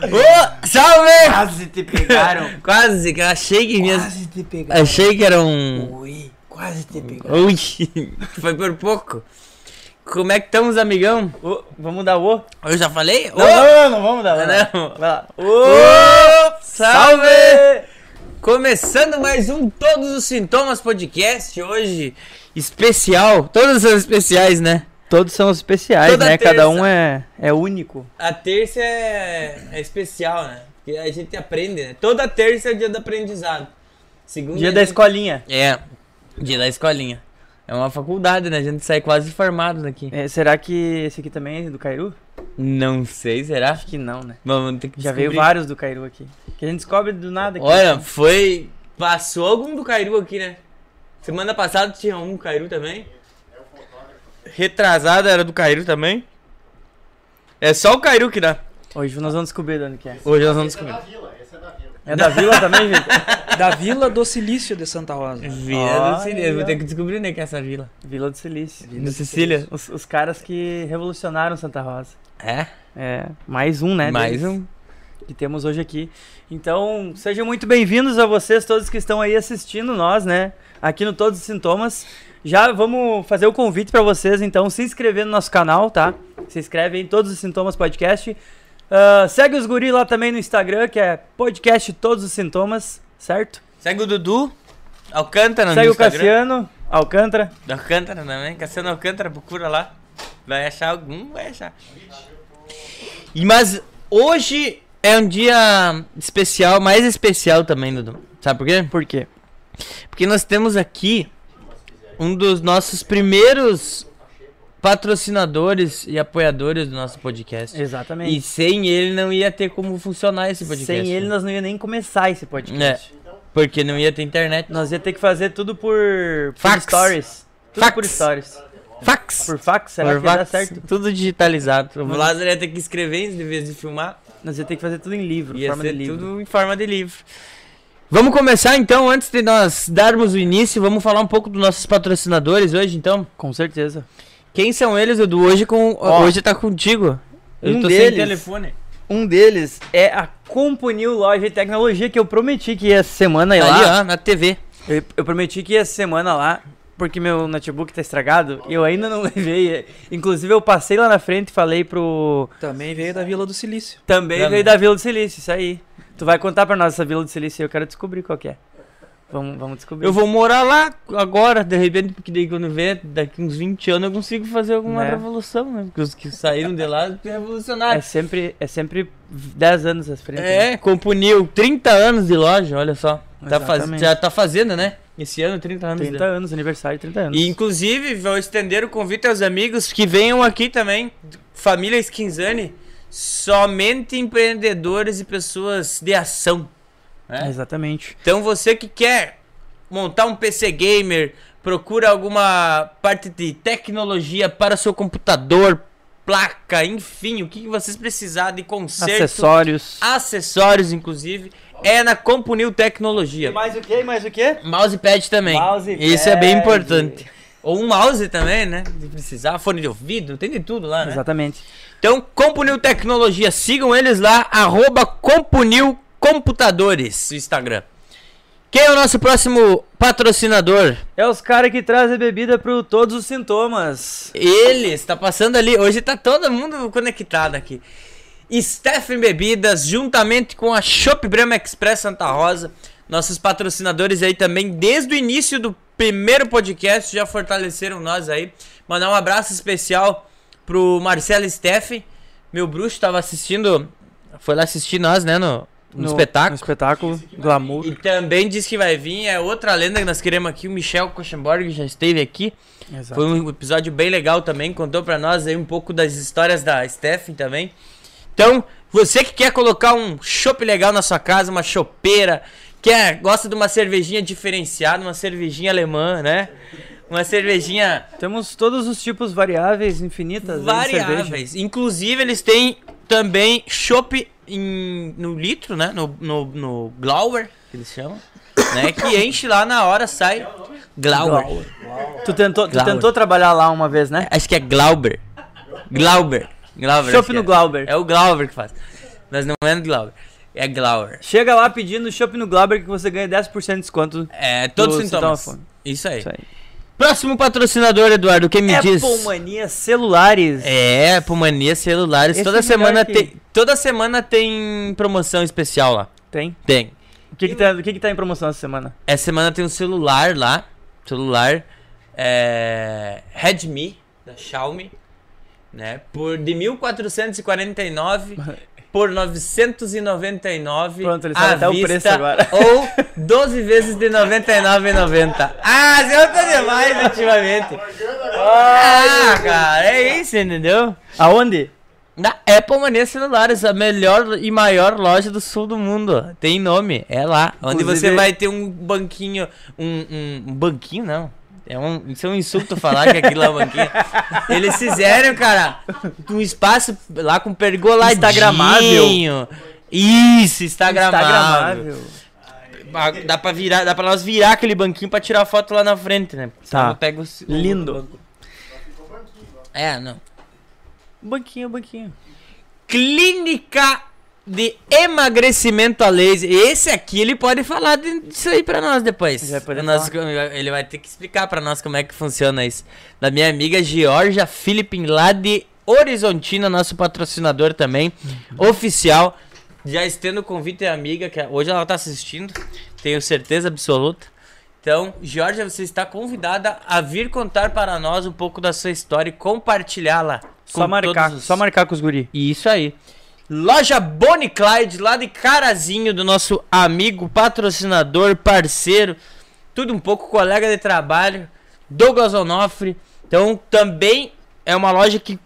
Ô, salve! Quase te pegaram. Quase, que eu achei que minhas... Quase te pegaram. Achei que era um... Ui, quase te pegaram. Ui, foi por pouco. Como é que estamos, amigão? Ô, vamos dar o? Eu já falei? Não, Ô, não, não, não vamos dar o. Não. Vai lá. ô, salve! Começando mais um Todos os Sintomas Podcast, hoje especial, todos são especiais, né? Todos são especiais, Toda né? terça. Cada um é, é único. A terça é, é especial, né? Porque a gente aprende, né? Toda terça é dia do aprendizado. Segunda Dia a da gente- escolinha. É, dia da escolinha. É uma faculdade, né? A gente sai quase formado daqui. É, será que esse aqui também é do Cairu? Não sei, será? Acho que não, né? Vamos ter que Já veio descobrir. vários do Cairu aqui. Que a gente descobre do nada aqui. Olha, foi. Passou algum do Cairu aqui, né? Semana passada tinha um do Cairu também. Retrasada era do Cairu também. É só o Cairu que dá. Hoje nós vamos descobrir de onde que é. Hoje nós vamos descobrir. É da vila também, Vitor? Da Vila do Silício de Santa Rosa. Vila Olha do aí, Vou ter que descobrir, né, que é essa vila. Vila do Silício. Do Sicília. Os, os caras que revolucionaram Santa Rosa. É? É, mais um, né? Mais deles um. que temos hoje aqui. Então, sejam muito bem-vindos a vocês todos que estão aí assistindo nós, né? Aqui no Todos os Sintomas. Já vamos fazer o convite para vocês, então, se inscrever no nosso canal, tá? Se inscreve aí em Todos os Sintomas Podcast. Ah, segue os guri lá também no Instagram, que é podcast Todos os Sintomas, certo? Segue o Dudu. Alcântara no segue o Instagram. Cassiano Alcântara. Alcântara também. Cassiano Alcântara, procura lá. Vai achar algum, vai achar. E, mas hoje é um dia especial, mais especial também, Dudu. Sabe por quê? Por quê? Porque nós temos aqui um dos nossos primeiros patrocinadores e apoiadores do nosso podcast. Exatamente. E sem ele não ia ter como funcionar esse podcast. Sem ele nós não ia nem começar esse podcast. Porque não ia ter internet. Nós ia ter que fazer tudo por, por Fax. stories. Tudo Fax. por stories. Fax! Por fax, será Por que fax, certo? Tudo digitalizado. O Lázaro ia ter que escrever em vez de filmar. Nós ia ter que fazer tudo em livro, Ia forma ser de livro. tudo em forma de livro. Vamos começar então, antes de nós darmos o início, vamos falar um pouco dos nossos patrocinadores hoje, então. Com certeza. Quem são eles, Edu? Hoje, com, Ó, hoje tá contigo. Eu um tô deles- sem telefone. Um deles é a Compunil Loja de Tecnologia, que eu prometi que ia essa semana ir Ali, lá. ó, na TV. Eu, eu prometi que ia semana lá, porque meu notebook tá estragado e eu ainda não levei. Inclusive eu passei lá na frente e falei pro... Também veio da Vila do Silício. Também veio da Vila do Silício, isso aí. Tu vai contar pra nós essa Vila do Silício e eu quero descobrir qual que é. Vamos, vamos descobrir. Eu vou morar lá agora, de repente, porque daí quando vê, daqui uns 20 anos eu consigo fazer alguma Né? revolução, né? Porque os que saíram de lá revolucionaram. É sempre, é sempre 10 anos à frente. né? É, compuniu 30 anos de loja, olha só. Tá faz, já tá fazendo, né? Esse ano, 30 anos. 30 de- anos, aniversário de 30 anos. E inclusive vou estender o convite aos amigos que venham aqui também, família Skinzani, somente empreendedores e pessoas de ação. né? Exatamente. Então você que quer montar um PC gamer, procura alguma parte de tecnologia para seu computador, placa, enfim, o que que vocês precisar de conserto, Acessórios. acessórios inclusive, é na Compunil Tecnologia. Mais o que? Mais o que? Mousepad também. Mousepad. Isso é bem importante. Ou um mouse também, né? Se precisar, fone de ouvido, tem de tudo lá, né? Exatamente. Então, Compunil Tecnologia, sigam eles lá, arroba Compunil Computadores, no Instagram. Quem é o nosso próximo patrocinador? É os caras que trazem bebida pro todos os sintomas. Ele está passando ali. Hoje tá todo mundo conectado aqui. Stephen Bebidas, juntamente com a Shop Brahma Express Santa Rosa, nossos patrocinadores aí também, desde o início do primeiro podcast, já fortaleceram nós aí. Mandar um abraço especial pro Marcelo Steffen, meu bruxo, tava assistindo, foi lá assistir nós, né, no, no, No espetáculo. espetáculo. Glamour. E também diz que vai vir, é outra lenda que nós queremos aqui, o Michel Kochenborg já esteve aqui. Exato. Foi um episódio bem legal também, contou pra nós aí um pouco das histórias da Stephen também. Então, você que quer colocar um chopp legal na sua casa, uma chopeira, quer, gosta de uma cervejinha diferenciada, uma cervejinha alemã, né? Uma cervejinha Temos todos os tipos variáveis, infinitas. variáveis. Inclusive, eles têm também chopp no litro, né? No, no, no Glauber, que eles chamam. Né? Que enche lá na hora, sai. Glauber. Tu tentou, tu Glauber. tentou trabalhar lá uma vez, né? Acho que é Glauber. Glauber. Glauber. Chopp no é. Glauber. É o Glauber que faz. Nós não é no Glauber. É Glauber. Chega lá pedindo chopp no Glauber que você ganha 10% de desconto. É, todos os sintomas. Sintomafone. Isso aí. Isso aí. Próximo patrocinador, Eduardo, quem me diz? Apple Mania Celulares. É, Pumania Celulares. Esse toda lugar semana aqui. tem, toda semana tem promoção especial lá. Tem. Tem. O que que, tá, o que que tá em promoção essa semana? Essa semana tem um celular lá, celular é, Redmi da Xiaomi, né? Por de 1449 por 999 Pronto, ele sabe até o vista, preço agora. ou 12 vezes de 99,90. Ah, você não tá demais ultimamente. Ah, cara, é isso, entendeu? Aonde? Na Apple Mania Celulares, a melhor e maior loja do sul do mundo. Tem nome, é lá. Onde Inclusive- você vai ter um banquinho. Um, um, um banquinho, não. É um, isso é um insulto falar que aquilo é um banquinho. Eles fizeram, cara, um espaço lá com pergoladinho. Instagramável. Isso, Instagramável. Instagramável. Ah, Dá pra, virar, dá pra nós virar aquele banquinho pra tirar foto lá na frente, né? Tá. eu pego o o Lindo. banco. É, não. Banquinho, banquinho. Clínica de emagrecimento a laser. Esse aqui ele pode falar disso aí pra nós depois. Ele vai Nós- ele vai ter que explicar pra nós como é que funciona isso. Da minha amiga Georgia Philippin, lá de Horizontina, nosso patrocinador também, Uhum. oficial. Já estendo o convite à amiga, que hoje ela tá assistindo, tenho certeza absoluta. Então, Georgia, você está convidada a vir contar para nós um pouco da sua história e compartilhá-la. Só com marcar, todos os- só marcar com os guri. isso aí. Loja Bonnie Clyde, lá de Carazinho, do nosso amigo, patrocinador, parceiro, tudo um pouco colega de trabalho, Douglas Onofre. Então, também é uma loja que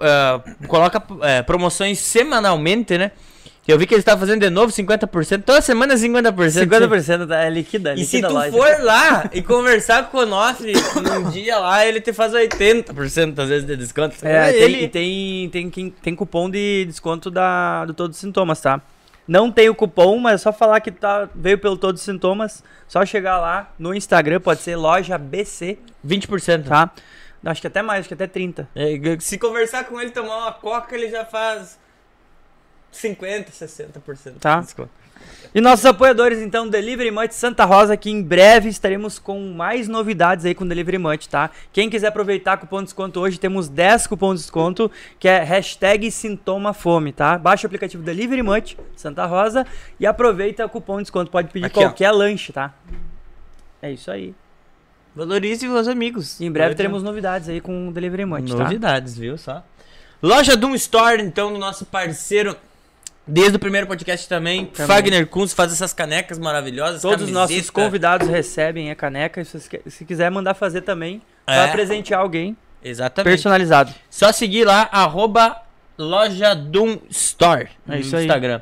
ah, coloca eh, promoções semanalmente, né? Eu vi que eles estavam fazendo de novo 50%, toda semana 50%. 50% tá, é liquida, E se liquida tu loja. for lá e conversar com o Onofre num dia lá, ele te faz 80% às vezes de desconto. É, tem, ele... e tem, tem, tem, tem cupom de desconto da, do Todos os Sintomas, tá? Não tem o cupom, mas é só falar que tá, veio pelo Todos os Sintomas. Só chegar lá no Instagram, pode ser loja BC, 20%. tá? Acho que até mais, acho que até 30. É, se conversar com ele, tomar uma coca, ele já faz 50, 60% Tá. de desconto. E nossos apoiadores, então, Delivery Munch Santa Rosa, que em breve estaremos com mais novidades aí com Delivery Munch, tá? Quem quiser aproveitar cupom de desconto hoje, temos 10 cupons de desconto, que é hashtag sintoma fome, tá? Baixa o aplicativo Delivery Munch Santa Rosa e aproveita o cupom de desconto. Pode pedir Aqui, ó. qualquer lanche, tá? É isso aí. Valorize os amigos. E em breve Valorize- teremos novidades aí com o Delivery Munch, tá? novidades, viu só? Loja Doom Store, então, do nosso parceiro. Desde o primeiro podcast também, Também. Fagner Kunz faz essas canecas maravilhosas. Todos os nossos convidados recebem a caneca. Se, quiser mandar fazer também, É. pra presentear alguém Exatamente. personalizado. Só seguir lá, arroba Loja Doom Store no É isso aí. Instagram.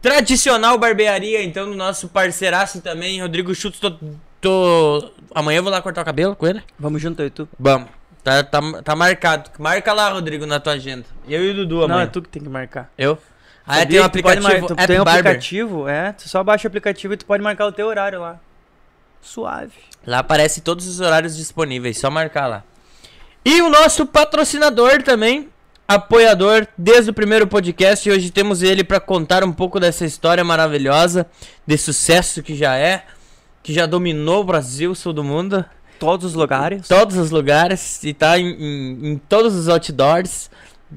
Tradicional Barbearia, então, do nosso parceiraço também, Rodrigo Schutz. Tô, tô- Amanhã eu vou lá cortar o cabelo com ele. Vamos junto aí, tu. Vamos. Tá, tá, tá marcado. Marca lá, Rodrigo, na tua agenda. Eu e o Dudu amanhã. Não, é tu que tem que marcar. Eu? Ah, é, Sabia tem um aplicativo, mar- tu tem um Barber. aplicativo, é, tu só baixa o aplicativo e tu pode marcar o teu horário lá. Suave. Lá aparece todos os horários disponíveis, só marcar lá. E o nosso patrocinador também, apoiador desde o primeiro podcast. E hoje temos ele para contar um pouco dessa história maravilhosa, de sucesso que já é, que já dominou o Brasil, sul do mundo, Todos os lugares. todos os lugares e tá em, em- em todos os outdoors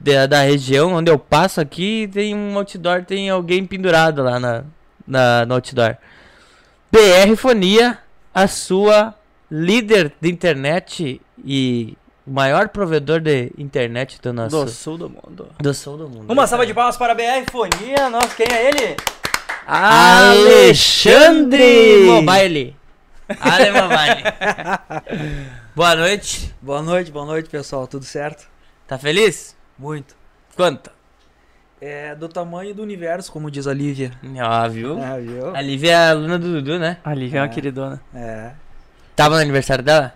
da, da região onde eu passo aqui. Tem um outdoor, tem alguém pendurado lá na, na, no outdoor. BR Fonia, a sua líder de internet e o maior provedor de internet do nosso Do sul do mundo. do sul do mundo. Uma salva de palmas para a BR Fonia. Nossa, quem é ele? Alexandre Mobile. Ale Mobile. Boa noite. Boa noite, boa noite, pessoal. Tudo certo? Tá feliz? Muito. Quanto? É do tamanho do universo, como diz a Lívia. Ó, viu? Ah, viu? A Lívia é a aluna do Dudu, né? Ali é uma É. queridona. É. Tava no aniversário dela?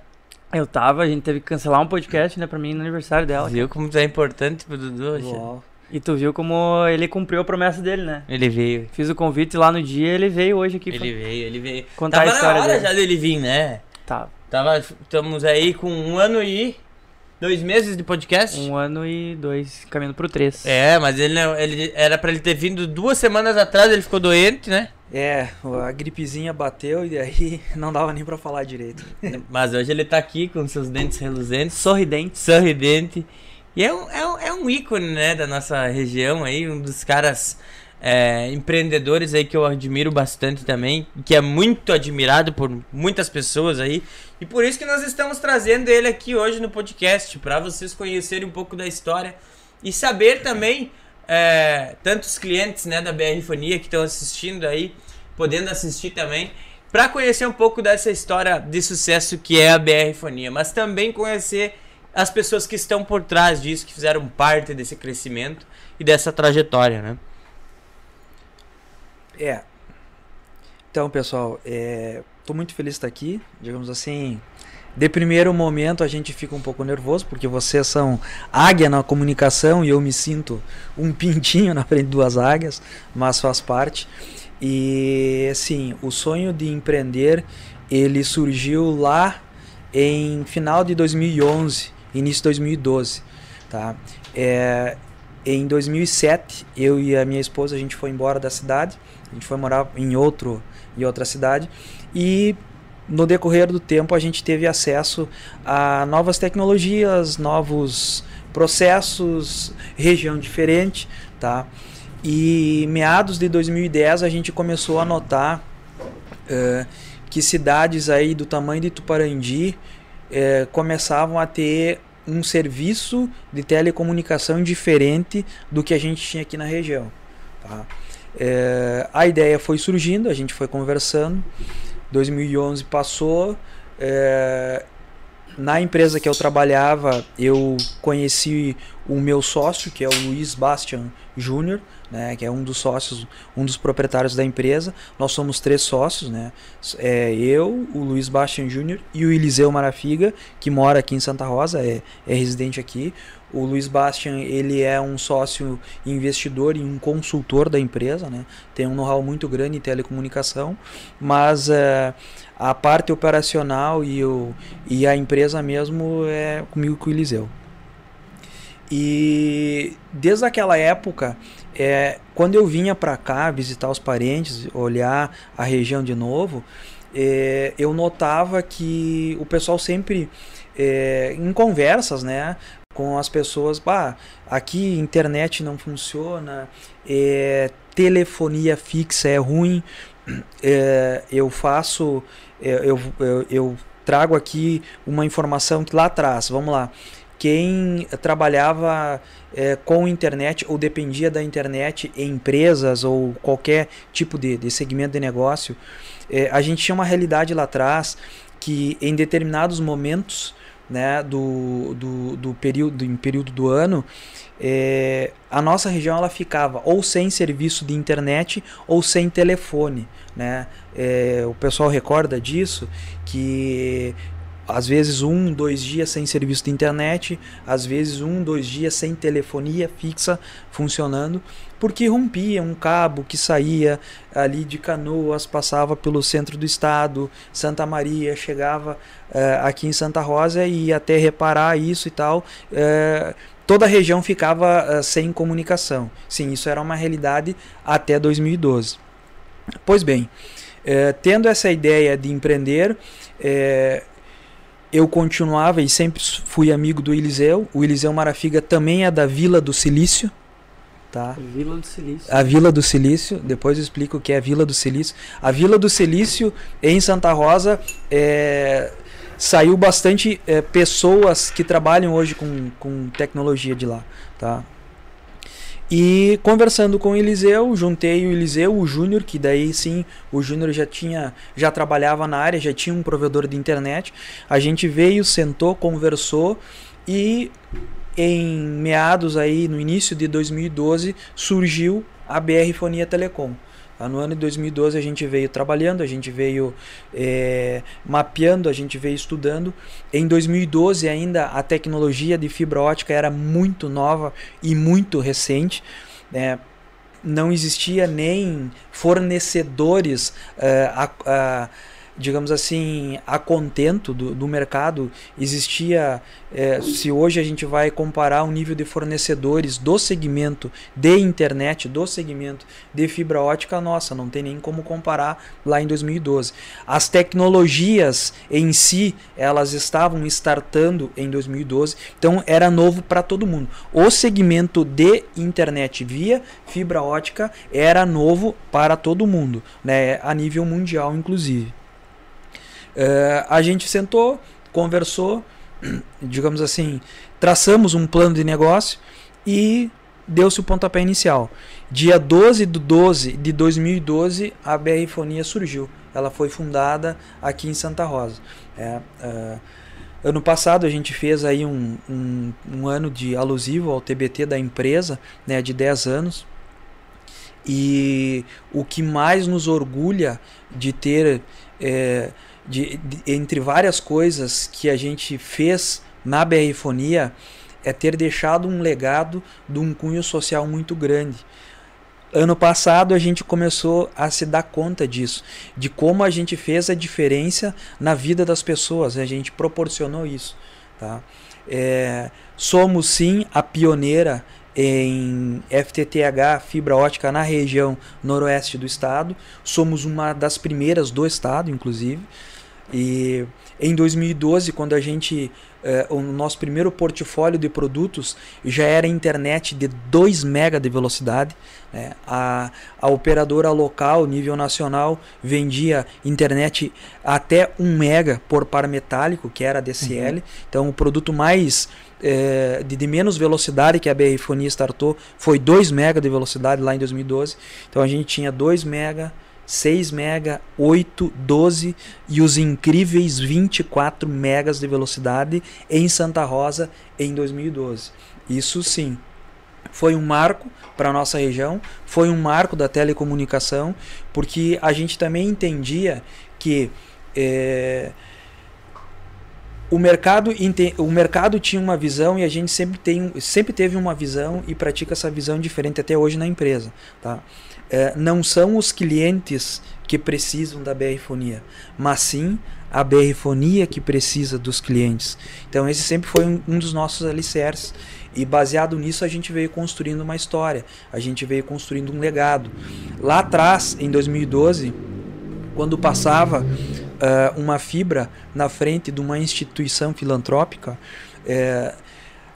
Eu tava, a gente teve que cancelar um podcast, né, pra mim no aniversário dela. Viu como tu é importante pro Dudu? hoje? Uau. E tu viu como ele cumpriu a promessa dele, né? Ele veio. Fiz o convite lá no dia, ele veio hoje aqui Ele veio, ele veio. contar Tava a história na hora dele. já dele vir, né? Tá. Tava, estamos aí com um ano e Dois meses de podcast? Um ano e dois, caminhando pro três. É, mas ele, não- ele era pra ele ter vindo duas semanas atrás, ele ficou doente, né? É, a gripezinha bateu e aí não dava nem pra falar direito. Mas hoje ele tá aqui com seus dentes reluzentes, Sorridente. sorridente. E é um, é um, é um ícone, né, da nossa região aí, um dos caras é, empreendedores aí que eu admiro bastante também, que é muito admirado por muitas pessoas aí. E por isso que nós estamos trazendo ele aqui hoje no podcast, para vocês conhecerem um pouco da história e saber também, é, tantos clientes né, da BR Fonia que estão assistindo aí, podendo assistir também, para conhecer um pouco dessa história de sucesso que é a BR Fonia, mas também conhecer as pessoas que estão por trás disso, que fizeram parte desse crescimento e dessa trajetória, né? É. Então, pessoal, é, tô muito feliz de estar aqui. Digamos assim, de primeiro momento a gente fica um pouco nervoso, porque vocês são águia na comunicação e eu me sinto um pintinho na frente de duas águias, mas faz parte. E assim, o sonho de empreender, ele surgiu lá em final de 2011, início de 2012, tá? É, em 2007, eu e a minha esposa a gente foi embora da cidade, a gente foi morar em outro em outra cidade e no decorrer do tempo a gente teve acesso a novas tecnologias, novos processos, região diferente, tá? E meados de 2010 a gente começou a notar eh, que cidades aí do tamanho de Tuparandi eh, começavam a ter um serviço de telecomunicação diferente do que a gente tinha aqui na região. Tá? Eh, a ideia foi surgindo, a gente foi conversando. 2011 passou. eh, na empresa que eu trabalhava, eu conheci o meu sócio, que é o Luiz Bastian Júnior, né, que é um dos sócios, um dos proprietários da empresa. Nós somos três sócios, né? É eu, o Luiz Bastian Júnior e o Eliseu Marafiga, que mora aqui em Santa Rosa, é, é residente aqui. O Luiz Bastian, ele é um sócio investidor e um consultor da empresa, né? Tem um know-how muito grande em telecomunicação, mas eh, a parte operacional e, o, e a empresa mesmo é comigo com o Eliseu. E desde aquela época, é, quando eu vinha para cá visitar os parentes, olhar a região de novo, é, eu notava que o pessoal sempre, é, em conversas, né, com as pessoas, bah, aqui internet não funciona, é, telefonia fixa é ruim, é, eu faço, é, eu, eu, eu trago aqui uma informação que lá atrás, vamos lá, quem trabalhava é, com internet ou dependia da internet em empresas ou qualquer tipo de, de segmento de negócio, é, a gente tinha uma realidade lá atrás que em determinados momentos né, do, do, do período, em período do ano, é, a nossa região ela ficava ou sem serviço de internet ou sem telefone. Né? É, o pessoal recorda disso, que às vezes um, dois dias sem serviço de internet, às vezes um, dois dias sem telefonia fixa funcionando, porque rompia um cabo que saía ali de Canoas, passava pelo centro do estado, Santa Maria, chegava uh, aqui em Santa Rosa e ia até reparar isso e tal. Uh, toda a região ficava uh, sem comunicação. Sim, isso era uma realidade até 2012. Pois bem, tendo essa ideia de empreender, eu continuava e sempre fui amigo do Eliseu. O Eliseu Marafiga também é da Vila do Silício. Tá? Vila do Silício. A Vila do Silício, depois eu explico o que é a Vila do Silício. A Vila do Silício, em Santa Rosa, é, saiu bastante é, pessoas que trabalham hoje com, com tecnologia de lá. Tá? E conversando com o Eliseu, juntei o Eliseu, o Júnior, que daí sim, o Júnior já tinha, já trabalhava na área, já tinha um provedor de internet. A gente veio, sentou, conversou e em meados aí, no início de 2012, surgiu a BR Fonia Telecom. No ano de 2012 a gente veio trabalhando, a gente veio é, mapeando, a gente veio estudando. Em 2012 ainda a tecnologia de fibra ótica era muito nova e muito recente. Né? não existia nem fornecedores uh, a, digamos assim, a contento do, do mercado. Existia, é, se hoje a gente vai comparar o nível de fornecedores do segmento de internet, do segmento de fibra ótica, nossa, não tem nem como comparar lá em 2012. As tecnologias em si, elas estavam startando em 2012, então era novo para todo mundo. O segmento de internet via fibra ótica era novo para todo mundo, né, a nível mundial, inclusive. Uh, a gente sentou, conversou, digamos assim, traçamos um plano de negócio e deu-se o pontapé inicial. Dia 12 de 12 de 2012, a BR Fonia surgiu. Ela foi fundada aqui em Santa Rosa. É, uh, ano passado a gente fez aí um, um, um, ano de alusivo ao TBT da empresa, né, de 10 anos. E o que mais nos orgulha de ter é, de, de, entre várias coisas que a gente fez na BR-fonia é ter deixado um legado de um cunho social muito grande. Ano passado a gente começou a se dar conta disso, de como a gente fez a diferença na vida das pessoas, a gente proporcionou isso. Tá? É, somos sim a pioneira em FTTH, fibra ótica na região noroeste do estado, somos uma das primeiras do estado, inclusive. E em 2012, quando a gente eh, o nosso primeiro portfólio de produtos já era internet de 2 mega de velocidade. Né? A, a operadora local, nível nacional, vendia internet até 1 mega por par metálico, que era DCL. Uhum. Então o produto mais eh, de, de, menos velocidade que a BR Fonia startou foi 2 mega de velocidade lá em 2012. Então a gente tinha 2 mega 6 mega, 8, 12 e os incríveis 24 megas de velocidade em Santa Rosa em 2012. Isso sim, foi um marco para a nossa região, foi um marco da telecomunicação, porque a gente também entendia que é, o mercado, o mercado tinha uma visão e a gente sempre, tem, sempre teve uma visão e pratica essa visão diferente até hoje na empresa. Tá? É, não são os clientes que precisam da BR-fonia, mas sim a BR-fonia que precisa dos clientes. Então esse sempre foi um, um dos nossos alicerces. E baseado nisso a gente veio construindo uma história, a gente veio construindo um legado. Lá atrás, em 2012, quando passava uh, uma fibra na frente de uma instituição filantrópica, uh,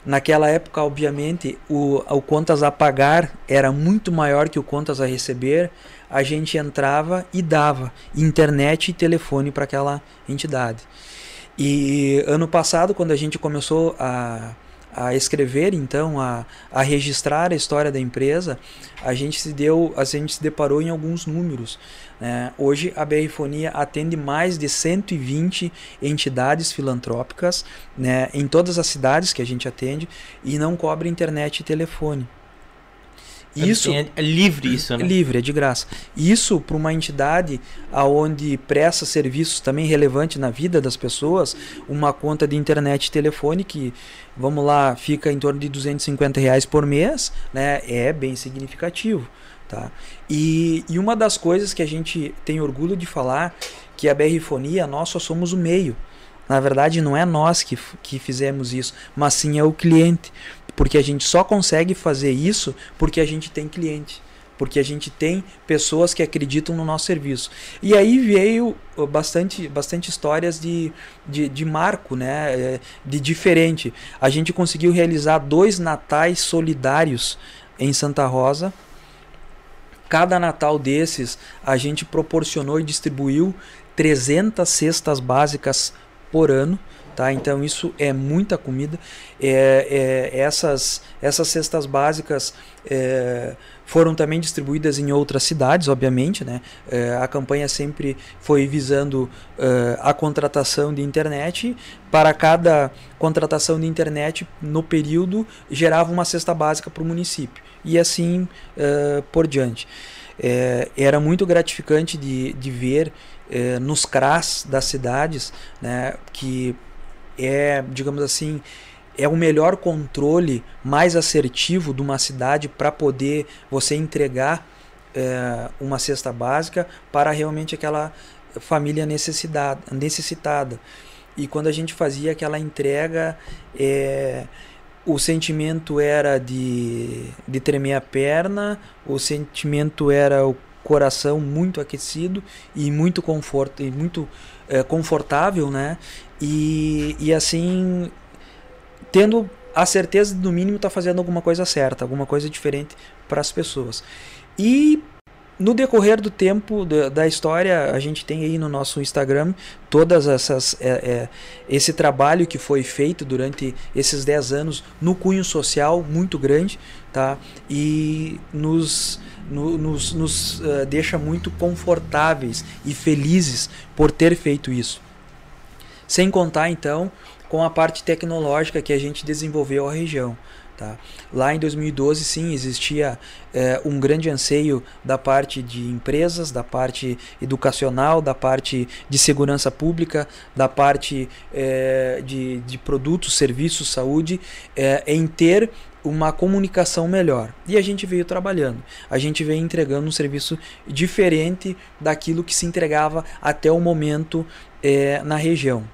Naquela época, obviamente, o, o contas a pagar era muito maior que o contas a receber. A gente entrava e dava internet e telefone para aquela entidade. E ano passado, quando a gente começou a, a escrever, então, a, a registrar a história da empresa, a gente se deu, a gente se deparou em alguns números. É, hoje a BR Fonia atende mais de 120 entidades filantrópicas né, em todas as cidades que a gente atende e não cobra internet e telefone. Isso é, é livre isso, né? É livre, é de graça. Isso para uma entidade aonde presta serviços também relevantes na vida das pessoas, uma conta de internet e telefone que, vamos lá, fica em torno de 250 reais por mês, né? É bem significativo. Tá? E, e uma das coisas que a gente tem orgulho de falar que a BR-fonia, nós só somos o meio. Na verdade, não é nós que, que fizemos isso, mas sim é o cliente. Porque a gente só consegue fazer isso porque a gente tem cliente. Porque a gente tem pessoas que acreditam no nosso serviço. E aí veio uh, bastante, bastante histórias de, de, de marco, né? É, de diferente. A gente conseguiu realizar dois natais solidários em Santa Rosa Cada Natal desses, a gente proporcionou e distribuiu 300 cestas básicas por ano. Tá? Então isso é muita comida. É, é, essas, essas cestas básicas é, foram também distribuídas em outras cidades, obviamente. Né? É, a campanha sempre foi visando é, a contratação de internet. Para cada contratação de internet no período gerava uma cesta básica para o município e assim uh, por diante. É, era muito gratificante de, de ver é, nos CRAS das cidades né, que é, digamos assim, é o melhor controle mais assertivo de uma cidade para poder você entregar é, uma cesta básica para realmente aquela família necessitada, necessitada. E quando a gente fazia aquela entrega, é, o sentimento era de, de tremer a perna, o sentimento era o coração muito aquecido e muito conforto e muito é, confortável, né? E, e assim tendo a certeza de no mínimo estar tá fazendo alguma coisa certa, alguma coisa diferente para as pessoas. E no decorrer do tempo da, história, a gente tem aí no nosso Instagram todas essas é, é, esse trabalho que foi feito durante esses 10 anos no cunho social muito grande, tá? E nos no, nos, nos uh, deixa muito confortáveis e felizes por ter feito isso. Sem contar então com a parte tecnológica que a gente desenvolveu a região. Tá? Lá em 2012, sim, existia é, um grande anseio da parte de empresas, da parte educacional, da parte de segurança pública, da parte é, de, de produtos, serviços, saúde, é, em ter uma comunicação melhor. E a gente veio trabalhando. A gente veio entregando um serviço diferente daquilo que se entregava até o momento na região.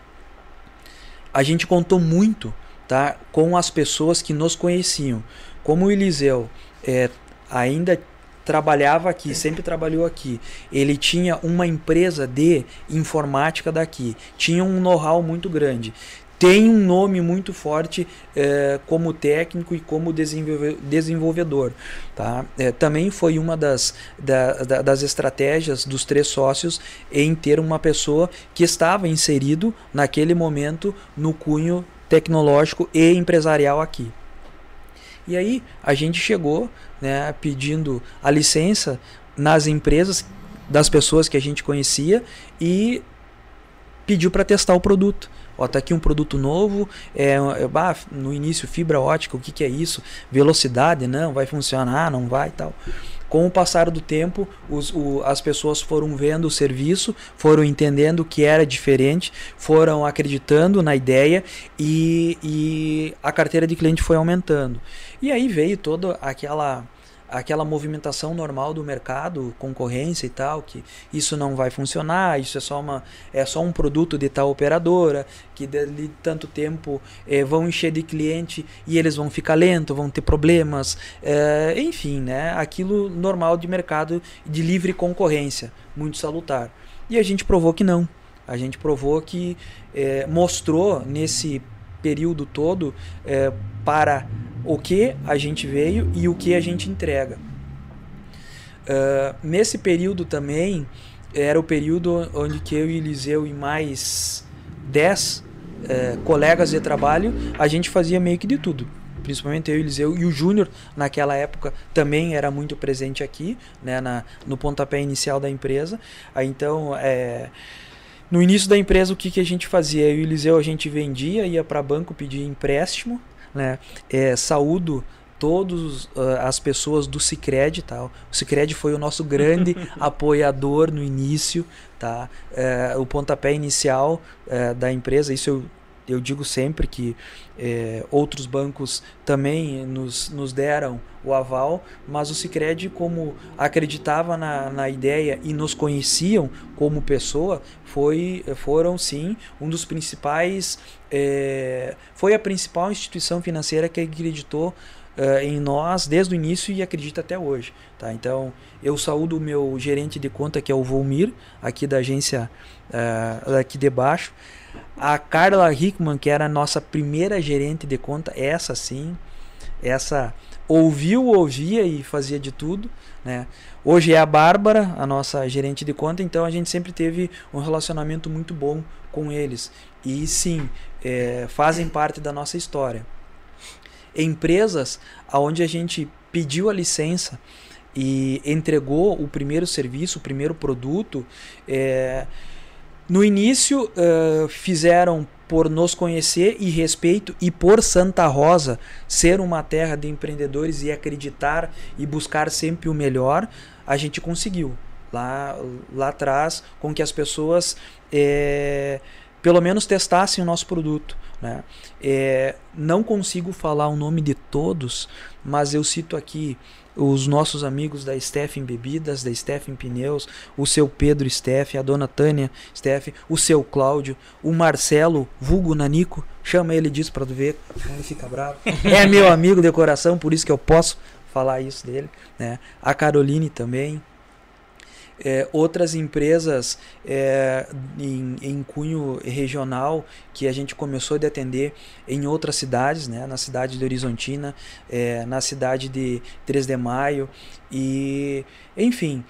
A gente contou muito tá? com as pessoas que nos conheciam. Como o Eliseu é, ainda trabalhava aqui, sempre trabalhou aqui. Ele tinha uma empresa de informática daqui, tinha um know-how muito grande. Tem um nome muito forte é, como técnico e como desenvolvedor. Tá? É, também foi uma das, da, da, das estratégias dos três sócios em ter uma pessoa que estava inserido naquele momento no cunho tecnológico e empresarial aqui. E aí a gente chegou né, pedindo a licença nas empresas das pessoas que a gente conhecia e pediu para testar o produto. Ó, tá aqui um produto novo, é, é no início fibra ótica, o que, que é isso? Velocidade, não, vai funcionar, não vai tal. Com o passar do tempo, os, o, as pessoas foram vendo o serviço, foram entendendo que era diferente, foram acreditando na ideia e, e a carteira de cliente foi aumentando. E aí veio toda aquela aquela movimentação normal do mercado, concorrência e tal, que isso não vai funcionar, isso é só, uma, é só um produto de tal operadora, que de tanto tempo é, vão encher de cliente e eles vão ficar lento, vão ter problemas, é, enfim, né? aquilo normal de mercado de livre concorrência, muito salutar. E a gente provou que não. A gente provou que é, mostrou nesse período todo para o que a gente veio e o que a gente entrega. Uh, nesse período também era o período onde que eu e Eliseu e mais 10 uh, colegas de trabalho a gente fazia meio que de tudo. Principalmente eu e Eliseu e o Júnior naquela época também era muito presente aqui né, na, no pontapé inicial da empresa. Aí, então é, no início da empresa o que, que a gente fazia? Eu e Eliseu a gente vendia ia para banco pedir empréstimo né? É, saúdo todas uh, as pessoas do Cicred, tá? O Cicred foi o nosso grande apoiador no início, tá? É, o pontapé inicial é, da empresa, isso eu eu digo sempre que é, outros bancos também nos, nos deram o aval, mas o Cicred, como acreditava na, na ideia e nos conheciam como pessoa, foi, foram sim um dos principais, é, foi a principal instituição financeira que acreditou Uh, em nós desde o início e acredita até hoje. Tá? Então, eu saúdo o meu gerente de conta, que é o Volmir, aqui da agência uh, aqui de baixo. A Carla Hickman, que era a nossa primeira gerente de conta, essa sim, essa ouviu, ouvia e fazia de tudo. Né? Hoje é a Bárbara, a nossa gerente de conta, então a gente sempre teve um relacionamento muito bom com eles. E sim, é, fazem parte da nossa história. Empresas onde a gente pediu a licença e entregou o primeiro serviço, o primeiro produto, é, no início, uh, fizeram por nos conhecer e respeito e por Santa Rosa ser uma terra de empreendedores e acreditar e buscar sempre o melhor, a gente conseguiu lá, lá atrás com que as pessoas é, pelo menos testassem o nosso produto. Né? É, não consigo falar o nome de todos, mas eu cito aqui os nossos amigos da Steffen Bebidas, da Steffen Pneus, o seu Pedro Steff, a dona Tânia Steff, o seu Cláudio, o Marcelo, vulgo Nanico, chama ele disso para tu ver, ele fica bravo. É meu amigo de coração, por isso que eu posso falar isso dele, né? A Caroline também, é, outras empresas é, em, em, cunho regional que a gente começou a atender em outras cidades, né? na cidade de Horizontina, é, na cidade de 3 de Maio e enfim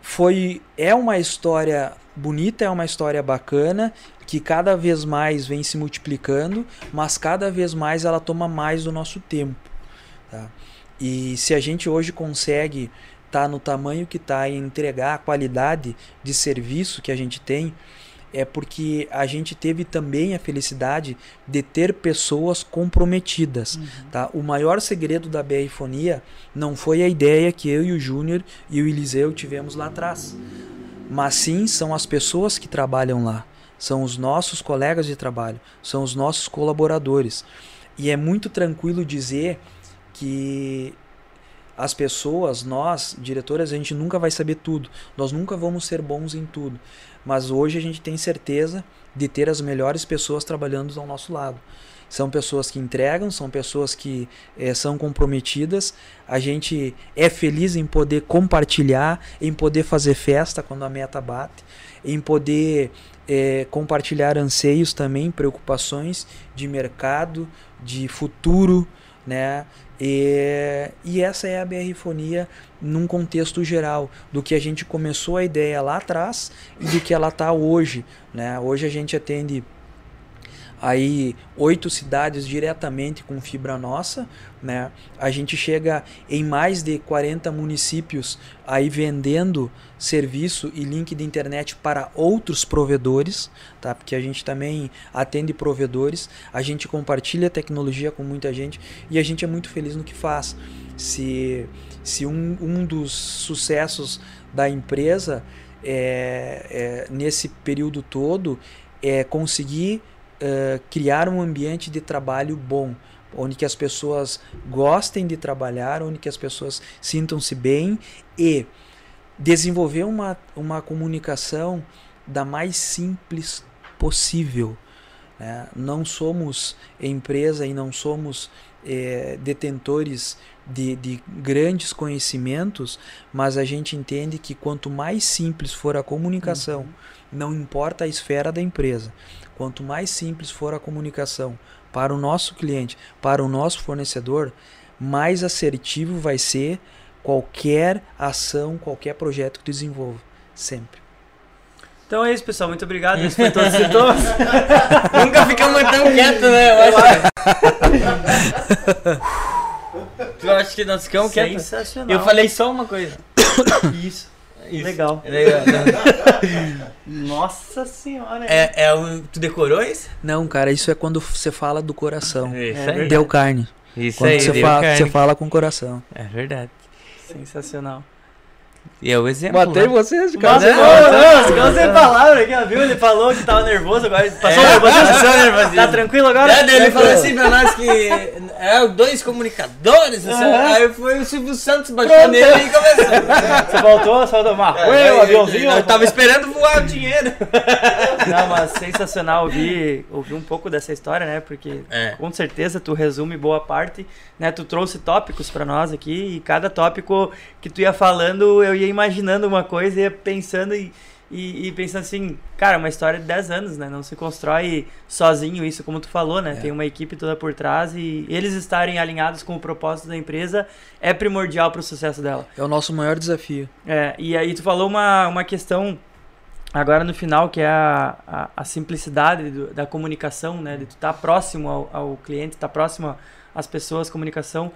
foi é uma história bonita, é uma história bacana que cada vez mais vem se multiplicando, mas cada vez mais ela toma mais do nosso tempo. Tá? E se a gente hoje consegue está no tamanho que está e entregar a qualidade de serviço que a gente tem, é porque a gente teve também a felicidade de ter pessoas comprometidas. Uhum. Tá? O maior segredo da BR Fonia não foi a ideia que eu e o Júnior e o Eliseu tivemos lá atrás, mas sim são as pessoas que trabalham lá, são os nossos colegas de trabalho, são os nossos colaboradores. E é muito tranquilo dizer que as pessoas, nós, diretores, a gente nunca vai saber tudo. Nós nunca vamos ser bons em tudo. Mas hoje a gente tem certeza de ter as melhores pessoas trabalhando ao nosso lado. São pessoas que entregam, são pessoas que é, são comprometidas. A gente é feliz em poder compartilhar, em poder fazer festa quando a meta bate, em poder é, compartilhar anseios também, preocupações de mercado, de futuro, né? E, e essa é a BR-fonia num contexto geral do que a gente começou a ideia lá atrás e do que ela está hoje. Né? Hoje a gente atende aí oito cidades diretamente com fibra nossa, né? A gente chega em mais de 40 municípios aí vendendo serviço e link de internet para outros provedores, tá? Porque a gente também atende provedores, a gente compartilha tecnologia com muita gente e a gente é muito feliz no que faz. Se, se um, um dos sucessos da empresa é, é, nesse período todo é conseguir uh, criar um ambiente de trabalho bom, onde que as pessoas gostem de trabalhar, onde que as pessoas sintam-se bem e desenvolver uma, uma comunicação da mais simples possível. Né? Não somos empresa e não somos é, detentores de, de grandes conhecimentos, mas a gente entende que quanto mais simples for a comunicação, uhum. não importa a esfera da empresa, quanto mais simples for a comunicação para o nosso cliente, para o nosso fornecedor, mais assertivo vai ser qualquer ação, qualquer projeto que desenvolva. Sempre. Então é isso, pessoal. Muito obrigado. Esse foi todos os sintomas. Nunca ficamos tão quietos, né? Eu acho. tu acha que nós ficamos quietos? Sensacional. Eu falei só uma coisa. Isso. Isso. Legal. Legal. Nossa senhora. É, é um, tu decorou isso? Não, cara, isso é quando você fala do coração. Isso é deu carne. Isso quando aí, você, fala, carne. você fala com o coração. É verdade. Sensacional. E é o exemplo. Matei né? vocês de cara. não, não, ficou sem palavra aqui, ó, viu? Ele falou que tava nervoso agora. Passou É, nervosismo? passou nervosismo. Tá tranquilo agora? É, daí ele falou assim pra nós que é dois comunicadores, assim, Aham. aí foi o Silvio Santos baixou nele e começou. Você voltou, só do Marruê, o aviãozinho. Eu tava esperando voar o dinheiro. Não, mas sensacional ouvir, ouvir um pouco dessa história, né? Porque É. com certeza tu resume boa parte, né? Tu trouxe tópicos pra nós aqui e cada tópico que tu ia falando, eu ia imaginando uma coisa, ia pensando e, e, e pensando assim, cara, uma história de 10 anos, né? Não se constrói sozinho isso, como tu falou, né? É. Tem uma equipe toda por trás e eles estarem alinhados com o propósito da empresa é primordial pro sucesso dela. É o nosso maior desafio. É, e aí tu falou uma, uma questão agora no final, que é a, a, a simplicidade do- da comunicação, né? De tu estar próximo ao, ao cliente, estar próximo às pessoas, comunicação.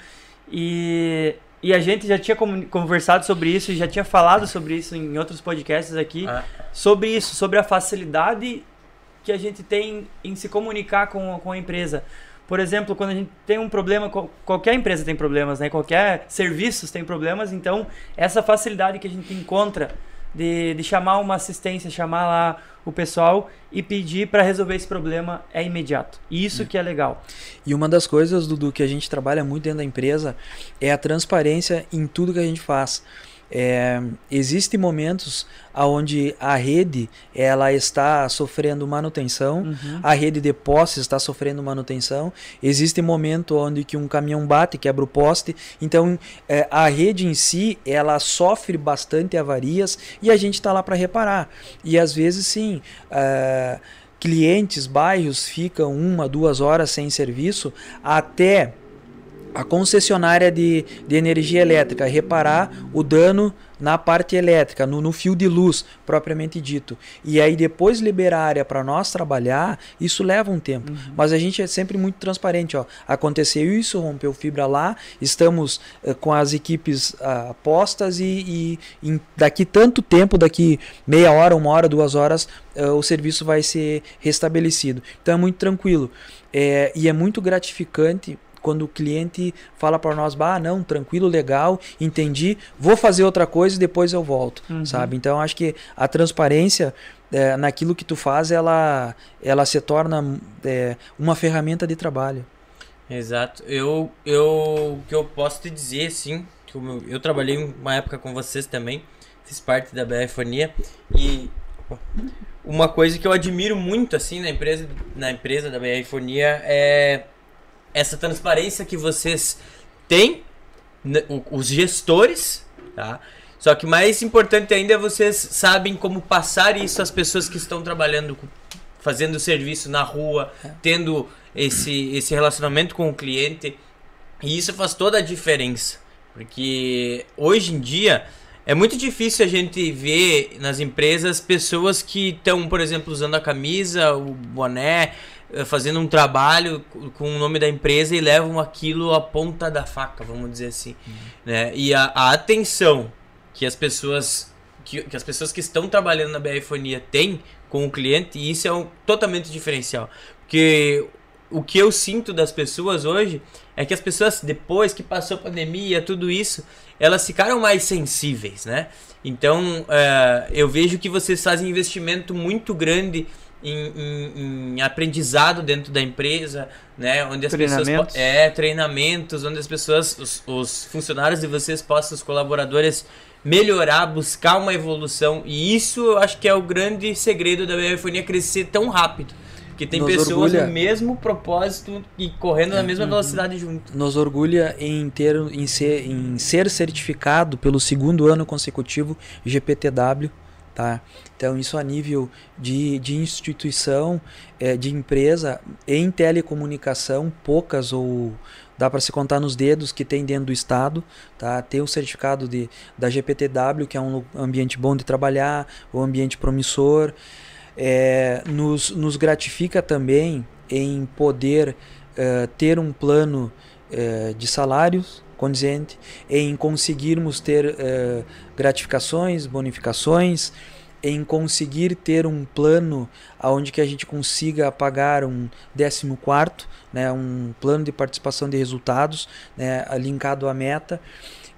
E, e a gente já tinha conversado sobre isso e já tinha falado sobre isso em outros podcasts aqui, Ah. sobre isso, sobre a facilidade que a gente tem em se comunicar com, com a empresa. Por exemplo, quando a gente tem um problema, qual- qualquer empresa tem problemas, né? Qualquer serviços tem problemas, então essa facilidade que a gente encontra de, de chamar uma assistência, chamar lá o pessoal e pedir para resolver esse problema é imediato. Isso é. que é legal. E uma das coisas, Dudu, que a gente trabalha muito dentro da empresa é a transparência em tudo que a gente faz. É, existem momentos onde a rede ela está sofrendo manutenção, uhum. a rede de postes está sofrendo manutenção. Existe momento onde que um caminhão bate, quebra o poste. Então é, a rede em si ela sofre bastante avarias e a gente está lá para reparar. E às vezes sim. É, clientes, bairros ficam uma, duas horas sem serviço até a concessionária de, de energia elétrica reparar o dano na parte elétrica, no, no fio de luz propriamente dito. E aí depois liberar a área para nós trabalhar, isso leva um tempo. Uhum. Mas a gente é sempre muito transparente. Ó. Aconteceu isso, rompeu fibra lá, estamos uh, com as equipes uh, postas e, e em, daqui tanto tempo, daqui meia hora, uma hora, duas horas, uh, o serviço vai ser restabelecido. Então é muito tranquilo. É, e é muito gratificante quando o cliente fala para nós, bah, não, tranquilo, legal, entendi, vou fazer outra coisa e depois eu volto, uhum. sabe? Então acho que a transparência é, naquilo que tu faz, ela, ela se torna é, uma ferramenta de trabalho. Exato. Eu, eu, que eu posso te dizer, sim, que eu, eu trabalhei uma época com vocês também, fiz parte da BFonia e uma coisa que eu admiro muito assim na empresa, na empresa da BFonia é essa transparência que vocês têm, né, os gestores, tá? Só que mais importante ainda é vocês sabem como passar isso às pessoas que estão trabalhando, fazendo serviço na rua, é. tendo esse, esse relacionamento com o cliente. E isso faz toda a diferença. Porque hoje em dia é muito difícil a gente ver nas empresas pessoas que estão, por exemplo, usando a camisa, o boné, fazendo um trabalho com o nome da empresa e levam aquilo à ponta da faca, vamos dizer assim. Uhum. Né? E a, a, atenção que as pessoas que, que, as pessoas que estão trabalhando na BR-fonia têm com o cliente, e isso é um, totalmente diferencial. Porque o que eu sinto das pessoas hoje é que as pessoas, depois que passou a pandemia, tudo isso, elas ficaram mais sensíveis, né? Então, uh, eu vejo que vocês fazem investimento muito grande em, em, em, aprendizado dentro da empresa, né? Onde as pessoas é treinamentos, onde as pessoas, os, os, funcionários de vocês possam, os colaboradores melhorar, buscar uma evolução e isso eu acho que é o grande segredo da BFonia crescer tão rápido. Porque tem Nos pessoas orgulha... no mesmo propósito e correndo é, na mesma velocidade junto. Nos orgulha em ter em ser, em ser certificado pelo segundo ano consecutivo GPTW Tá? Então, isso a nível de, de instituição, é, de empresa, em telecomunicação, poucas ou dá para se contar nos dedos que tem dentro do estado, tá? Ter o certificado de, da GPTW, que é um ambiente bom de trabalhar, um ambiente promissor, é, nos, nos gratifica também em poder é, ter um plano é, de salários condizente em conseguirmos ter uh, gratificações, bonificações, em conseguir ter um plano aonde que a gente consiga pagar um 14 quarto, né, um plano de participação de resultados, né, linkado à meta.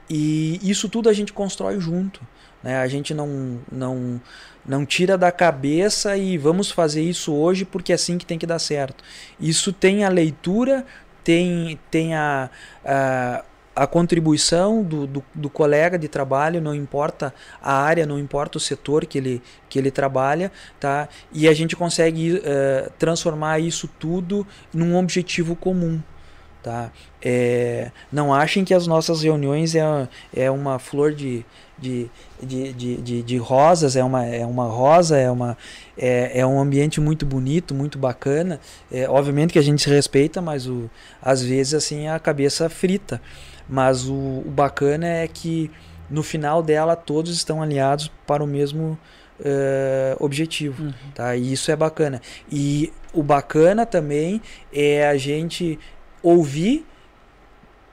E isso tudo a gente constrói junto. Né? A gente não, não, não tira da cabeça e vamos fazer isso hoje porque é assim que tem que dar certo. Isso tem a leitura, tem, tem a, a a contribuição do, do, do, colega de trabalho, não importa a área, não importa o setor que ele, que ele trabalha, tá? e a gente consegue uh, transformar isso tudo num objetivo comum. Tá? É, não achem que as nossas reuniões é, é uma flor de, de, de, de, de, de rosas, é uma, é uma rosa, é, uma, é, é um ambiente muito bonito, muito bacana. É, obviamente que a gente se respeita, mas o, às vezes assim a cabeça frita. Mas o, o bacana é que no final dela todos estão alinhados para o mesmo uh, objetivo, uhum. tá? E isso é bacana. E o bacana também é a gente ouvir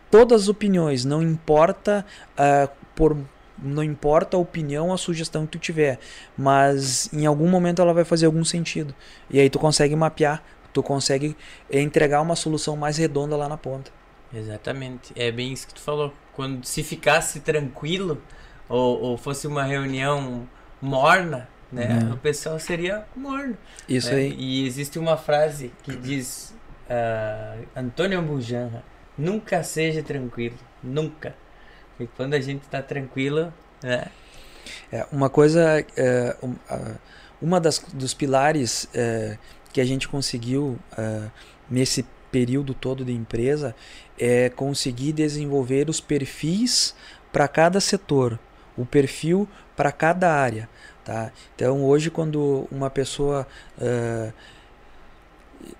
todas as opiniões, não importa uh, por não importa a opinião, a sugestão que tu tiver, mas em algum momento ela vai fazer algum sentido. E aí tu consegue mapear, tu consegue entregar uma solução mais redonda lá na ponta. Exatamente. É bem isso que tu falou. Quando se ficasse tranquilo, ou, ou fosse uma reunião morna, né? Uhum. O pessoal seria morno. Isso né? aí. E existe uma frase que diz ah, Antônio Bujanra, nunca seja tranquilo, nunca. E quando a gente tá tranquilo, né? É, uma coisa, é, um, uma das dos pilares é, que a gente conseguiu é, nesse período todo de empresa é conseguir desenvolver os perfis para cada setor, o perfil para cada área, tá? Então hoje quando uma pessoa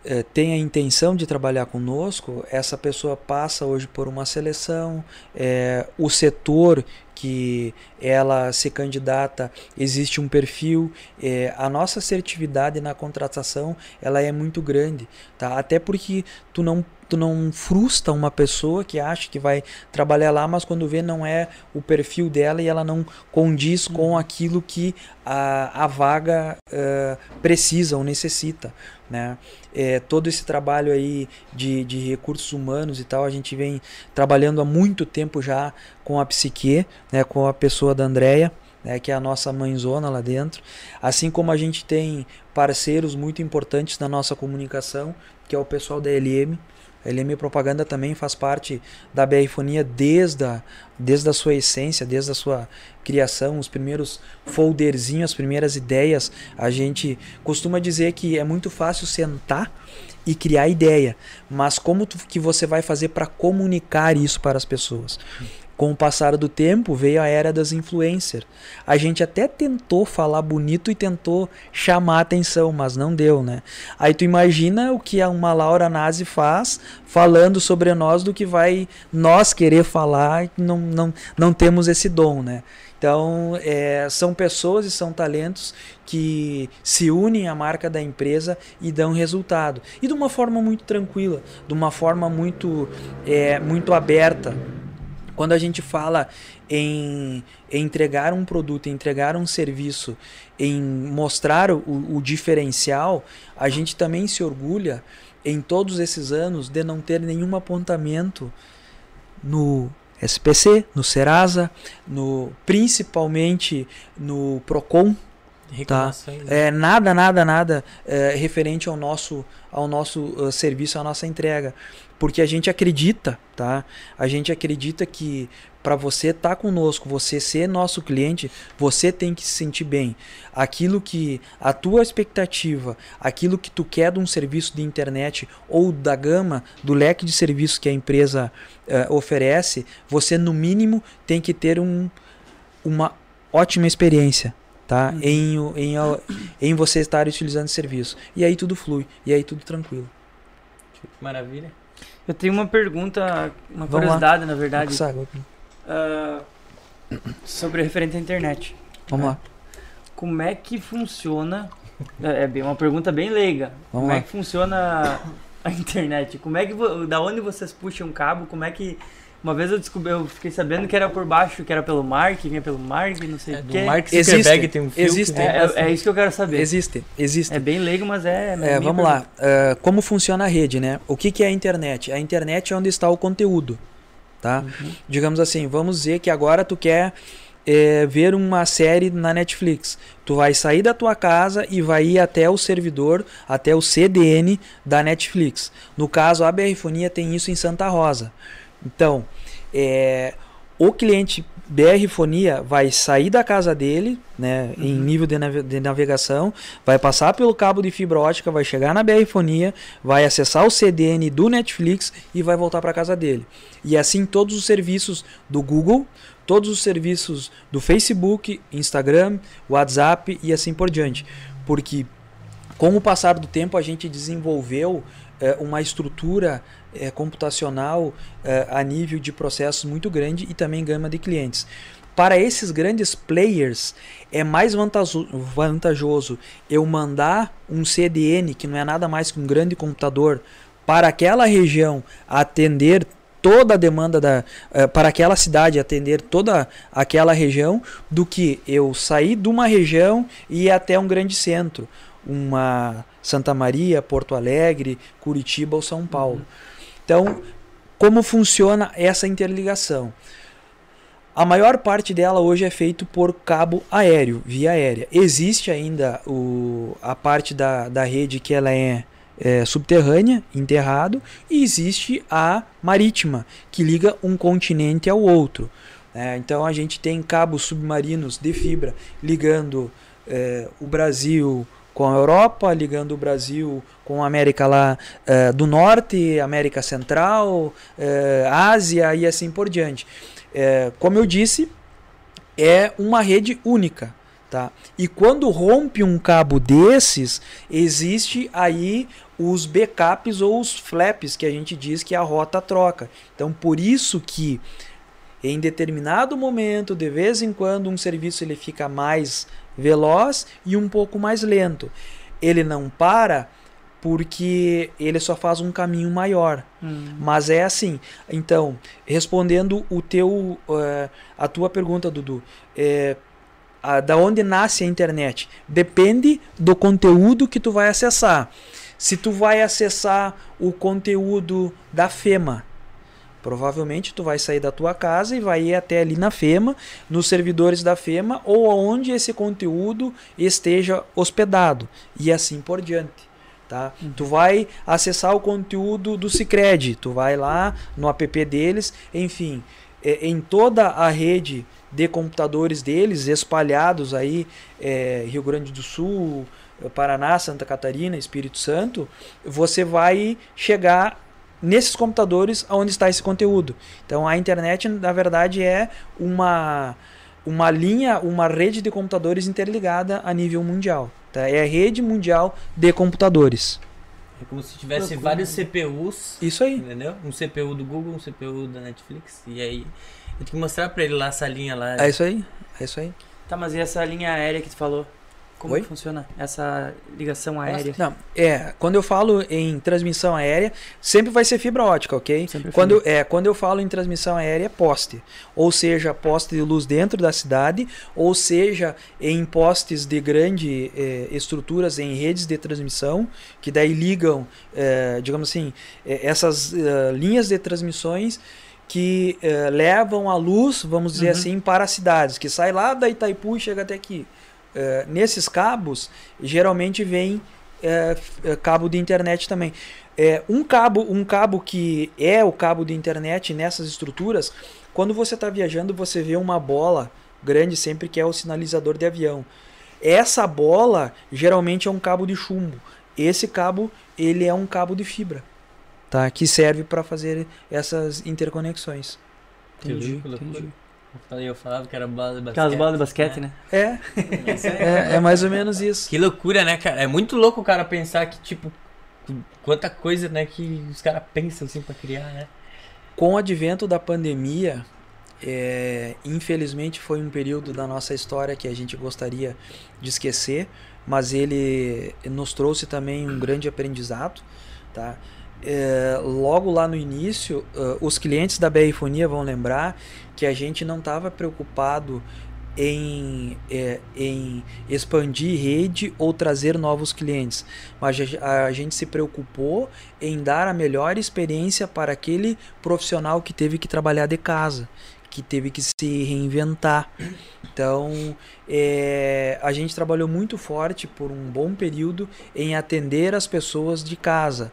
é, tem a intenção de trabalhar conosco, essa pessoa passa hoje por uma seleção, é, o setor que ela se candidata existe um perfil é, a nossa assertividade na contratação ela é muito grande tá até porque tu não tu não frustra uma pessoa que acha que vai trabalhar lá mas quando vê não é o perfil dela e ela não condiz com aquilo que a, a vaga eh, precisa ou necessita né é, todo esse trabalho aí de, de recursos humanos e tal a gente vem trabalhando há muito tempo já com a psique né, com a pessoa da Andrea, né, que é a nossa mãezona lá dentro. Assim como a gente tem parceiros muito importantes na nossa comunicação, que é o pessoal da LM. LM Propaganda também faz parte da BR Fonia desde a, desde a sua essência, desde a sua criação, os primeiros folderzinhos, as primeiras ideias. A gente costuma dizer que é muito fácil sentar e criar ideia, mas como tu, que você vai fazer para comunicar isso para as pessoas? Com o passar do tempo veio a era das influencers. A gente até tentou falar bonito e tentou chamar atenção, mas não deu, né? Aí tu imagina o que uma Laura Nazi faz falando sobre nós do que vai nós querer falar não, não, não temos esse dom, né? Então, é, são pessoas e são talentos que se unem à marca da empresa e dão resultado. E de uma forma muito tranquila, de uma forma muito, é, muito aberta. Quando a gente fala em, em entregar um produto, em entregar um serviço, em mostrar o, o diferencial, a gente também se orgulha em todos esses anos de não ter nenhum apontamento no SPC, no Serasa, no principalmente no Procon, né? é, nada, nada, nada é, referente ao nosso, ao nosso uh, serviço, à nossa entrega. Porque a gente acredita, tá? A gente acredita que para você estar conosco, você ser nosso cliente, você tem que se sentir bem. Aquilo que a tua expectativa, aquilo que tu quer de um serviço de internet ou da gama, do leque de serviços que a empresa eh, oferece, você no mínimo tem que ter um, uma ótima experiência tá? Em, o- em, a- em você estar utilizando esse serviço. E aí tudo flui, e aí tudo tranquilo. Que Maravilha. Eu tenho uma pergunta, uma Vamos lá. curiosidade, na verdade, ah, sobre referente à internet. Vamos lá. Como é que funciona? É é bem uma pergunta bem leiga. Vamos Como lá. é que funciona a internet? Como é que da onde vocês puxam o cabo? Como é que uma vez eu descobri, eu fiquei sabendo que era por baixo, que era pelo mar, que vinha pelo mar, que não sei É, o do quê. Mark Existe, Zuckerberg tem um fio existe. que É, é, é isso que eu quero saber. Existe, existe. É bem leigo, mas é. É, minha vamos lá. Ah, como funciona a rede, né? O que, que é a internet? A internet é onde está o conteúdo, tá? Uhum. Digamos assim, vamos dizer que agora tu quer é, ver uma série na Netflix. Tu vai sair da tua casa e vai ir até o servidor, até o CDN da Netflix. No caso, a BR Fonia tem isso em Santa Rosa. Então, é, o cliente BR Fonia vai sair da casa dele, né, em nível de, nave- de navegação, vai passar pelo cabo de fibra ótica, vai chegar na BR Fonia, vai acessar o CDN do Netflix e vai voltar para casa dele. E assim todos os serviços do Google, todos os serviços do Facebook, Instagram, WhatsApp e assim por diante. Porque com o passar do tempo a gente desenvolveu eh, uma estrutura eh, computacional eh, a nível de processos muito grande e também gama de clientes. Para esses grandes players, é mais vantajoso eu mandar um CDN, que não é nada mais que um grande computador, para aquela região atender toda a demanda da eh, para aquela cidade atender toda aquela região do que eu sair de uma região e ir até um grande centro, uma Santa Maria, Porto Alegre, Curitiba ou São Paulo. Então, como funciona essa interligação? A maior parte dela hoje é feito por cabo aéreo, via aérea. Existe ainda o, a parte da, da rede que ela é, é subterrânea, enterrado, e existe a marítima, que liga um continente ao outro. É, então a gente tem cabos submarinos de fibra ligando é, o Brasil com a Europa, ligando o Brasil com a América lá é, do Norte, América Central, é, Ásia e assim por diante. É, como eu disse, é uma rede única. Tá? E quando rompe um cabo desses, existe aí os backups ou os flaps que a gente diz que a rota troca. Então, por isso que em determinado momento, de vez em quando, um serviço ele fica mais veloz e um pouco mais lento. Ele não para porque ele só faz um caminho maior. Hum. Mas é assim. Então, respondendo o teu, uh, a tua pergunta, Dudu, é, a, da onde nasce a internet? Depende do conteúdo que tu vai acessar. Se tu vai acessar o conteúdo da FEMA, Provavelmente tu vai sair da tua casa e vai ir até ali na FEMA, nos servidores da FEMA ou onde esse conteúdo esteja hospedado e assim por diante. Tá? Uhum. Tu vai acessar o conteúdo do Cicred, tu vai lá no app deles, enfim, é, em toda a rede de computadores deles, espalhados aí, é, Rio Grande do Sul, Paraná, Santa Catarina, Espírito Santo, você vai chegar nesses computadores onde está esse conteúdo. Então a internet, na verdade, é uma, uma linha, uma rede de computadores interligada a nível mundial. Tá? É a rede mundial de computadores. É como se tivesse vários CPUs. Isso aí. Entendeu? Um CPU do Google, um CPU da Netflix. E aí. Eu tenho que mostrar pra ele lá essa linha lá. É isso aí. É isso aí. Tá, mas e essa linha aérea que tu falou? Como Oi? funciona essa ligação aérea? Não, é, quando eu falo em transmissão aérea, sempre vai ser fibra ótica, ok? Sempre quando, fibra. é, quando eu falo em transmissão aérea, é poste. Ou seja, poste de luz dentro da cidade, ou seja, em postes de grande é, estruturas, em redes de transmissão, que daí ligam, é, digamos assim, é, essas é, linhas de transmissões que é, levam a luz, vamos dizer uhum. assim, para as cidades, que sai lá da Itaipu e chega até aqui. É, nesses cabos, geralmente vem é, é, cabo de internet também. É, um cabo um cabo que é o cabo de internet nessas estruturas, quando você está viajando, você vê uma bola grande sempre que é o sinalizador de avião. Essa bola geralmente é um cabo de chumbo. Esse cabo ele é um cabo de fibra, tá? Que serve para fazer essas interconexões. Entendi, entendi. Eu falava que era bola de basquete. Aquelas bolas de basquete, né? né? É. é. é. mais ou menos isso. Que loucura, né, cara? É muito louco o cara pensar que, tipo, quanta coisa, né, que os caras pensam assim pra criar, né? Com o advento da pandemia, é, infelizmente foi um período da nossa história que a gente gostaria de esquecer, mas ele nos trouxe também um grande aprendizado, tá? É, logo lá no início, uh, os clientes da BR Fonia vão lembrar que a gente não estava preocupado em, é, em expandir rede ou trazer novos clientes, mas a, a gente se preocupou em dar a melhor experiência para aquele profissional que teve que trabalhar de casa, que teve que se reinventar. Então, é, a gente trabalhou muito forte por um bom período em atender as pessoas de casa.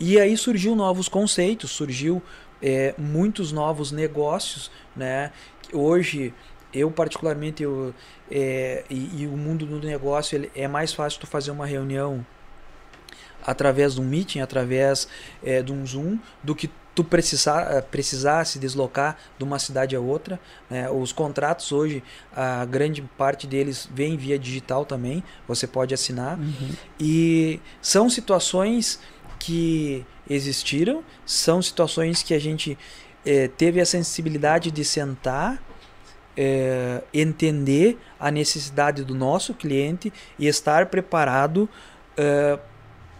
E aí surgiu novos conceitos, surgiu é, muitos novos negócios, né? Hoje eu particularmente eu, é, e, e, o mundo do negócio ele, é mais fácil tu fazer uma reunião através de um meeting, através é, de um Zoom, do que tu precisar, é, precisar se deslocar de uma cidade a outra. Né? Os contratos hoje, a grande parte deles vem via digital também, você pode assinar. Uhum. E são situações que existiram, são situações que a gente é, teve a sensibilidade de sentar, é, entender a necessidade do nosso cliente e estar preparado é,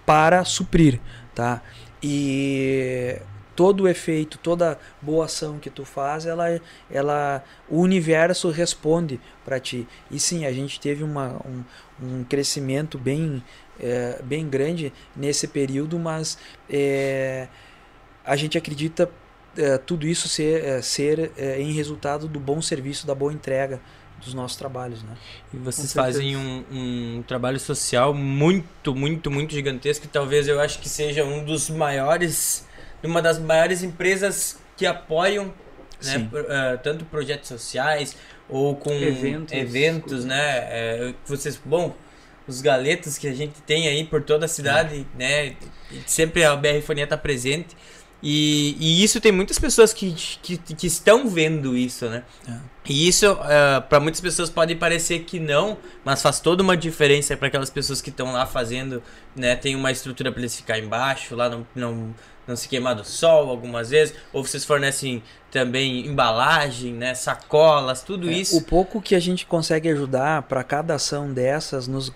para suprir, tá? E todo o efeito, toda boa ação que tu faz, ela, ela, o universo responde para ti. E sim, a gente teve uma, um, um crescimento bem, é, bem grande nesse período, mas é, a gente acredita é, tudo isso ser, é, ser é, em resultado do bom serviço, da boa entrega dos nossos trabalhos, né? E vocês fazem um, um, trabalho social muito, muito, muito gigantesco. Talvez eu acho que seja um dos maiores, uma das maiores empresas que apoiam, né, uh, tanto projetos sociais ou com eventos, eventos né? É, vocês, bom, os galetos que a gente tem aí por toda a cidade, é. né? Sempre a BR Fonia está presente. E, e, isso tem muitas pessoas que, que, que estão vendo isso, né? É. E isso, uh, é, para muitas pessoas pode parecer que não, mas faz toda uma diferença para aquelas pessoas que estão lá fazendo, né? Tem uma estrutura para eles ficar embaixo, lá não, não, não se queimar do sol algumas vezes, ou vocês fornecem também embalagem, né, sacolas, tudo é, isso. O pouco que a gente consegue ajudar para cada ação dessas, nos,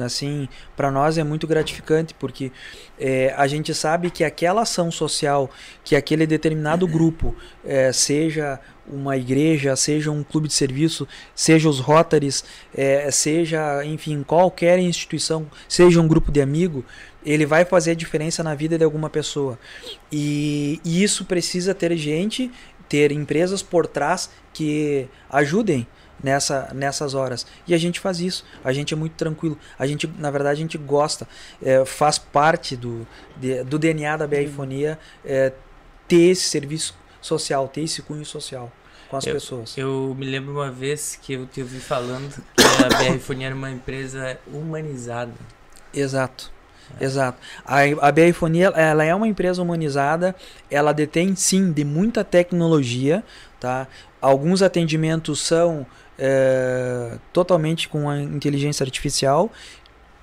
assim, para nós é muito gratificante porque é, a gente sabe que aquela ação social, que aquele determinado grupo, é, seja uma igreja, seja um clube de serviço, seja os Rotaries, é, seja, enfim, qualquer instituição, seja um grupo de amigo, ele vai fazer a diferença na vida de alguma pessoa. E, e isso precisa ter gente, ter empresas por trás que ajudem nessa, nessas horas. E a gente faz isso. A gente é muito tranquilo. A gente, na verdade, a gente gosta, é, faz parte do, de, do DNA da BR Fonia é, ter esse serviço social, ter esse cunho social com as eu, pessoas. Eu me lembro uma vez que eu te ouvi falando que a BR Fonia era uma empresa humanizada. Exato. Exato. A, a BR Fonia, ela é uma empresa humanizada, ela detém sim de muita tecnologia, tá? Alguns atendimentos são é, totalmente com a inteligência artificial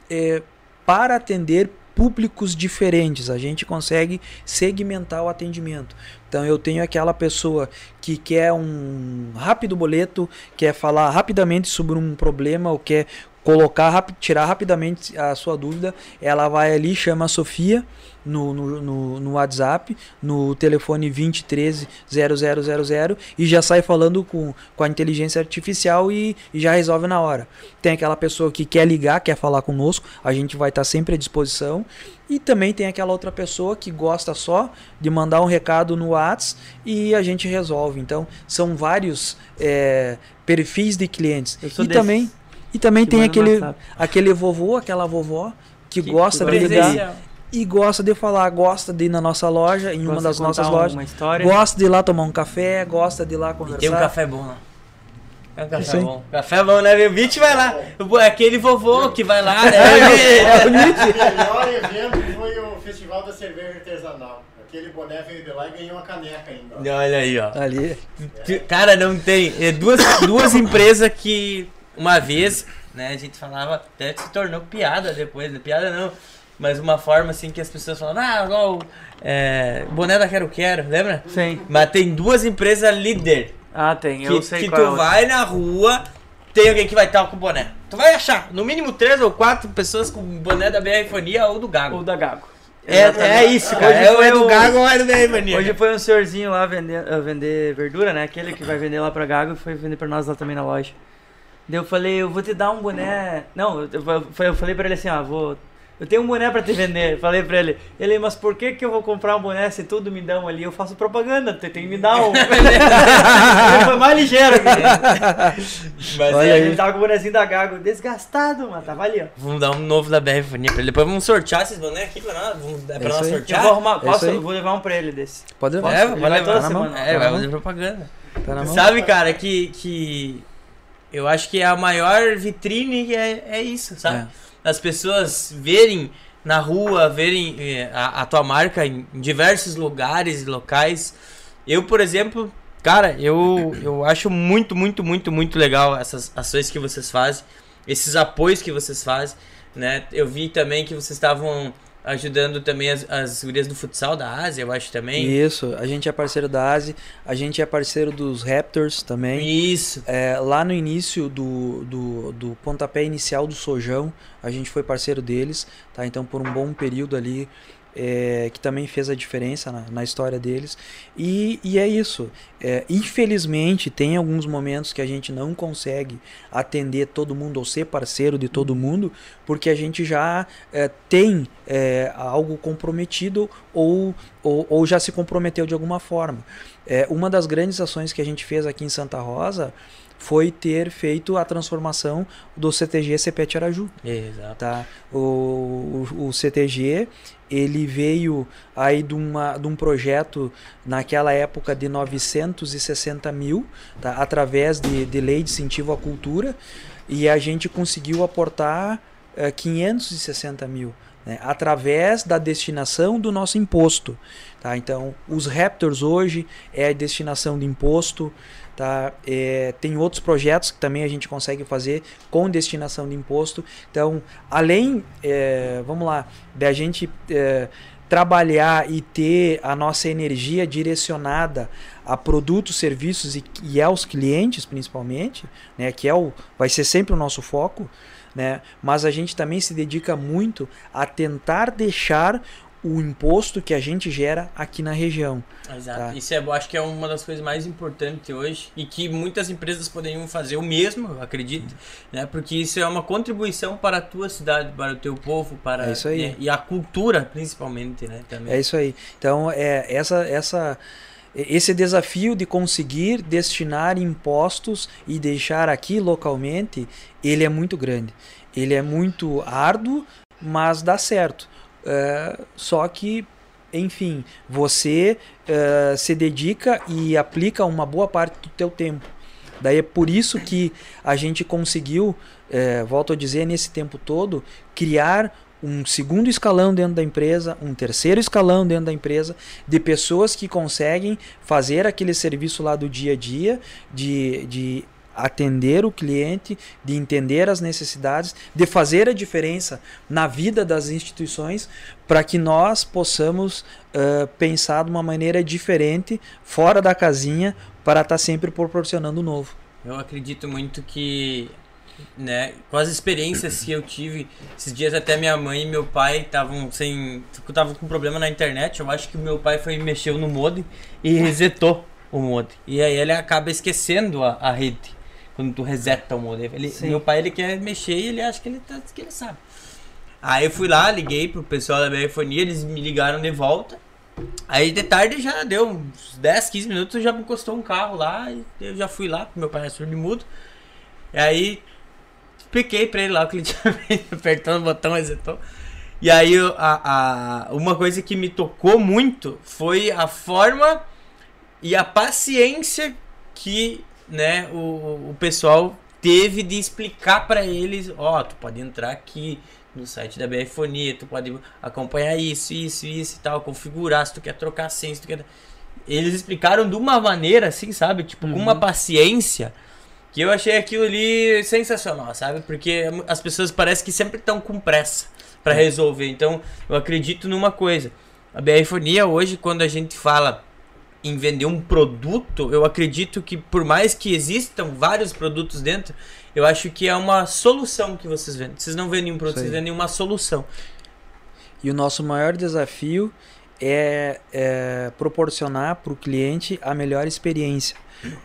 é, para atender públicos diferentes. A gente consegue segmentar o atendimento. Então eu tenho aquela pessoa que quer um rápido boleto, quer falar rapidamente sobre um problema ou quer colocar, tirar rapidamente a sua dúvida, ela vai ali, chama a Sofia no, no, no, no WhatsApp, no telefone 2013 0000 e já sai falando com, com a inteligência artificial e, e, já resolve na hora. Tem aquela pessoa que quer ligar, quer falar conosco, a gente vai estar sempre à disposição. E também tem aquela outra pessoa que gosta só de mandar um recado no WhatsApp e a gente resolve. Então, são vários é, perfis de clientes. E desse. também e também que tem aquele, aquele vovô, aquela vovó que, que gosta de ligar e gosta de falar, gosta de ir na nossa loja, em gosta uma das nossas lojas. Gosta de ir lá tomar um café, gosta de ir lá conversar. E tem um café bom lá. É um café bom. Café bom, né? O Beat vai lá. Aquele vovô que vai lá. Né? É, o melhor evento foi o Festival da Cerveja Artesanal. Aquele boné veio de lá e ganhou uma caneca ainda. Olha aí, ó. Ali. Cara, não tem. É duas, duas empresas que uma vez, né, a gente falava, até se tornou piada depois, né? piada não, mas uma forma assim que as pessoas falam, ah, igual é, boné da Quero Quero, lembra? Sim. Mas tem duas empresas líder. Ah, tem, eu que, sei Que qual tu é vai na rua, tem alguém que vai estar com boné. Tu vai achar, no mínimo três ou quatro pessoas com boné da BR Fonia ou do Gago. Ou da Gago. É, é isso, cara. Hoje é, é do Gago ou é do BR Fonia. Hoje foi um senhorzinho lá vender, vender verdura, né? Aquele que vai vender lá pra Gago e foi vender pra nós lá também na loja. Daí eu falei, eu vou te dar um boné. Não, eu, eu falei pra ele assim, ó, vou. Eu tenho um boné pra te vender. Falei pra ele. Ele, mas por que que eu vou comprar um boné se tudo me dão ali? Eu faço propaganda, tu tem que me dar um. ele foi mais ligeiro. mas Olha aí. ele tava com o bonézinho da Gago desgastado, mas tava ali, ó. Vamos dar um novo da BR Fonia pra ele. Depois vamos sortear esses bonés aqui pra nós. Vamos, é pra nós sortear. Eu vou arrumar, posso, eu vou levar um pra ele desse. Pode levar. É, vai levar toda semana. É, vai fazer propaganda. Tá Sabe, cara, que, que eu acho que a maior vitrine é, é isso, sabe? É. As pessoas verem na rua, verem eh, a, a tua marca em, diversos lugares e locais. Eu, por exemplo, cara, eu, eu acho muito, muito, muito, muito legal essas ações que vocês fazem, esses apoios que vocês fazem, né? Eu vi também que vocês estavam ajudando também as, as gurias do futsal da Ásia, eu acho também. Isso, a gente é parceiro da Ásia, a gente é parceiro dos Raptors também. Isso. É, lá no início do, do, do pontapé inicial do Sojão, a gente foi parceiro deles, tá? Então por um bom período ali é, que também fez a diferença na, na história deles. E, e é isso. É, infelizmente, tem alguns momentos que a gente não consegue atender todo mundo ou ser parceiro de todo mundo, porque a gente já é, tem é, algo comprometido ou, ou, ou, já se comprometeu de alguma forma. É, uma das grandes ações que a gente fez aqui em Santa Rosa foi ter feito a transformação do CTG CPET Araju. Exato. Tá? O, o, o, CTG ele veio aí de, uma, de um projeto naquela época de 960 mil, tá? através de, de lei de incentivo à cultura, e a gente conseguiu aportar uh, eh, 560 mil. Né, através da destinação do nosso imposto. Tá? Então, os Raptors hoje é a destinação de imposto, Tá? É, tem outros projetos que também a gente consegue fazer com destinação de imposto. Então, além, é, vamos lá, da gente é, trabalhar e ter a nossa energia direcionada a produtos, serviços e, e aos clientes, principalmente, né, que é o, vai ser sempre o nosso foco. Né? Mas a gente também se dedica muito a tentar deixar o imposto que a gente gera aqui na região. Exato. Tá? Isso é, acho que é uma das coisas mais importantes hoje e que muitas empresas poderiam fazer o mesmo, acredito, né? Porque isso é uma contribuição para a tua cidade, para o teu povo, para é isso aí. Né? e a cultura principalmente, né? Também. É isso aí. Então é essa essa esse desafio de conseguir destinar impostos e deixar aqui localmente, ele é muito grande. Ele é muito árduo, mas dá certo. Uh, só que, enfim, você uh, se dedica e aplica uma boa parte do teu tempo. Daí é por isso que a gente conseguiu, uh, volto a dizer, nesse tempo todo, criar um segundo escalão dentro da empresa, um terceiro escalão dentro da empresa, de pessoas que conseguem fazer aquele serviço lá do dia a dia, de, de atender o cliente, de entender as necessidades, de fazer a diferença na vida das instituições, para que nós possamos uh, pensar de uma maneira diferente, fora da casinha, para estar tá sempre proporcionando novo. Eu acredito muito que, né, com as experiências que eu tive, esses dias até minha mãe e meu pai estavam sem, estavam com problema na internet. Eu acho que meu pai foi mexeu no modem e resetou o modem. E aí ele acaba esquecendo a, a rede quando tu reseta o modem. Ele, meu pai ele quer mexer e ele acha que ele, tá, que ele sabe. Aí eu fui lá, liguei pro pessoal da telefonia, eles me ligaram de volta. Aí de tarde já deu uns 10, 15 minutos, já me encostou um carro lá e eu já fui lá, meu pai é surdo mudo. E aí expliquei pra ele lá o que ele tinha feito, apertando o botão, resetou. E aí a, a, uma coisa que me tocou muito foi a forma e a paciência que né, o, o pessoal teve de explicar para eles, ó, oh, tu pode entrar aqui no site da BFonia, tu pode acompanhar isso, isso, isso e tal, configurar se tu quer trocar senha, se tu quer... Eles explicaram de uma maneira assim, sabe? Tipo, uhum. com uma uhum. paciência que eu achei aquilo ali sensacional, sabe? Porque as pessoas parecem que sempre estão com pressa para resolver. Então, eu acredito numa coisa. A BFonia hoje, quando a gente fala em vender um produto, eu acredito que por mais que existam vários produtos dentro, eu acho que é uma solução que vocês vendem. Vocês não vendem um produto, vocês vendem uma solução. E o nosso maior desafio é, é proporcionar para o cliente a melhor experiência.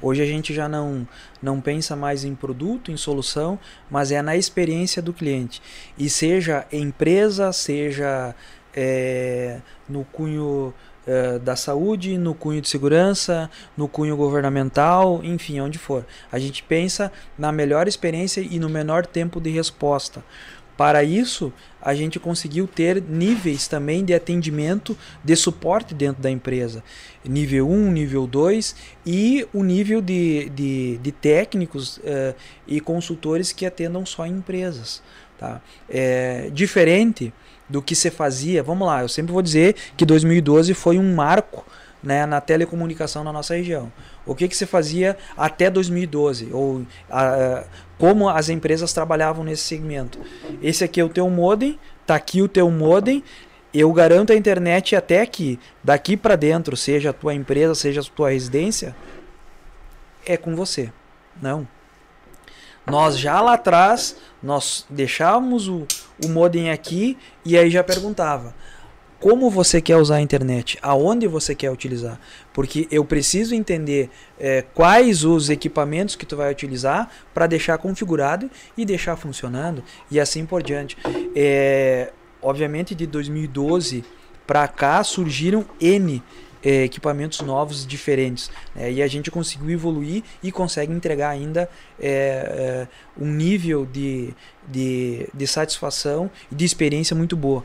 Hoje a gente já não, não pensa mais em produto, em solução, mas é na experiência do cliente. E seja empresa, seja é, no cunho uh, da saúde, no cunho de segurança, no cunho governamental, enfim, onde for. A gente pensa na melhor experiência e no menor tempo de resposta. Para isso, a gente conseguiu ter níveis também de atendimento, de suporte dentro da empresa. Nível 1, nível 2 e o nível de, de, de técnicos uh, e consultores que atendam só empresas. Tá? É, diferente do que se fazia. Vamos lá, eu sempre vou dizer que 2012 foi um marco né, na telecomunicação na nossa região. O que, que se fazia até 2012? Ou a, como as empresas trabalhavam nesse segmento? Esse aqui é o teu modem, tá aqui o teu modem. Eu garanto a internet até que daqui para dentro, seja a tua empresa, seja a tua residência, é com você. Não. Nós já lá atrás, nós deixávamos o, o modem aqui e aí já perguntava. como você quer usar a internet, aonde você quer utilizar, porque eu preciso entender é, quais os equipamentos que tu vai utilizar para deixar configurado e deixar funcionando e assim por diante. É, obviamente de 2012 para cá surgiram n é, equipamentos novos diferentes né? e a gente conseguiu evoluir e consegue entregar ainda é, é, um nível de, de, de satisfação e de experiência muito boa.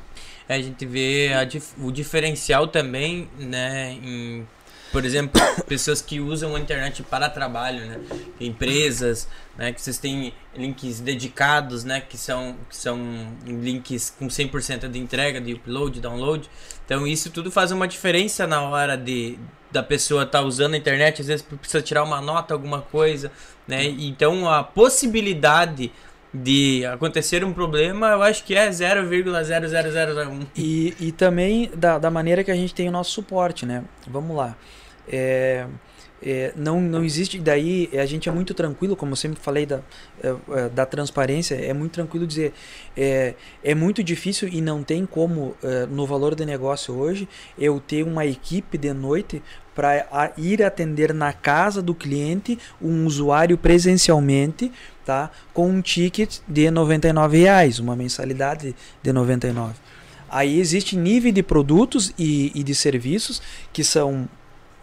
É, a gente vê a o diferencial também, né, em, por exemplo, pessoas que usam a internet para trabalho, né, empresas, né, que vocês têm links dedicados, né, que são, que são links com 100% de entrega, de upload, download. Então isso tudo faz uma diferença na hora de da pessoa estar usando a internet, às vezes precisa tirar uma nota, alguma coisa, né? Então a possibilidade de acontecer um problema, eu acho que é 0,0001. E, e também da, da maneira que a gente tem o nosso suporte, né? Vamos lá. É, é, não, não existe. Daí a gente é muito tranquilo, como eu sempre falei da, é, é, da transparência, é muito tranquilo dizer. É, é muito difícil e não tem como, é, no valor de negócio hoje, eu ter uma equipe de noite para ir atender na casa do cliente um usuário presencialmente, tá? Com um ticket de 99 reais, uma mensalidade de 99. Aí existe nível de produtos e, e de serviços que são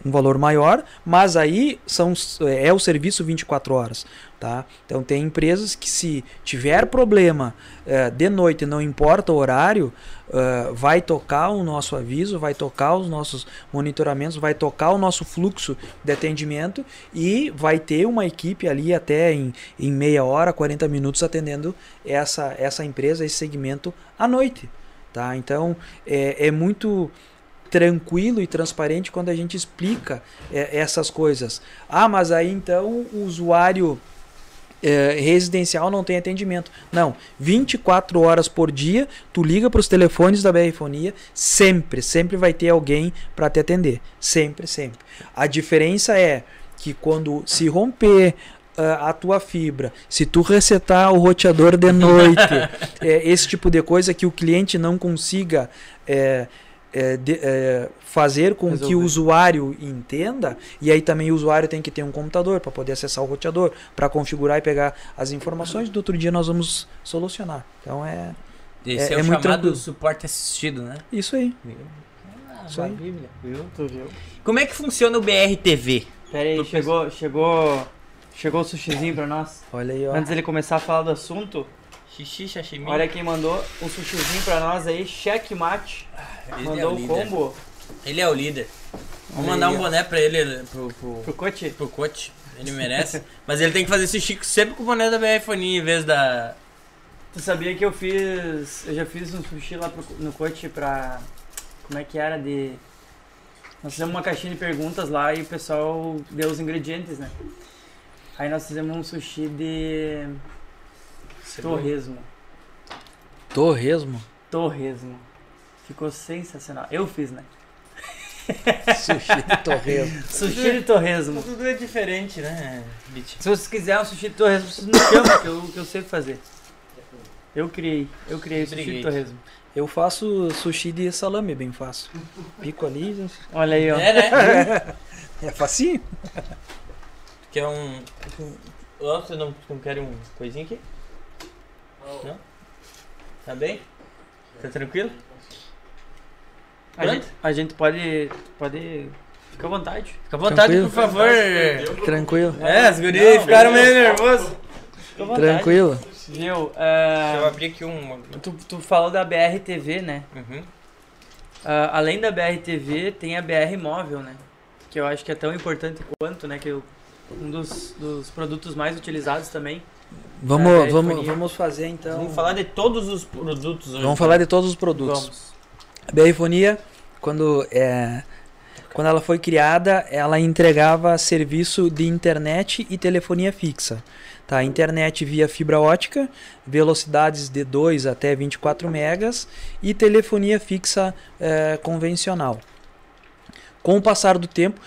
um valor maior, mas aí são, é o serviço 24 horas. Tá? Então tem empresas que se tiver problema é, de noite, não importa o horário, é, vai tocar o nosso aviso, vai tocar os nossos monitoramentos, vai tocar o nosso fluxo de atendimento e vai ter uma equipe ali até em, em meia hora, 40 minutos atendendo essa, essa empresa, esse segmento à noite. Tá? Então é, é muito tranquilo e transparente quando a gente explica é, essas coisas. Ah, mas aí então o usuário é, residencial não tem atendimento. Não, 24 horas por dia, tu liga para os telefones da BR Fonia, sempre, sempre vai ter alguém para te atender. Sempre, sempre. A diferença é que quando se romper a tua fibra, se tu resetar o roteador de noite, é, esse tipo de coisa que o cliente não consiga é, é, de, é, fazer com Resolver. que o usuário entenda, e aí também o usuário tem que ter um computador para poder acessar o roteador, para configurar e pegar as informações, do outro dia nós vamos solucionar. Então é. Esse é, é o muito chamado tranquilo. suporte assistido, né? Isso aí. Ah, Isso aí. Bíblia. Viu? Tu viu? Como é que funciona o BRTV? Pera aí, Pro chegou, chegou, chegou o sushizinho pra nós. Olha aí, ó. Antes dele começar a falar do assunto, Xixi, sashimi. olha quem mandou o sushizinho pra nós aí, checkmate. ele Mandou é o o combo Ele é o líder. Vamos mandar um boné pra ele, pro, pro, pro coach. pro coach. Ele merece. Mas ele tem que fazer esse chico sempre com o boné da BR em vez da. Tu sabia que eu fiz, eu já fiz um sushi lá pro- no coach pra, como é que era de... Nós fizemos uma caixinha de perguntas lá e o pessoal deu os ingredientes, né? Aí nós fizemos um sushi de torresmo. Torresmo. Torresmo. Ficou sensacional. Eu fiz, né? Sushi de torresmo. Sushi de torresmo. Tudo é diferente, né, Bitch? Se vocês quiserem um sushi de torresmo, vocês me chamam, que eu, que eu sei fazer. Eu criei, eu criei sushi de torresmo. Eu faço sushi de salame, bem fácil. Pico ali, Olha aí, ó. É, né? é facinho. Quer um. Ó, você não, não quer um coisinho aqui? Não? Tá bem? Tá tranquilo? A gente, a gente pode, pode... Fica à vontade. Fica à vontade, Tranquilo. por favor. Tranquilo. É, as gurias Não, ficaram meio nervosas. Fica à vontade. Tranquilo. Viu? Deixa é, eu abrir aqui um. tu, tu falou da BRTV, né? Uhum. Ah, além da BRTV, tem a BR Móvel, né? Que eu acho que é tão importante quanto, né? Que eu, um dos, dos produtos mais utilizados também. Vamos, É, vamos, vamos fazer então. Vamos falar de todos os produtos hoje. Vamos falar de todos os produtos. Vamos. A BR-Fonia, quando, é, quando ela foi criada, ela entregava serviço de internet e telefonia fixa. Tá? Internet via fibra ótica, velocidades de 2 até 24 megas e telefonia fixa é, convencional. Com o passar do tempo,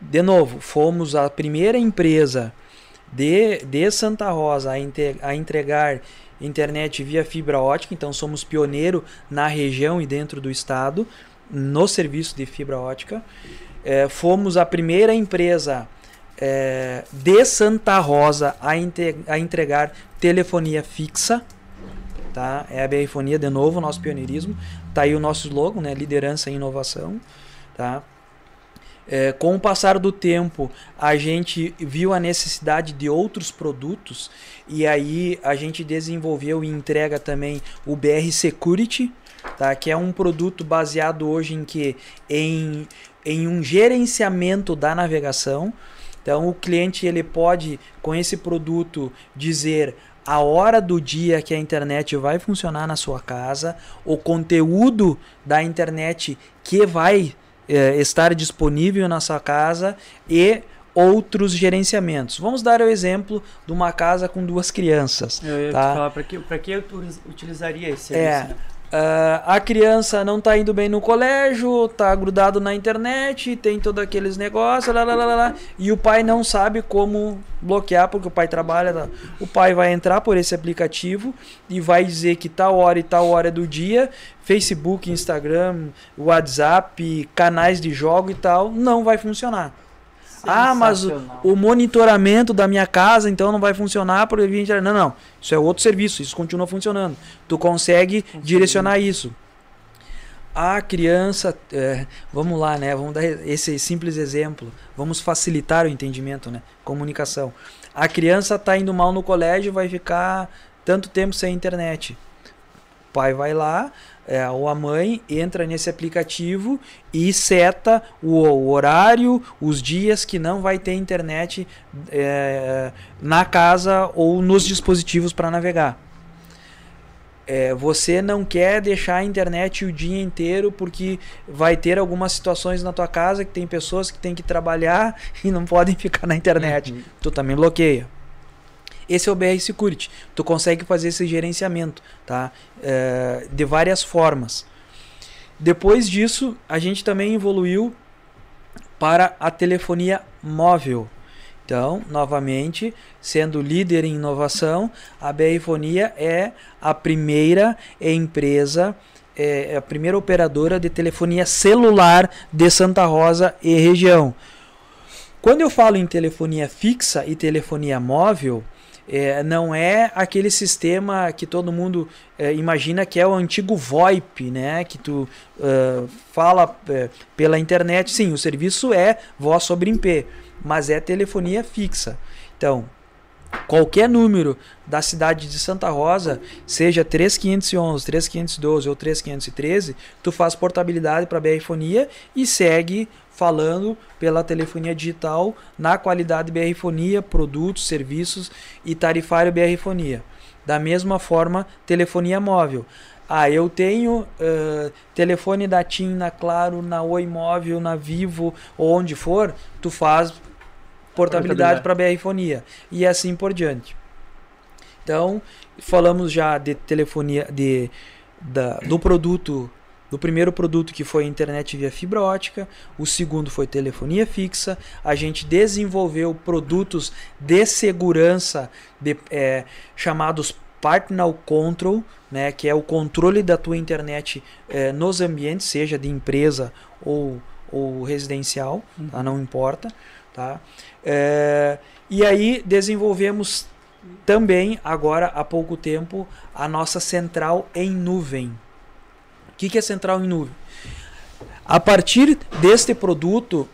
de novo, fomos a primeira empresa de, de Santa Rosa a, inte- a entregar internet via fibra ótica, então somos pioneiro na região e dentro do estado no serviço de fibra ótica. É, fomos a primeira empresa é, de Santa Rosa a, a entregar telefonia fixa. Tá? É a BR de novo, nosso pioneirismo. Tá aí o nosso slogan, né? Liderança e inovação. Tá? É, com o passar do tempo, a gente viu a necessidade de outros produtos e aí a gente desenvolveu e entrega também o BR Security, tá? que é um produto baseado hoje em que em, em um gerenciamento da navegação. Então o cliente ele pode com esse produto dizer a hora do dia que a internet vai funcionar na sua casa, o conteúdo da internet que vai é, estar disponível na sua casa e outros gerenciamentos. Vamos dar o exemplo de uma casa com duas crianças. Eu ia tá? te falar para que, que eu utilizaria esse é, serviço. É, Uh, a criança não está indo bem no colégio, está grudado na internet, tem todos aqueles negócios, lá, lá, lá, lá, e o pai não sabe como bloquear, porque o pai trabalha. O pai vai entrar por esse aplicativo e vai dizer que tal hora e tal hora do dia, Facebook, Instagram, WhatsApp, canais de jogo e tal, não vai funcionar. Ah, mas o, o, monitoramento da minha casa então não vai funcionar porque a não, não. Isso é outro serviço, isso continua funcionando. Tu consegue direcionar isso. A criança, é, vamos lá, né? Vamos dar esse simples exemplo. Vamos facilitar o entendimento, né? Comunicação. A criança está indo mal no colégio, vai ficar tanto tempo sem internet. O pai vai lá, é, ou a mãe entra nesse aplicativo e seta o, o, horário, os dias que não vai ter internet é, na casa ou nos dispositivos para navegar. É, você não quer deixar a internet o dia inteiro porque vai ter algumas situações na tua casa que tem pessoas que têm que trabalhar e não podem ficar na internet. Uhum. Tu também bloqueia. Esse é o BR Security. Tu consegue fazer esse gerenciamento, tá? É, de várias formas. Depois disso, a gente também evoluiu para a telefonia móvel. Então, novamente, sendo líder em inovação, a BR Fonia é a primeira empresa, é, é a primeira operadora de telefonia celular de Santa Rosa e região. Quando eu falo em telefonia fixa e telefonia móvel, é, não é aquele sistema que todo mundo é, imagina que é o antigo VoIP, né? Que tu uh, fala é, pela internet. Sim, o serviço é voz sobre IP, mas é telefonia fixa. Então, qualquer número da cidade de Santa Rosa, seja 3511, 3512 ou 3513, tu faz portabilidade para a BR-fonia e segue falando pela telefonia digital na qualidade BR-fonia, produtos, serviços e tarifário BR-fonia. Da mesma forma, telefonia móvel. Ah, eu tenho uh, telefone da TIM, na Claro, na Oi Móvel, na Vivo, ou onde for, tu faz portabilidade para BR-fonia e assim por diante. Então, falamos já de telefonia, de, da, do produto do primeiro produto que foi internet via fibra ótica, o segundo foi telefonia fixa. A gente desenvolveu produtos de segurança de, é, chamados Partner Control, né, que é o controle da tua internet é, nos ambientes, seja de empresa ou, ou residencial, uhum. tá, não importa. Tá? É, e aí desenvolvemos também, agora há pouco tempo, a nossa central em nuvem que, que é central em nuvem? A partir deste produto,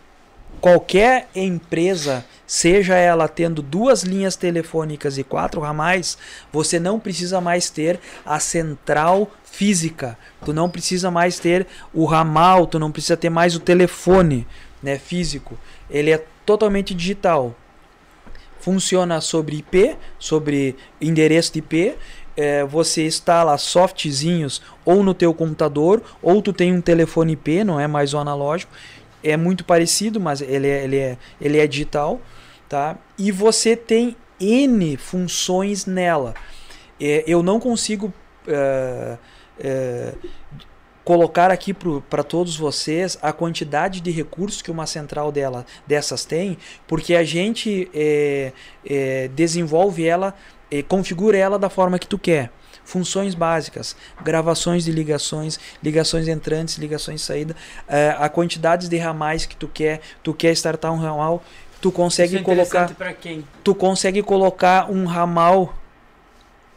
qualquer empresa, seja ela tendo duas linhas telefônicas e quatro ramais, você não precisa mais ter a central física. Tu não precisa mais ter o ramal, tu não precisa ter mais o telefone, né, físico. Ele é totalmente digital. Funciona sobre IP, sobre endereço de IP é, você instala softzinhos ou no teu computador, ou tu tem um telefone IP, não é mais o analógico. É muito parecido, mas ele é, ele é, ele é digital. Tá? E você tem N funções nela. É, eu não consigo é, é, colocar aqui para todos vocês a quantidade de recursos que uma central dela, dessas tem, porque a gente é, é, desenvolve ela eh, configura ela da forma que tu quer. Funções básicas, gravações de ligações, ligações entrantes, ligações de saída, eh, a quantidade de ramais que tu quer, tu quer startar um ramal, tu consegue Isso é colocar pra quem? tu consegue colocar um ramal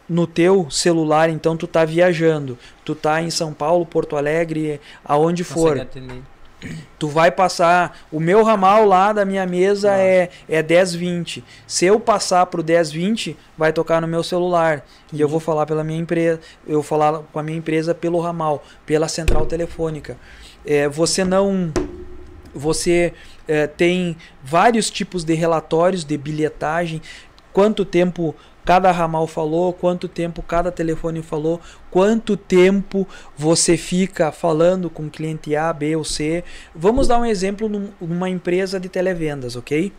no teu celular, então tu tá viajando, tu tá em São Paulo, Porto Alegre, aonde for, Consegue atender. Tu vai passar, o meu ramal lá da minha mesa Ah. é é 1020. Se eu passar pro 1020, vai tocar no meu celular e eu vou falar pela minha empresa, eu vou falar com a minha empresa pelo ramal, pela central telefônica. É, você não você eh, tem vários tipos de relatórios de bilhetagem, quanto tempo cada ramal falou, quanto tempo cada telefone falou, quanto tempo você fica falando com cliente A, B ou C. Vamos dar um exemplo num- numa empresa de televendas, ok?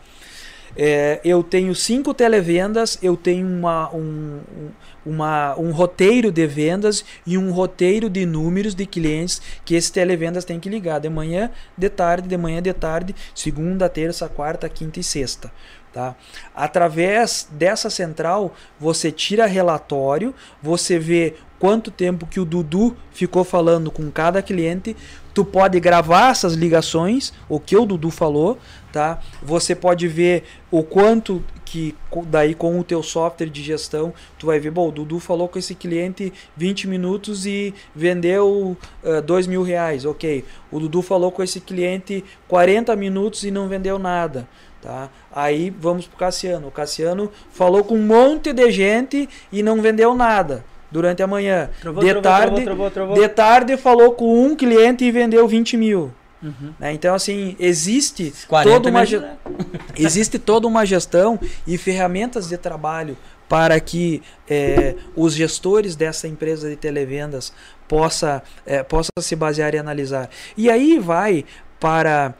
É, eu tenho cinco televendas, eu tenho uma, um, um- uma, um roteiro de vendas e um roteiro de números de clientes que esses televendas têm que ligar de manhã, de tarde, de manhã, de tarde, segunda, terça, quarta, quinta e sexta. Tá? Através dessa central, você tira relatório, você vê quanto tempo que o Dudu ficou falando com cada cliente, tu pode gravar essas ligações, o que o Dudu falou, tá? Você pode ver o quanto que daí com o teu software de gestão, tu vai ver, bom, o Dudu falou com esse cliente 20 minutos e vendeu uh, 2 mil reais, ok. O Dudu falou com esse cliente 40 minutos e não vendeu nada. Tá? Aí vamos pro Cassiano. O Cassiano falou com um monte de gente e não vendeu nada durante a manhã. Trovou, de trovou, tarde, trovou, trovou, de tarde falou com um cliente e vendeu 20 mil. Uhum. né? Então, assim, existe 40 toda uma, ge- ajuda. existe toda uma gestão e ferramentas de trabalho para que eh, os gestores dessa empresa de televendas possa, eh, possa se basear e analisar. E aí vai para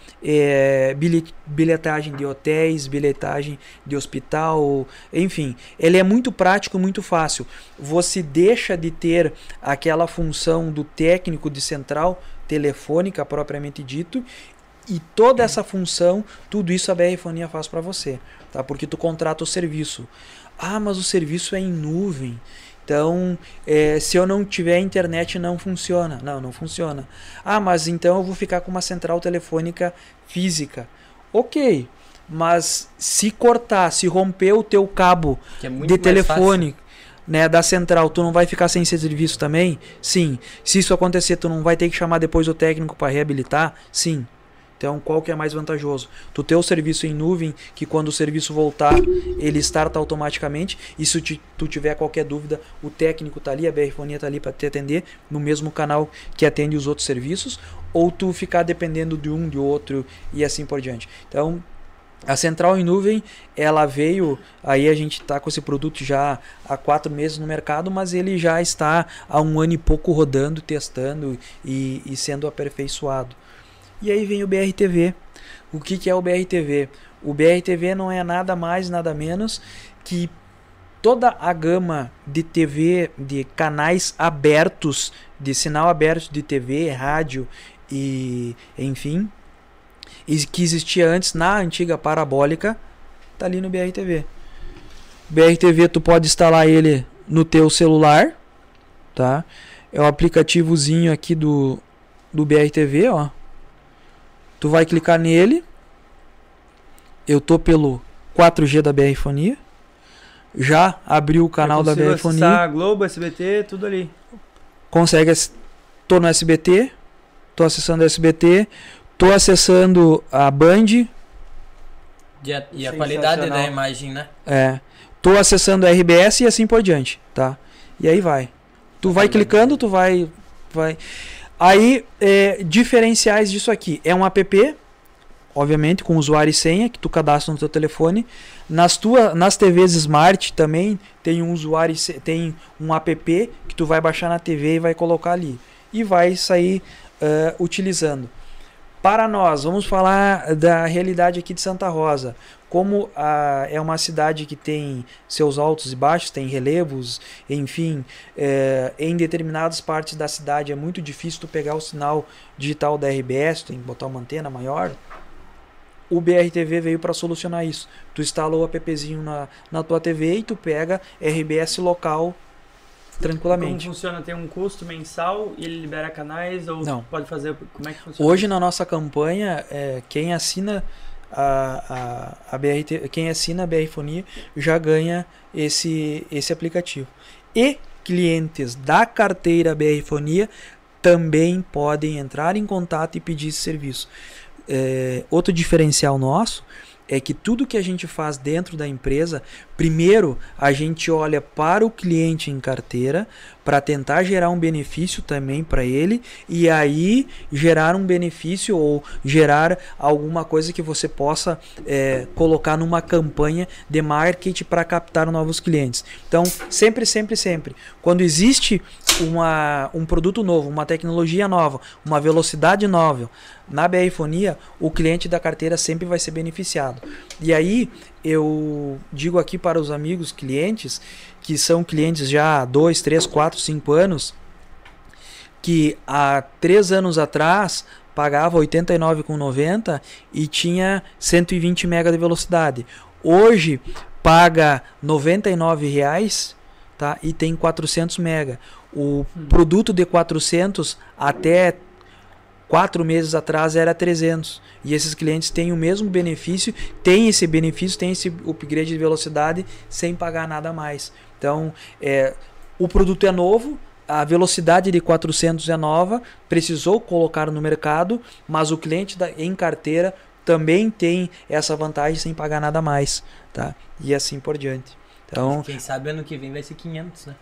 bilhe- bilhetagem de hotéis, bilhetagem de hospital, enfim, ele é muito prático, muito fácil. Você deixa de ter aquela função do técnico de central telefônica propriamente dito e toda essa função, tudo isso a BR Fonia faz para você, tá? Porque tu contrata o serviço. Ah, mas o serviço é em nuvem. Então, eh, se eu não tiver internet, não funciona. Não, não funciona. Ah, mas então eu vou ficar com uma central telefônica física. Ok, mas se cortar, se romper o teu cabo é de telefone né, da central, tu não vai ficar sem esse serviço também? Sim. Se isso acontecer, tu não vai ter que chamar depois o técnico para reabilitar? Sim. Então, qual que é mais vantajoso? Tu ter o serviço em nuvem, que quando o serviço voltar, ele starta automaticamente, e se tu tiver qualquer dúvida, o técnico tá ali, a BR Fonia tá ali para te atender no mesmo canal que atende os outros serviços, ou tu ficar dependendo de um, de outro e assim por diante. Então, a central em nuvem, ela veio, aí a gente está com esse produto já há quatro meses no mercado, mas ele já está há um ano e pouco rodando, testando e, e sendo aperfeiçoado. E aí vem o BRTV. O que, que é o BRTV? O BRTV não é nada mais, nada menos que toda a gama de TV, de canais abertos, de sinal aberto de TV, rádio e enfim, que existia antes na antiga parabólica, tá ali no BRTV. BRTV tu pode instalar ele no teu celular, tá? É o aplicativozinho aqui do do BRTV, ó. Tu vai clicar nele. Eu tô pelo 4G da BR Fonia. Já abriu o canal da BR Fonia. acessar Globo, SBT, tudo ali. consegue tô no SBT, tô acessando o SBT, tô acessando a Band, E a, e a qualidade da imagem, né? é, tô acessando a RBS e assim por diante, tá? E aí vai. Tu vai clicando, tu vai vai Aí, é, diferenciais disso aqui. É um app, obviamente, com usuário e senha, que tu cadastra no teu telefone. Nas, tua, nas TVs Smart também tem um usuário tem um app que tu vai baixar na TV e vai colocar ali. E vai sair eh, utilizando. Para nós, vamos falar da realidade aqui de Santa Rosa. Como ah, é uma cidade que tem seus altos e baixos, tem relevos, enfim, eh, em determinadas partes da cidade é muito difícil tu pegar o sinal digital da RBS, tem que botar uma antena maior. o BRTV veio para solucionar isso. Tu instala o appzinho na, na tua TV e tu pega RBS local Como tranquilamente. funciona? Tem um custo mensal e ele libera canais ou Não. pode fazer? Como é que funciona? Hoje na nossa campanha, é, quem assina a, a, a BRT, quem assina a BR Fonia já ganha esse, esse aplicativo. E clientes da carteira BR Fonia também podem entrar em contato e pedir esse serviço. É, outro diferencial nosso é que tudo que a gente faz dentro da empresa, primeiro a gente olha para o cliente em carteira para tentar gerar um benefício também para ele e aí gerar um benefício ou gerar alguma coisa que você possa é, colocar numa campanha de marketing para captar novos clientes. Então, sempre, sempre, sempre, quando existe uma, um produto novo, uma tecnologia nova, uma velocidade nova na BR Fonia, o cliente da carteira sempre vai ser beneficiado. E aí eu digo aqui para os amigos clientes que são clientes já há 2, 3, 4, 5 anos, que há 3 anos atrás pagava 89,90 e tinha 120 mega de velocidade. Hoje paga 99 reais, tá? E tem 400 mega. O produto de 400 até quatro meses atrás era 300 e esses clientes têm o mesmo benefício, têm esse benefício, têm esse upgrade de velocidade sem pagar nada mais. Então, é, o produto é novo, a velocidade de 400 é nova, precisou colocar no mercado, mas o cliente da, em carteira também tem essa vantagem sem pagar nada mais, tá? E assim por diante. Então, Quem sabe ano que vem vai ser 500, né?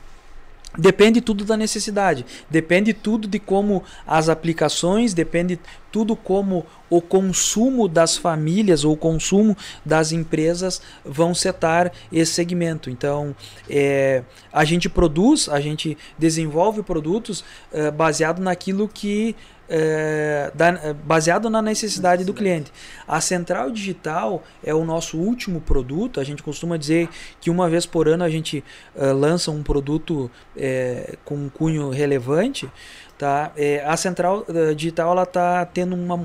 Depende tudo da necessidade, depende tudo de como as aplicações, depende tudo como o consumo das famílias ou o consumo das empresas vão setar esse segmento. Então, é, a gente produz, a gente desenvolve produtos é, baseado naquilo que é, da- baseado na necessidade do cliente. A central digital é o nosso último produto. A gente costuma dizer que uma vez por ano a gente eh, lança um produto eh, com um cunho relevante. Tá? Eh, a central eh, digital ela está tendo uma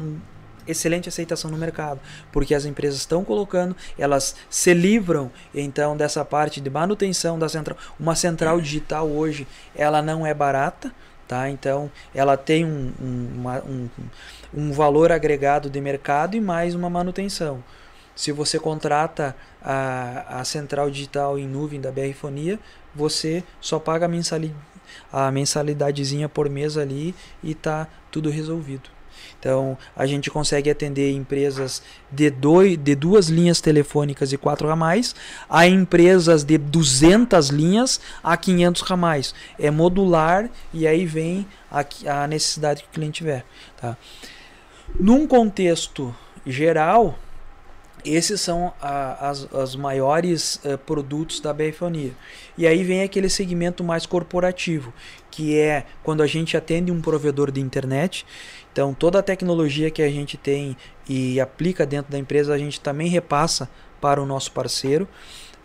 excelente aceitação no mercado, porque as empresas estão colocando, elas se livram então dessa parte de manutenção da central. Uma central digital hoje ela não é barata, tá? Então ela tem um, um, uma- um, um valor agregado de mercado e mais uma manutenção. Se você contrata a, a central digital em nuvem da BR Fonia, você só paga a, mensali, a mensalidadezinha por mês ali e tá tudo resolvido. Então, a gente consegue atender empresas de, dois, de duas linhas telefônicas e quatro ramais, a empresas de 200 linhas a 500 ramais. É modular e aí vem a, a necessidade que o cliente tiver. Tá? Num contexto geral, esses são a- as, as maiores eh, produtos da BFonia. E aí vem aquele segmento mais corporativo, que é quando a gente atende um provedor de internet. Então, toda a tecnologia que a gente tem e aplica dentro da empresa, a gente também repassa para o nosso parceiro.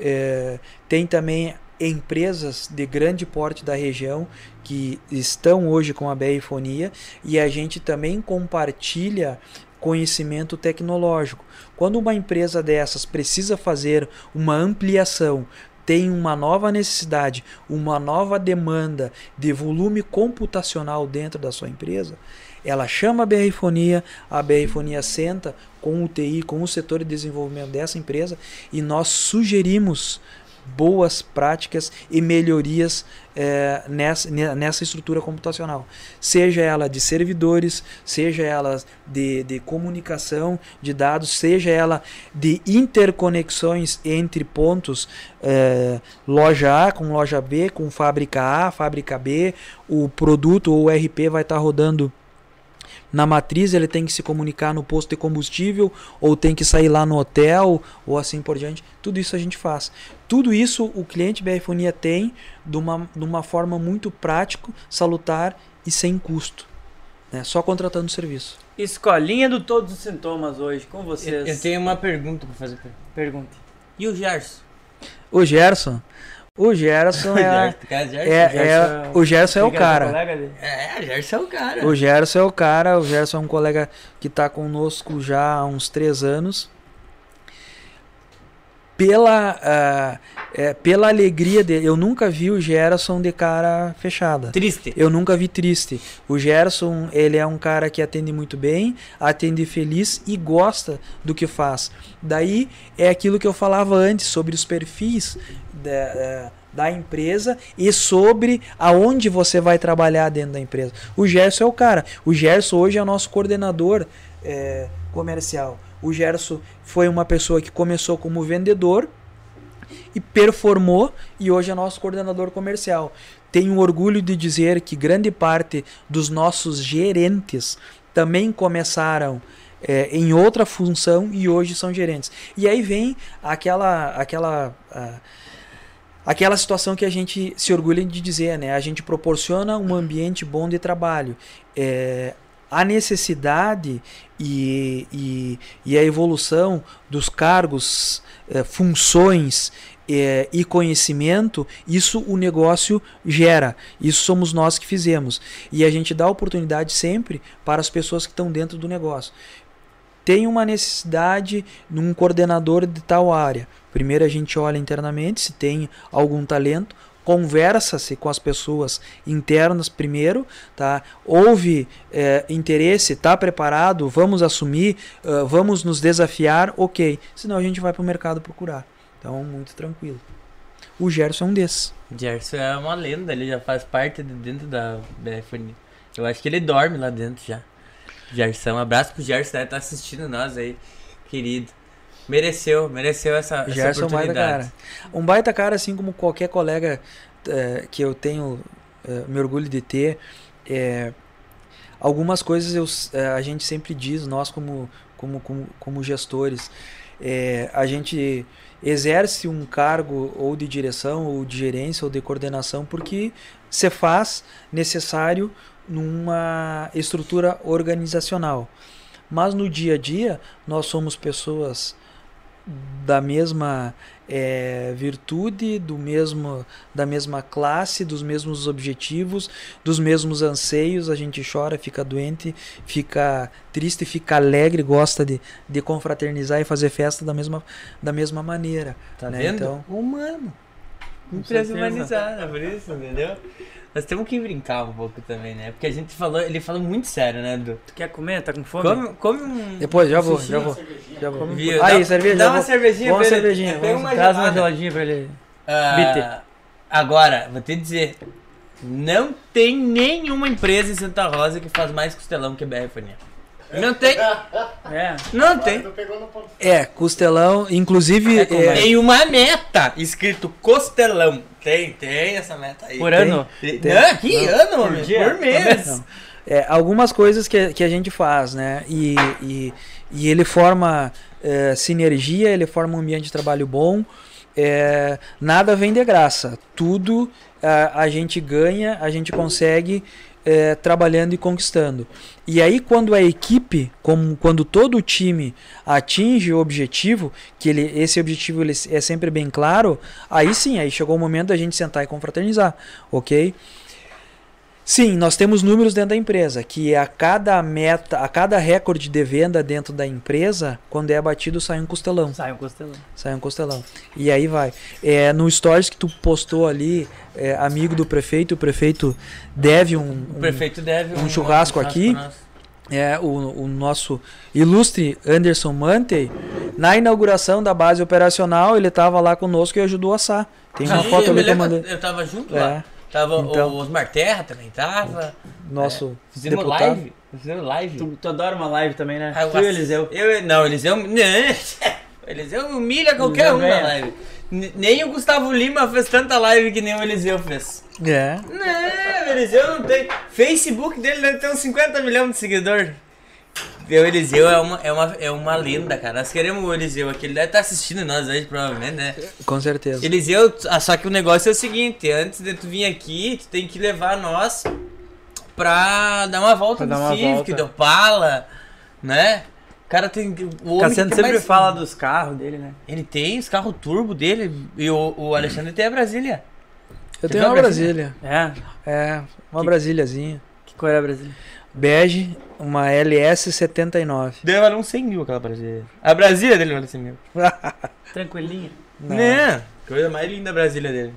Eh, tem também empresas de grande porte da região que estão hoje com a BR Fonia e a gente também compartilha conhecimento tecnológico. Quando uma empresa dessas precisa fazer uma ampliação, tem uma nova necessidade, uma nova demanda de volume computacional dentro da sua empresa, ela chama a BR Fonia, a BR Fonia senta com o TI, com o setor de desenvolvimento dessa empresa e nós sugerimos boas práticas e melhorias eh, nessa, ne- nessa estrutura computacional. Seja ela de servidores, seja ela de, de comunicação de dados, seja ela de interconexões entre pontos, eh, loja A com loja B, com fábrica A, fábrica B, o produto ou o RP vai estar rodando na matriz ele tem que se comunicar no posto de combustível ou tem que sair lá no hotel ou assim por diante. Tudo isso a gente faz. Tudo isso o cliente BR Fonia tem de uma, de uma forma muito prático, salutar e sem custo. Né? Só contratando o serviço. Escolinha do Todos os Sintomas hoje, com Eu, vocês. eu tenho uma pergunta pra fazer. Pergunte. E o Gerson? O Gerson, O Gerson é, é, o Gerson é o cara. É, Gerson é o cara. O Gerson é o cara, o Gerson é um colega que tá conosco já há uns três anos. Pela, ah, é, pela alegria dele, eu nunca vi o Gerson de cara fechada. Triste. Eu nunca vi triste. O Gerson, ele é um cara que atende muito bem, atende feliz e gosta do que faz. Daí é aquilo que eu falava antes sobre os perfis da, eh, da empresa e sobre aonde você vai trabalhar dentro da empresa. O Gerson é o cara. O Gerson hoje é o nosso coordenador eh, comercial. O Gerson foi uma pessoa que começou como vendedor e performou e hoje é nosso coordenador comercial. Tenho orgulho de dizer que grande parte dos nossos gerentes também começaram eh, em outra função e hoje são gerentes. E aí vem aquela aquela ah, aquela situação que a gente se orgulha de dizer, né? A gente proporciona um ambiente bom de trabalho. É, a necessidade e, e, e a evolução dos cargos, eh, funções eh, e conhecimento, isso o negócio gera. Isso somos nós que fizemos. E a gente dá oportunidade sempre para as pessoas que estão dentro do negócio. Tem uma necessidade num coordenador de tal área. Primeiro a gente olha internamente se tem algum talento, conversa-se com as pessoas internas primeiro, tá? Houve eh, interesse, tá preparado, vamos assumir, ah, vamos nos desafiar, ok. Senão a gente vai para o mercado procurar. Então, muito tranquilo. O Gerson é um desses. Gerson é uma lenda, ele já faz parte de dentro da BFN. Eu acho que ele dorme lá dentro já. Gerson, um abraço pro Gerson, deve estar assistindo nós aí, querido. Mereceu, mereceu essa, essa Gerson é um baita oportunidade. cara. Um baita cara, assim como qualquer colega eh, que eu tenho, eh, me orgulho de ter. eh, algumas coisas eu, eh, a gente sempre diz, nós como, como, como, como gestores, eh, a gente exerce um cargo ou de direção, ou de gerência, ou de coordenação, porque se faz necessário numa estrutura organizacional. Mas no dia a dia, nós somos pessoas da mesma eh, virtude, do mesmo, da mesma classe, dos mesmos objetivos, dos mesmos anseios. A gente chora, fica doente, fica triste, fica alegre, gosta de, de confraternizar e fazer festa da mesma, da mesma maneira. Tá né? vendo? Então, Humano. Empresa humanizada, por isso, entendeu? Nós temos que brincar um pouco também, né? Porque a gente falou, ele falou muito sério, né, Edu? Tu quer comer? Tá com fome? Come, come um. depois, já vou, já vou. cervejinha. Já vou. Viu? Aí, Dá- cerveja. Dá uma vou- cervejinha pra ele. cervejinha, Pega uma Traz uma geladinha pra ele. Bitter. agora, vou te dizer. Não tem nenhuma empresa em Santa Rosa que faz mais costelão que a BR Fania. Não tem. É. Não tem. Tu pegou no ponto. É, costelão, inclusive. É é. Tem uma meta escrito costelão. Tem, tem essa meta aí. Por Tem. ano? Tem. Tem. Não, que Não. ano, Por dia? Por mês. É, algumas coisas que, que a gente faz, né? E, e, e ele forma é, sinergia, ele forma um ambiente de trabalho bom. É, nada vem de graça. Tudo a, a gente ganha, a gente consegue é, trabalhando e conquistando. E aí, quando a equipe, como, quando todo o time atinge o objetivo, que ele, esse objetivo ele é sempre bem claro, aí sim, aí chegou o momento da gente sentar e confraternizar, ok? Sim, nós temos números dentro da empresa, que a cada meta, a cada recorde de venda dentro da empresa, quando é batido, sai um costelão. Sai um costelão. Sai um costelão. E aí vai. É, no stories que tu postou ali, é, amigo do prefeito, o prefeito deve um, um- prefeito deve um churrasco aqui. pra nós. é, o, o nosso ilustre Anderson Mantei, na inauguração da base operacional, ele estava lá conosco e ajudou a assar. Tem uma Sim, foto eu ali que eu mandei. Eu tava junto É, lá. Tava Então. o Osmar Terra também tava. nosso Fizemos deputado. live. Fizemos live. Tu, tu adora uma live também, né? Ah, eu tu e o Eliseu. Eu, não, Eliseu. Não, Eliseu humilha qualquer Eliseu um na live. Nem o Gustavo Lima fez tanta live que nem o Eliseu fez. É. Não, o Eliseu não tem. Facebook dele deve ter uns 50 milhões de seguidores. O Eliseu é uma, é, uma, é uma lenda, cara. Nós queremos o Eliseu aqui. Ele deve estar assistindo nós hoje, provavelmente, né? Com certeza. Eliseu, ah, só que o negócio é o seguinte: antes de tu vir aqui, tu tem que levar nós pra dar uma volta Pra no uma Civic, volta. do Opala, né? cara tem. O Cassiano sempre mais- fala dos carros dele, né? Ele tem os carros turbo dele e o, o Alexandre tem a Brasília. Eu Você tenho uma a Brasília? Brasília. É. É, uma Que- Brasíliazinha. Que cor é a Brasília? Bege, uma LS79. Deve valer uns 100 mil aquela Brasília. A Brasília dele vale 100 mil. Tranquilinha. Não. Né? Coisa mais linda a Brasília dele.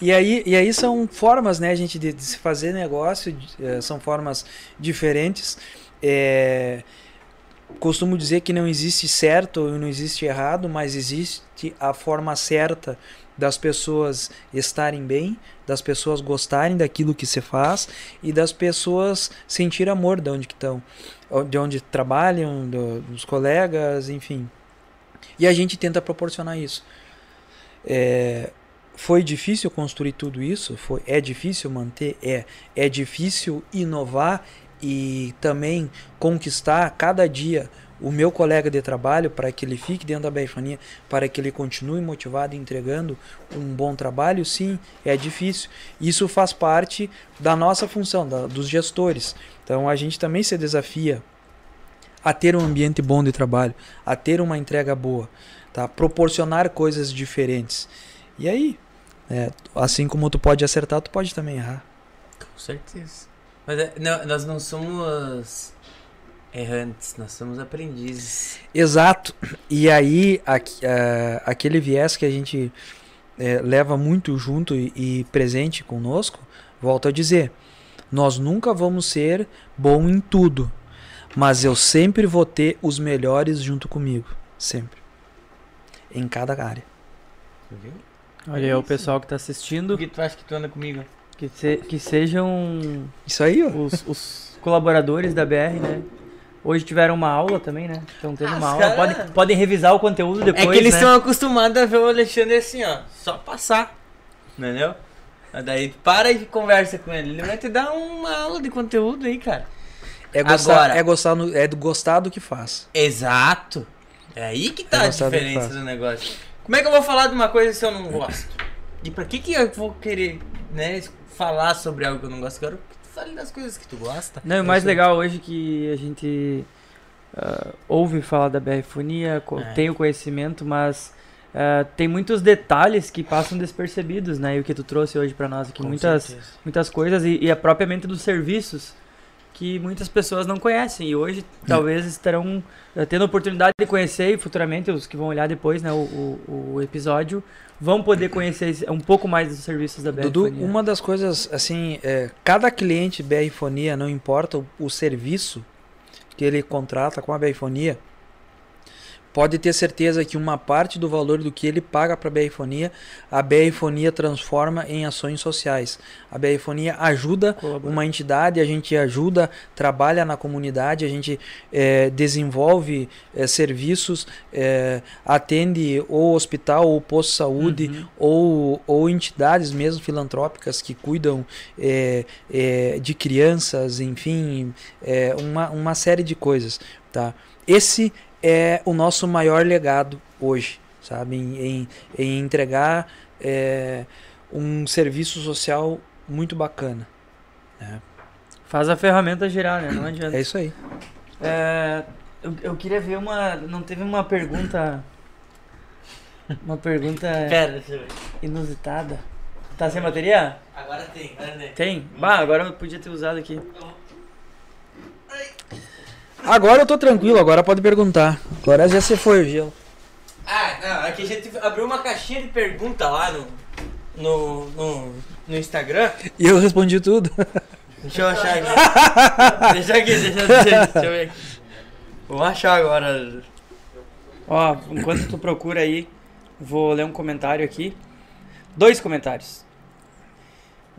E aí, e aí são formas, né, gente, de, de se fazer negócio, de- eh, são formas diferentes. É, costumo dizer que não existe certo e não existe errado, mas existe a forma certa das pessoas estarem bem, das pessoas gostarem daquilo que se faz e das pessoas sentir amor de onde que estão, de onde trabalham, do- dos colegas, enfim. E a gente tenta proporcionar isso. É, foi difícil construir tudo isso? Foi, é difícil manter? É. É difícil inovar e também conquistar cada dia o meu colega de trabalho para que ele fique dentro da Baifonia, para que ele continue motivado entregando um bom trabalho? Sim, é difícil. Isso faz parte da nossa função, da, dos gestores. Então a gente também se desafia a ter um ambiente bom de trabalho, a ter uma entrega boa, tá? proporcionar coisas diferentes. E aí, é, assim como tu pode acertar, tu pode também errar. Com certeza. Mas é, não, nós não somos errantes, nós somos aprendizes. Exato. E aí, aqui- eh, aquele viés que a gente eh, leva muito junto e, e presente conosco, volto a dizer, nós nunca vamos ser bom em tudo, mas eu sempre vou ter os melhores junto comigo, sempre, em cada área. Viu? Olha aí o pessoal que tá Por assistindo, que tu acha que tu anda comigo? que, se- que sejam Isso aí, ó. os, os colaboradores da BR, né? Hoje tiveram uma aula também, né? Estão tendo Ah, uma aula. cara- Podem, podem revisar o conteúdo depois, é que eles né? estão acostumados a ver o Alexandre assim, ó, só passar. Entendeu? Mas Daí para e conversa com ele. Ele vai te dar uma aula de conteúdo aí, cara. É gostar, Agora- é gostar, no- é do gostar do que faz. Exato. É aí que tá É a do diferença faz. do negócio. Como é que eu vou falar de uma coisa se eu não gosto? E pra que que eu vou querer, né, falar sobre algo que eu não gosto? Eu Quero fale das coisas que tu gosta. Não, o mais aí. legal hoje que a gente ah, ouve falar da BR Fonia, co- É. tem o conhecimento, mas ah, tem muitos detalhes que passam despercebidos, né? E o que tu trouxe hoje pra nós aqui, Com muitas, certeza. muitas coisas e, e é propriamente dos serviços que muitas pessoas não conhecem e hoje talvez estarão eh, tendo a oportunidade de conhecer e futuramente os que vão olhar depois, né, o, o, o episódio vão poder conhecer um pouco mais dos serviços da BR Dudu, Fonia. uma das coisas, assim, é, cada cliente BR Fonia, não importa o, o serviço que ele contrata com a BR Fonia, pode ter certeza que uma parte do valor do que ele paga para a BR Fonia, a BR Fonia transforma em ações sociais. A BR Fonia ajuda Colabora. uma entidade, a gente ajuda, trabalha na comunidade, a gente eh, desenvolve eh, serviços, eh, atende ou hospital ou posto de saúde Uhum. ou, ou entidades mesmo filantrópicas que cuidam de crianças, enfim, uma, uma série de coisas, tá? Esse é o nosso maior legado hoje, sabe? Em, em, em entregar eh, um serviço social muito bacana. Faz a ferramenta girar, né? Não adianta. É isso aí. É, eu, eu queria ver uma. Não teve uma pergunta. Uma pergunta Pera, inusitada. Tá sem bateria? Agora tem, agora tem. Tem? Bah, agora eu podia ter usado aqui. Agora eu tô tranquilo, agora pode perguntar. Agora já se foi o gelo. Ah, não, é que a gente abriu uma caixinha de pergunta lá no, no, no, no Instagram. E eu respondi tudo. Deixa eu achar aqui. deixa aqui, deixa, deixa, deixa eu ver aqui. Vou achar agora. Ó, enquanto tu procura aí, vou ler um comentário aqui. Dois comentários.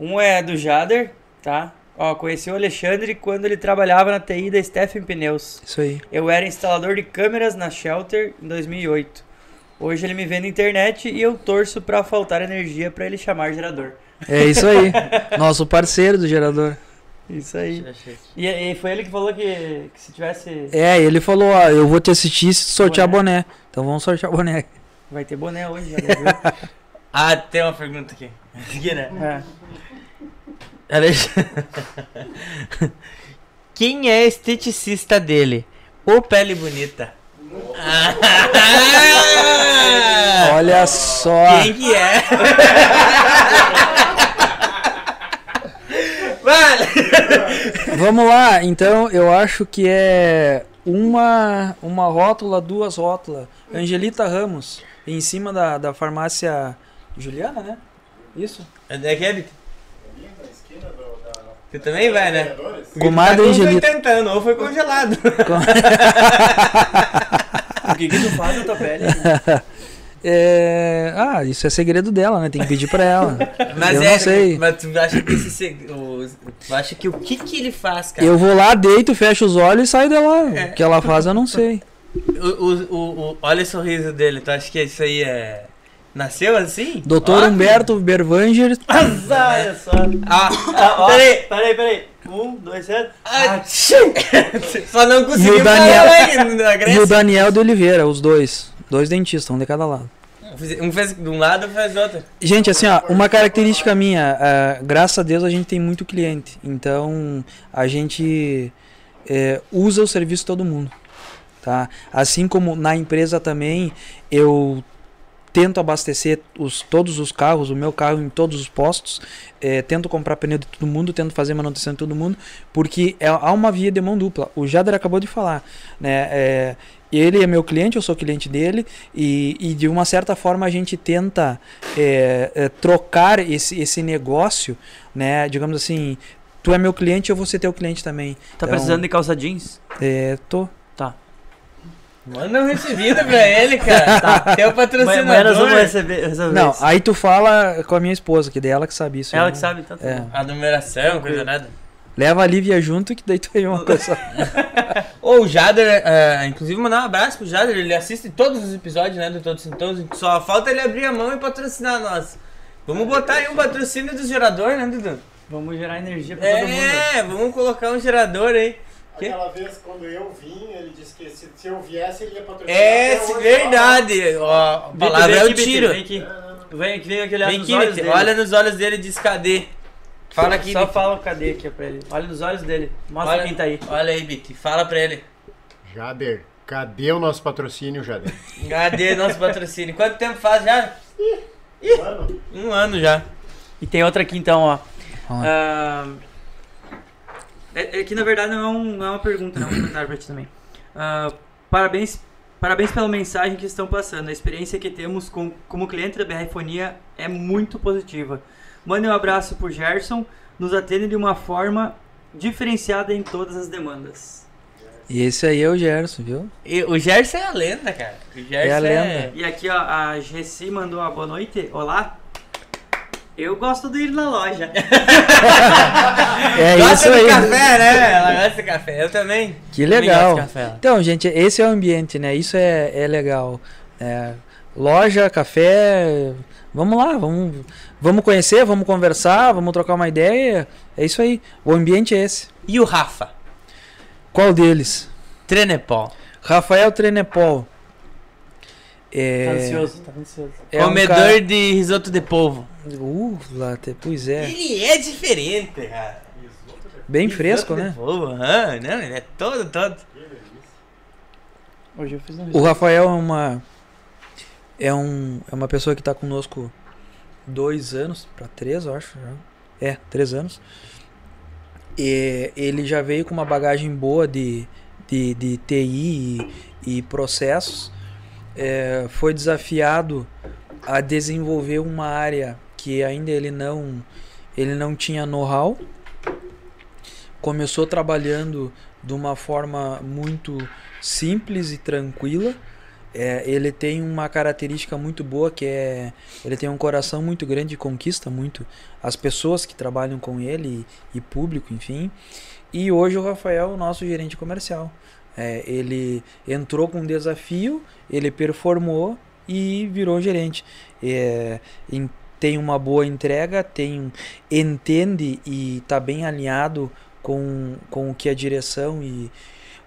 Um é do Jader, tá? Ó, conheci o Alexandre quando ele trabalhava na TI da Stephen Pneus. Isso aí. Eu era instalador de câmeras na Shelter em 2008. Hoje ele me vê na internet e eu torço pra faltar energia pra ele chamar gerador. É isso aí. Nosso parceiro do gerador. Isso aí. E, e foi ele que falou que, que se tivesse. É, ele falou, ó, eu vou te assistir se sortear boné. Então vamos sortear boné. Vai ter boné hoje, já viu? Ah, tem uma pergunta aqui. Aqui, né? É. Quem é esteticista dele? Ô pele bonita. Ah! Olha só. Quem que é? Vamos lá, então eu acho que é uma, uma rótula, duas rótulas. Angelita Ramos, em cima da, da farmácia Juliana, né? Isso? É que é, Vitor? Ali na esquina Tu também vai, né? Vereadores. Comadre Tá com Angelita. 80 anos, ou foi congelado. O que, que tu faz na tua pele? É, Ah, isso é segredo dela, né? Tem que pedir pra ela. Mas eu é, não sei. Mas tu acha que esse seg- tu acha que o que que ele faz, cara? Eu vou lá, deito, fecho os olhos e saio de lá. É. O que ela faz eu não sei. O, o, o, o- olha o sorriso dele, tu acha que isso aí é. Nasceu assim? Doutor Ó, Humberto Bervanger. Azar, olha só. Ah, Ah, ó, peraí. peraí, peraí. Um, dois, três. Ah, Só não E conseguiu o Daniel- na E o. Daniel de Oliveira, os dois. Dois dentistas, um de cada lado. Um fez de um lado, fez do outro. Gente, assim, ó, uma característica minha, ah, graças a Deus a gente tem muito cliente. Então, a gente eh, usa o serviço de todo mundo. Tá? Assim como na empresa também, eu tento abastecer os, todos os carros, o meu carro em todos os postos, eh, tento comprar pneu de todo mundo, tento fazer manutenção de todo mundo, porque é, há uma via de mão dupla. O Jader acabou de falar, né? eh, ele é meu cliente, eu sou cliente dele, e, e de uma certa forma a gente tenta é, é, trocar esse, esse negócio, né? Digamos assim, tu é meu cliente, eu vou ser teu cliente também. Tá Então, precisando de calça jeans? É, tô. Manda um recebido pra ele, cara. Tá. Teu Amanhã nós vamos patrocinador. receber, resolver Não, isso. aí tu fala com a minha esposa, que daí ela que sabe isso. Ela eu que sabe, então. tá É. A numeração, coisa nada. Leva a Lívia junto, que daí tu vê uma coisa. Ô, o Jader, é, inclusive mandar um abraço pro Jader, ele assiste todos os episódios, né, do Todos Sintomas, só falta ele abrir a mão e patrocinar nós. Vamos botar aí um patrocínio do gerador, né, Dudu? Vamos gerar energia pra todo mundo. É, vamos colocar um gerador aí. Que? Aquela vez quando eu vim, ele disse que se, se eu viesse, ele ia patrocinar. É, verdade. Ó, a palavra vem é aqui, o tiro. Vem aqui. Vem aqui, vem aqui olhar Vem nos aqui, olhos dele. olha nos olhos dele e diz cadê. Fala aqui, Só Vitor. fala cadê aqui pra ele. Olha nos olhos dele. Mostra Olha, quem tá aí. Olha aí, Vitor, fala pra ele. Jader, cadê o nosso patrocínio, Jader? Cadê nosso patrocínio? Quanto tempo faz já? Mano, Um ano já. E tem outra aqui então, ó. Ah, é, é que na verdade não é, um- não é uma pergunta, não é um comentário pra ti também. Ah, parabéns, parabéns pela mensagem que estão passando. A experiência que temos com, como cliente da BR-Fonia é muito positiva. Mande um abraço pro Gerson, nos atende de uma forma diferenciada em todas as demandas. E esse aí é o Gerson, viu? E o Gerson é a lenda, cara. O Gerson É a lenda. E aqui, ó, a Gessi mandou uma boa noite. Olá. Eu gosto de ir na loja. É gosta isso aí. café, né? Ela gosta de café. Eu também. Que Também legal. gosto de café. Então, gente, esse é o ambiente, né? Isso é, é legal. É, loja, café. Vamos lá, vamos, vamos conhecer, vamos conversar, vamos trocar uma ideia. É isso aí. O ambiente é esse. E o Rafa? Qual deles? Trenepol. Rafael Trenepol. É, Tá ansioso, tá ansioso. é um Comedor cara- de risoto de polvo. Uh, lá, pois é. Ele é diferente, cara. Bem fresco, Risoto né? De polvo, aham, não, ele é todo, todo. Hoje eu fiz um O Rafael é uma é um é uma pessoa que está conosco dois anos para três, eu acho. Já. É, três anos. E ele já veio com uma bagagem boa de, de, de TI e, e processos. É, foi desafiado a desenvolver uma área que ainda ele não ele não tinha know-how. Começou trabalhando de uma forma muito simples e tranquila. É, ele tem uma característica muito boa que é ele tem um coração muito grande e conquista muito as pessoas que trabalham com ele e, e público, enfim. E hoje o Rafael é o nosso gerente comercial. É, ele entrou com um desafio, ele performou e virou gerente. É, em- tem uma boa entrega, tem entende e está bem alinhado com, com o que a direção e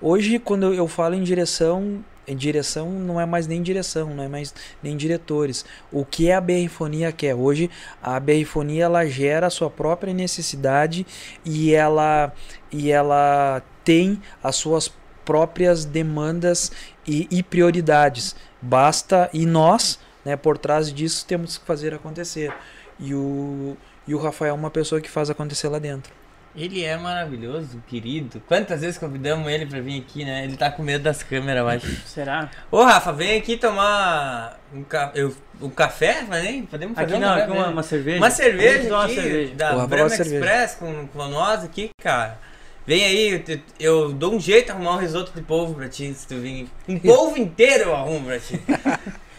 hoje quando eu falo em direção em direção não é mais nem direção, não é mais nem diretores. O que é a berrifonia quer? Hoje a berrifonia ela gera a sua própria necessidade e ela e ela tem as suas próprias demandas e, e prioridades. Basta e nós, né, por trás disso, temos que fazer acontecer. E o, e o Rafael é uma pessoa que faz acontecer lá dentro. Ele é maravilhoso, querido. Quantas vezes convidamos ele pra vir aqui, né? Ele tá com medo das câmeras, eu acho. Será? Ô, Rafa, vem aqui tomar um, ca... eu... um café, mas nem podemos fazer Aqui um não, café aqui uma, uma cerveja. Uma cerveja aqui, uma cerveja. da Brahma. Express com, com nós aqui, cara. Vem aí, eu, eu dou um jeito de arrumar um risoto de polvo pra ti, se tu vir. Um polvo inteiro eu arrumo pra ti.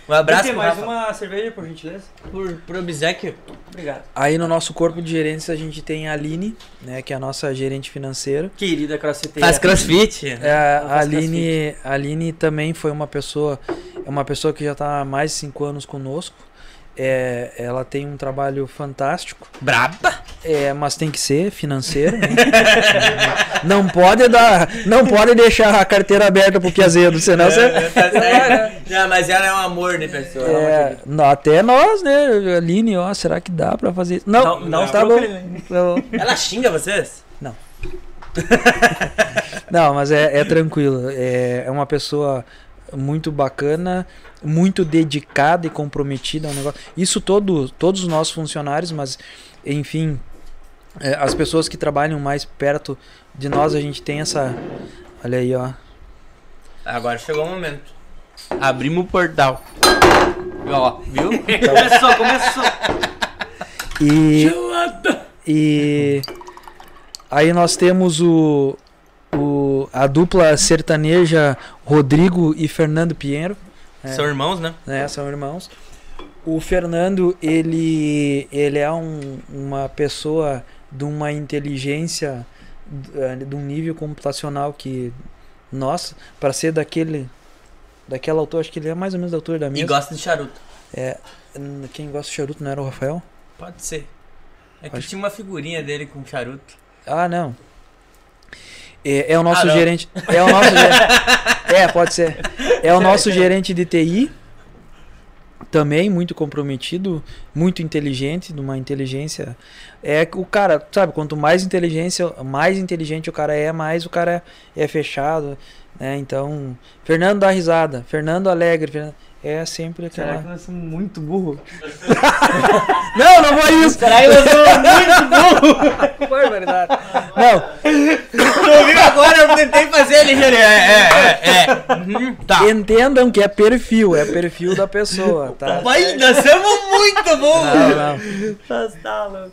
Um abraço Tem mais Rafa. uma cerveja, por gentileza? Por, por obsequio. Obrigado. Aí no nosso corpo de gerentes a gente tem a Aline, né, que é a nossa gerente financeira. Querida crossfiteira. Faz crossfit. É, a faz Aline, a Aline também foi uma pessoa, é uma pessoa que já está há mais de cinco anos conosco. É, ela tem um trabalho fantástico, Braba. é, mas tem que ser financeiro. né? não pode dar, não pode deixar a carteira aberta pro que azedo, senão você Tá certo. Não, mas ela é um amor de pessoa. É, não, até nós, né, Aline, ó, será que dá pra fazer? Não, Não, não tá se bom. Não, Ela xinga vocês? não, mas é, é tranquilo. É, é uma pessoa muito bacana, muito dedicada e comprometida ao negócio. Isso todo, todos os nossos funcionários, mas enfim, é, as pessoas que trabalham mais perto de nós, a gente tem essa. Olha aí, ó. Agora chegou o momento. Abrimos o portal. Ó, viu? Começou, começou. E, e aí nós temos o, o a dupla sertaneja Rodrigo e Fernando Pinheiro. São irmãos, né? né? São irmãos. O Fernando, ele, ele é um, uma pessoa de uma inteligência, eh, de um nível computacional que, nossa, para ser daquele, daquela altura, acho que ele é mais ou menos da altura da E minha. gosta de charuto. Hum, Quem gosta de charuto não era o Rafael? Pode ser. É que Acho- tinha uma figurinha dele com charuto. Ah, não. É, é o nosso Ah, gerente. É o nosso gerente. É, pode ser. É o nosso gerente de TI. Também muito comprometido, muito inteligente, de uma inteligência. É o cara, sabe, quanto mais inteligência, mais inteligente o cara é, mais o cara é fechado, né? Então, Fernando dá risada, Fernando alegre, Fernando- é sempre Será que aquela. nós somos muito burros? Não, não foi isso. Será que nós somos muito burros? Barbaridade. Não, Tu viu agora? Eu tentei fazer ele. É, é, é. é. Uhum, tá. entendam que é perfil, é perfil da pessoa, tá? Mas nós somos muito bons. Não, não. Tá, louco.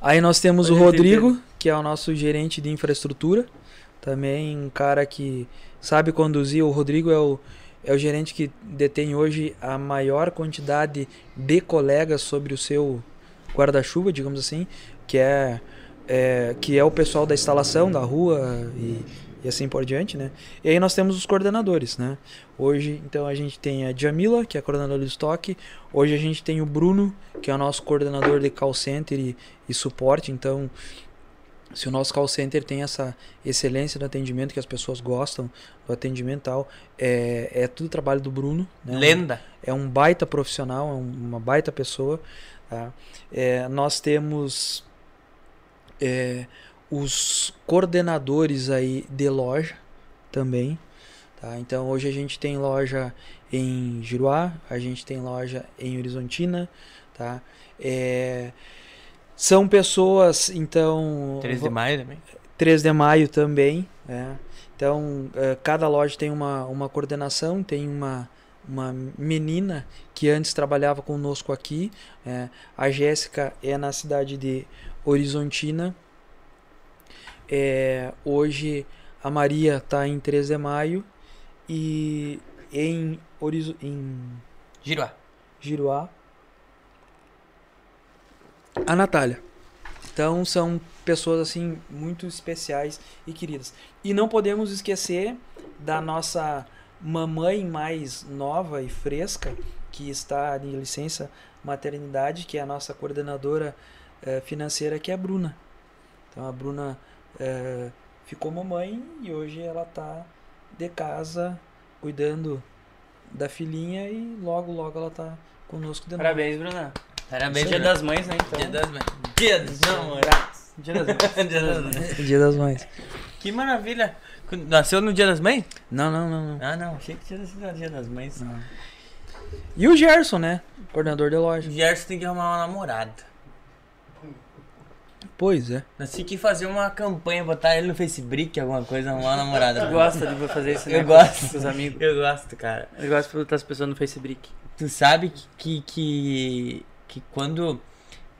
Aí nós temos o Pode Rodrigo, que é o nosso gerente de infraestrutura. Também um cara que sabe conduzir. O Rodrigo é o, é o gerente que detém hoje a maior quantidade de colegas sobre o seu guarda-chuva, digamos assim, que é, é- que é o pessoal da instalação da rua e, e assim por diante, né? E aí nós temos os coordenadores, né? Hoje, então, a gente tem a Jamila, que é a coordenadora de estoque. Hoje a gente tem o Bruno, que é o nosso coordenador de call center e, e suporte. Então, se o nosso call center tem essa excelência do atendimento, que as pessoas gostam do atendimento tal, é, é tudo trabalho do Bruno. Né? Lenda. É um baita profissional, é um- uma baita pessoa. tá? É, nós temos é, os coordenadores aí de loja também. Tá? Então hoje a gente tem loja em Giruá, a gente tem loja em Horizontina. Tá? É, são pessoas, então. 13 de maio também. 3 de maio também. né? Então, eh, cada loja tem uma, uma coordenação, tem uma, uma menina que antes trabalhava conosco aqui. né? A Jéssica é na cidade de Horizontina. É, hoje a Maria está em 3 de maio e em, Horizo em Giroá. Giruá. A Natália. Então são pessoas assim muito especiais e queridas. E não podemos esquecer da nossa mamãe mais nova e fresca, que está em licença maternidade, que é a nossa coordenadora eh, financeira, que é a Bruna. Então a Bruna eh, ficou mamãe e hoje ela está de casa cuidando da filhinha e logo logo ela tá conosco de novo. Parabéns, Bruna. Parabéns, Dia das Mães, né? Então. Dia das mães. Dia dos namorados. Dia das Mães. Dia das mães. Dia das Mães. Que maravilha. Nasceu no Dia das Mães? Não, não, não, não. Ah, não. Achei que tinha nascido no Dia das Mães. Não. E o Gerson, né? Coordenador de O loja. Gerson tem que arrumar uma namorada. Pois é. Nós que fazer uma campanha, botar ele no Facebook, alguma coisa, arrumar uma namorada. Gosta de fazer isso, né? Eu gosto. Com os amigos. Eu gosto, cara. Eu gosto de botar as pessoas no Facebook. Tu sabe que, que, que, que quando.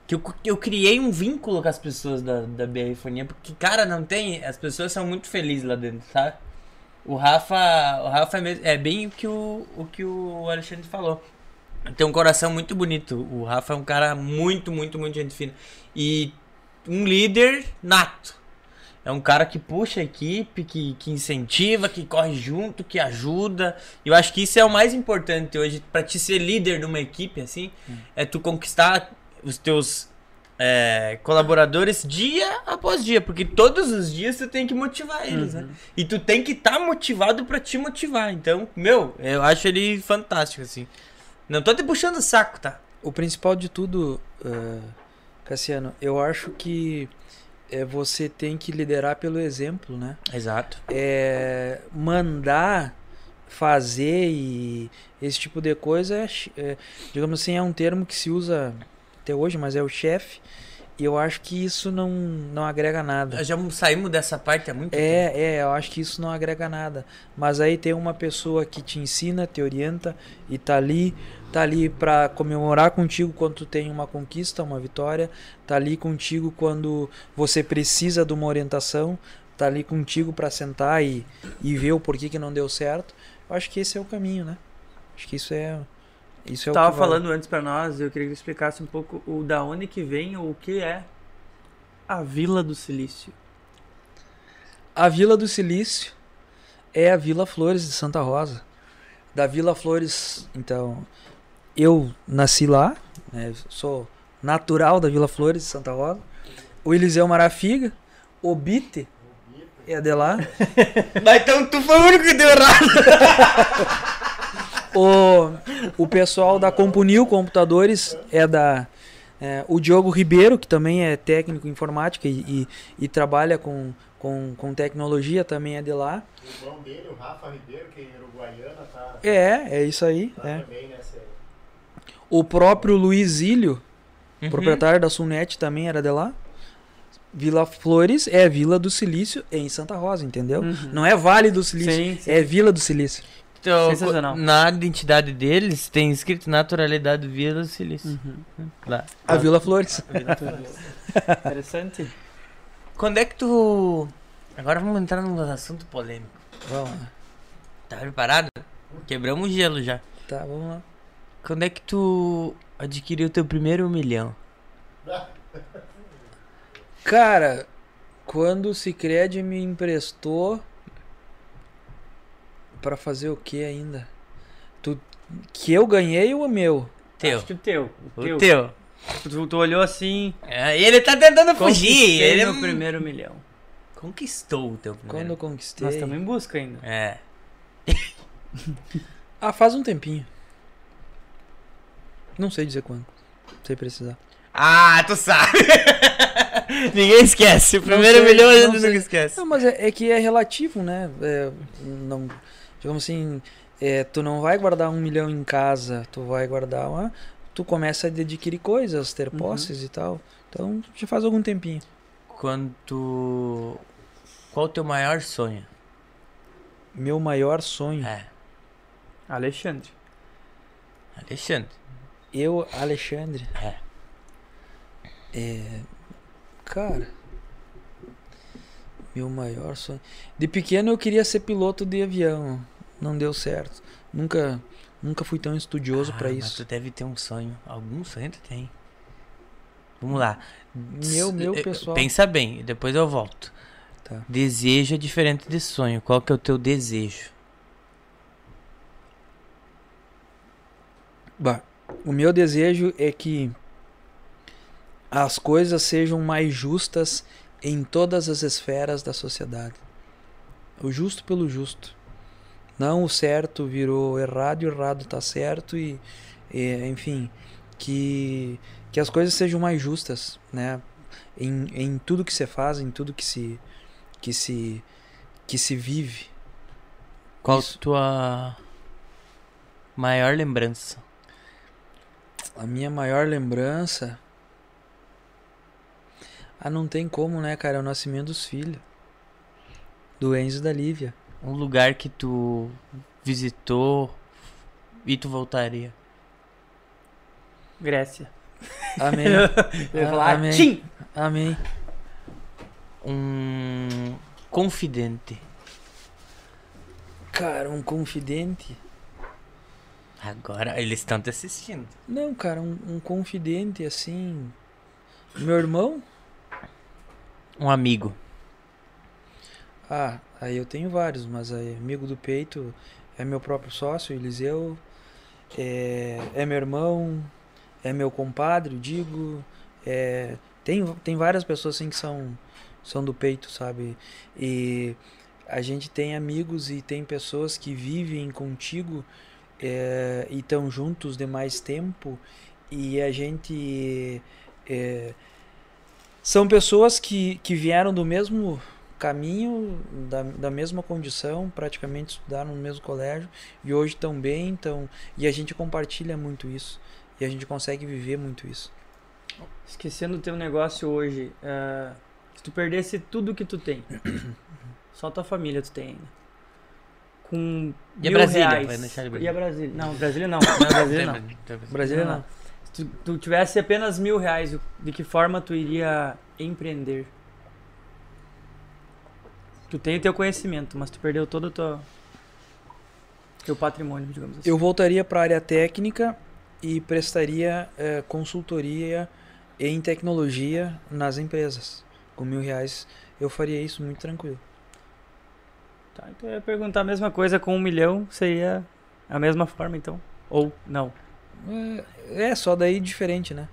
Que eu, eu criei um vínculo com as pessoas da, da BR Fonia, porque, cara, não tem. As pessoas são muito felizes lá dentro, sabe? O Rafa. O Rafa é, mesmo- é bem o que o, o que o Alexandre falou. Tem um coração muito bonito. O Rafa é um cara muito, muito, muito gente fina. E um líder nato. É um cara que puxa a equipe, que, que incentiva, que corre junto, que ajuda. E eu acho que isso é o mais importante hoje pra te ser líder de uma equipe, assim, é tu conquistar os teus é, colaboradores dia após dia, porque todos os dias tu tem que motivar eles, né? E tu tem que estar motivado pra te motivar. Então, meu, eu acho ele fantástico, assim. Não tô te puxando o saco, tá? O principal de tudo, eh, Cassiano, eu acho que é, você tem que liderar pelo exemplo, né? Exato. É, mandar fazer e esse tipo de coisa, é, é, digamos assim, é um termo que se usa até hoje, mas é o chefe. E eu acho que isso não, não agrega nada. Já saímos dessa parte há muito tempo. É, é, eu acho que isso não agrega nada. Mas aí tem uma pessoa que te ensina, te orienta e tá ali, tá ali para comemorar contigo quando tu tem uma conquista, uma vitória, tá ali contigo quando você precisa de uma orientação, tá ali contigo para sentar e, e ver o porquê que não deu certo. Eu acho que esse é o caminho, né? Acho que isso é isso é tava o que vale. falando antes pra nós, eu queria que explicasse um pouco o da onde que vem ou o que é a Vila do Silício. A Vila do Silício é a Vila Flores de Santa Rosa. Da Vila Flores, então, eu nasci lá, né, sou natural da Vila Flores de Santa Rosa. O Eliseu Marafiga, o Bite é de lá. Mas então tu foi o único que deu errado. O, o pessoal da Compunil Computadores é da. é, o Diogo Ribeiro, que também é técnico em informática e, e, e trabalha com, com, com tecnologia, também é de lá. O irmão dele, o Rafa Ribeiro, que é uruguaiana, tá, É, é isso aí. tá é. também nessa. O próprio Luiz Ilho, Uhum. proprietário da Sulnet, também era de lá. Vila Flores é Vila do Silício em Santa Rosa, entendeu? Uhum. Não é Vale do Silício, Sim, sim. é Vila do Silício. Então, Sensacional. na identidade deles tem escrito naturalidade Vila do Silício. Uhum. Lá. A Vila Flores. Interessante. Quando é que tu. Agora vamos entrar num assunto polêmico. Vamos lá. Tá preparado? Quebramos o gelo já. Tá, vamos lá. Quando é que tu adquiriu teu primeiro milhão? Cara, quando o Cicred me emprestou pra fazer o que ainda? Tu, que eu ganhei ou o meu? Teu. Acho que o teu. O O teu. teu. Tu, tu olhou assim. É, ele tá tentando fugir. Ele meu primeiro milhão. conquistou o teu Quando primeiro. eu conquistei? Nós estamos em busca ainda. É. Ah, faz um tempinho. Não sei dizer quando. Sem precisar. Ah, tu sabe. Ninguém esquece. O primeiro sei, milhão a gente nunca esquece. Não, mas é, é que é relativo, né? É, não, digamos assim, é, tu não vai guardar um milhão em casa, tu vai guardar uma. Tu começa a adquirir coisas, ter posses e tal. Então já faz algum tempinho. Quando tu... Qual o teu maior sonho? Meu maior sonho. É. Alexandre. Alexandre. Eu, Alexandre. É. É. Cara. Meu maior sonho. De pequeno eu queria ser piloto de avião. Não deu certo. Nunca, nunca fui tão estudioso Ah, pra mas isso. tu deve ter um sonho. Algum sonho tu tem. Vamos lá. Meu, meu Eh, pessoal. Pensa bem, depois eu volto. Tá. Desejo é diferente de sonho. Qual que é o teu desejo? Bah, o meu desejo é que as coisas sejam mais justas em todas as esferas da sociedade. O justo pelo justo. Não o certo virou errado e o errado tá certo e, e, enfim, que que as coisas sejam mais justas, né? Em, em tudo que se faz, em tudo que se que se que se vive. Qual Isso. tua maior lembrança? A minha maior lembrança. Ah, não tem como, né, cara? É o nascimento dos filhos. Do Enzo e da Lívia. Um lugar que tu visitou e tu voltaria? Grécia. Amém. Eu Ah, falar, amém. tchim! Amém. Um confidente. Cara, um confidente. Agora eles estão te assistindo. Não, cara, um, um confidente assim. Meu irmão? Um amigo. Ah, aí eu tenho vários, mas aí, amigo do peito é meu próprio sócio, Eliseu. É, é meu irmão, é meu compadre, digo. É, tem, tem várias pessoas assim que são, são do peito, sabe? E a gente tem amigos e tem pessoas que vivem contigo é, e estão juntos de mais tempo e a gente é, são pessoas que, que vieram do mesmo caminho, da, da mesma condição, praticamente estudaram no mesmo colégio e hoje estão bem, então, e a gente compartilha muito isso e a gente consegue viver muito isso. Esquecendo o teu negócio hoje, ah, se tu perdesse tudo que tu tem, só tua família tu tem ainda. Com E a mil Brasília? reais. Vai deixar ele E a Brasília? Não, Brasília não. Não, Brasília não. Brasília Não. Se tu, tu tivesse apenas mil reais, de que forma tu iria empreender? Tu tem o teu conhecimento, mas tu perdeu todo o teu, teu patrimônio, digamos assim. Eu voltaria para a área técnica e prestaria eh, consultoria em tecnologia nas empresas. Com mil reais eu faria isso muito tranquilo. Tá, então eu ia perguntar a mesma coisa com um milhão, seria a mesma forma então? Ou não? É, é, só daí diferente, né?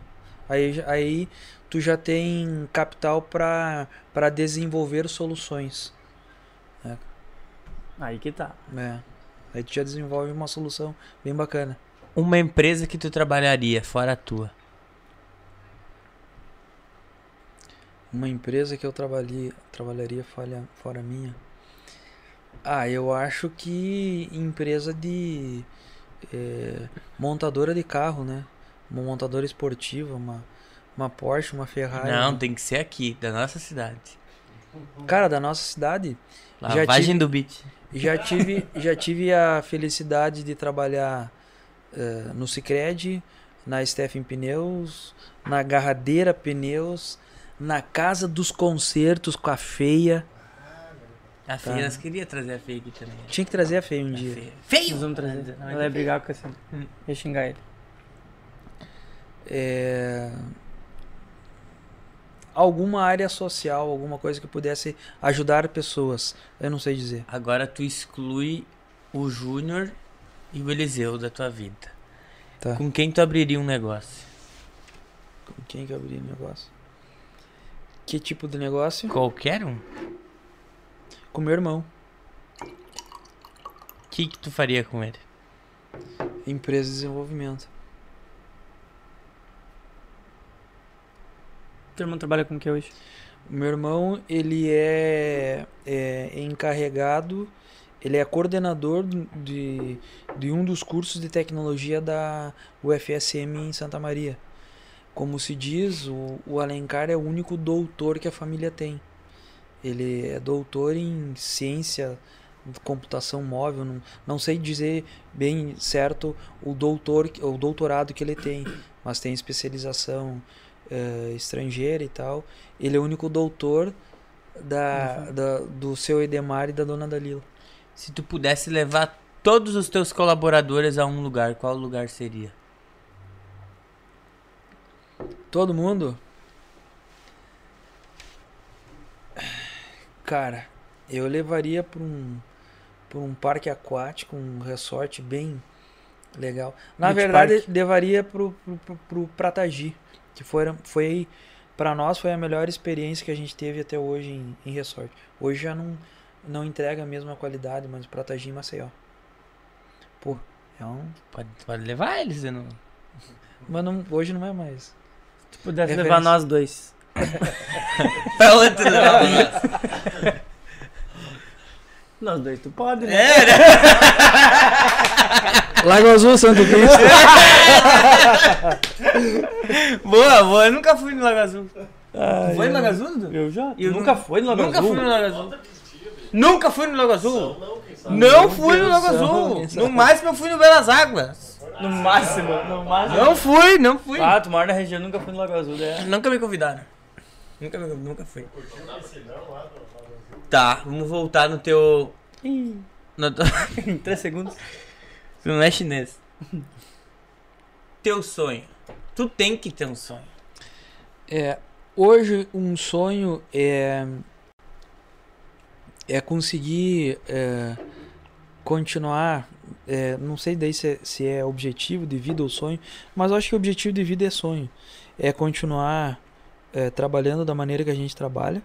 Aí, aí tu já tem capital para desenvolver soluções. Aí que tá. É. Aí tu já desenvolve uma solução bem bacana. Uma empresa que tu trabalharia fora a tua. Uma empresa que eu trabalhei, trabalharia fora, fora minha. Ah, eu acho que empresa de é, montadora de carro, né? Uma montadora esportiva, uma, uma Porsche, uma Ferrari. Não, tem que ser aqui, da nossa cidade. Cara, da nossa cidade, Já Lavagem tive- do beat. já tive, já tive a felicidade de trabalhar eh, no Cicred, na Stephen Pneus, na Garradeira Pneus, na Casa dos Concertos com a Feia. A Feia, nós queria trazer a Feia aqui também. Tinha que trazer a Feia um A dia. Feio! Nós vamos trazer. Não, Ela ia brigar com esse. Hum. Ia xingar ele. É, Alguma área social, alguma coisa que pudesse ajudar pessoas. Eu não sei dizer. Agora tu exclui o Júnior e o Eliseu da tua vida. Tá. Com quem tu abriria um negócio? Com quem que eu abri o negócio? Que tipo de negócio? Qualquer um. Com meu irmão. O que, que tu faria com ele? Empresa de desenvolvimento. Teu irmão trabalha com o que hoje? O meu irmão, ele é, é encarregado, ele é coordenador de, de um dos cursos de tecnologia da UFSM em Santa Maria. Como se diz, o, o Alencar é o único doutor que a família tem. Ele é doutor em ciência, computação móvel, não, não sei dizer bem certo o doutor, o doutorado que ele tem, mas tem especialização eh, estrangeira e tal. Ele é o único doutor da, da- do seu Edemar e da dona Dalila. Se tu pudesse levar todos os teus colaboradores a um lugar, qual lugar seria? Todo mundo? Cara, eu levaria para um, pra um parque aquático, um resort bem legal. Na Beach verdade, park. levaria pro, pro, pro, Pratagi, que foi, foi para nós foi a melhor experiência que a gente teve até hoje em, em resort. Hoje já não, não entrega a mesma qualidade, mas o Pratagi em Maceió. Pô, é um... Pode, pode levar eles, não... Mas não- hoje não é mais. Se pudesse Referência. levar nós dois. Onde tu levava nós? Dois, tu pode, né? É, né? Lago Azul, Santo Cristo. boa, boa. Eu nunca fui no Lago Azul. Ai, Foi no Lago Azul, Dudu? Eu já. Eu nunca nu- foi no Lago Nunca Azul? fui no Lago Azul. Nunca fui no Lago Azul. Não? Não fui no Lago Azul. No máximo eu fui no Belas Águas. No máximo, no máximo. Não fui, não fui. Ah, tu mora na região, nunca fui no Lago Azul, né? Nunca me convidaram. Nunca, nunca fui. Tá, vamos voltar no teu. No, teu- em três segundos. tu não é chinês. Teu sonho. Tu tem que ter um sonho. É, hoje um sonho é é conseguir é, continuar. é, não sei daí se é, se é objetivo de vida ou sonho, mas eu acho que o objetivo de vida é sonho. É continuar é, trabalhando da maneira que a gente trabalha,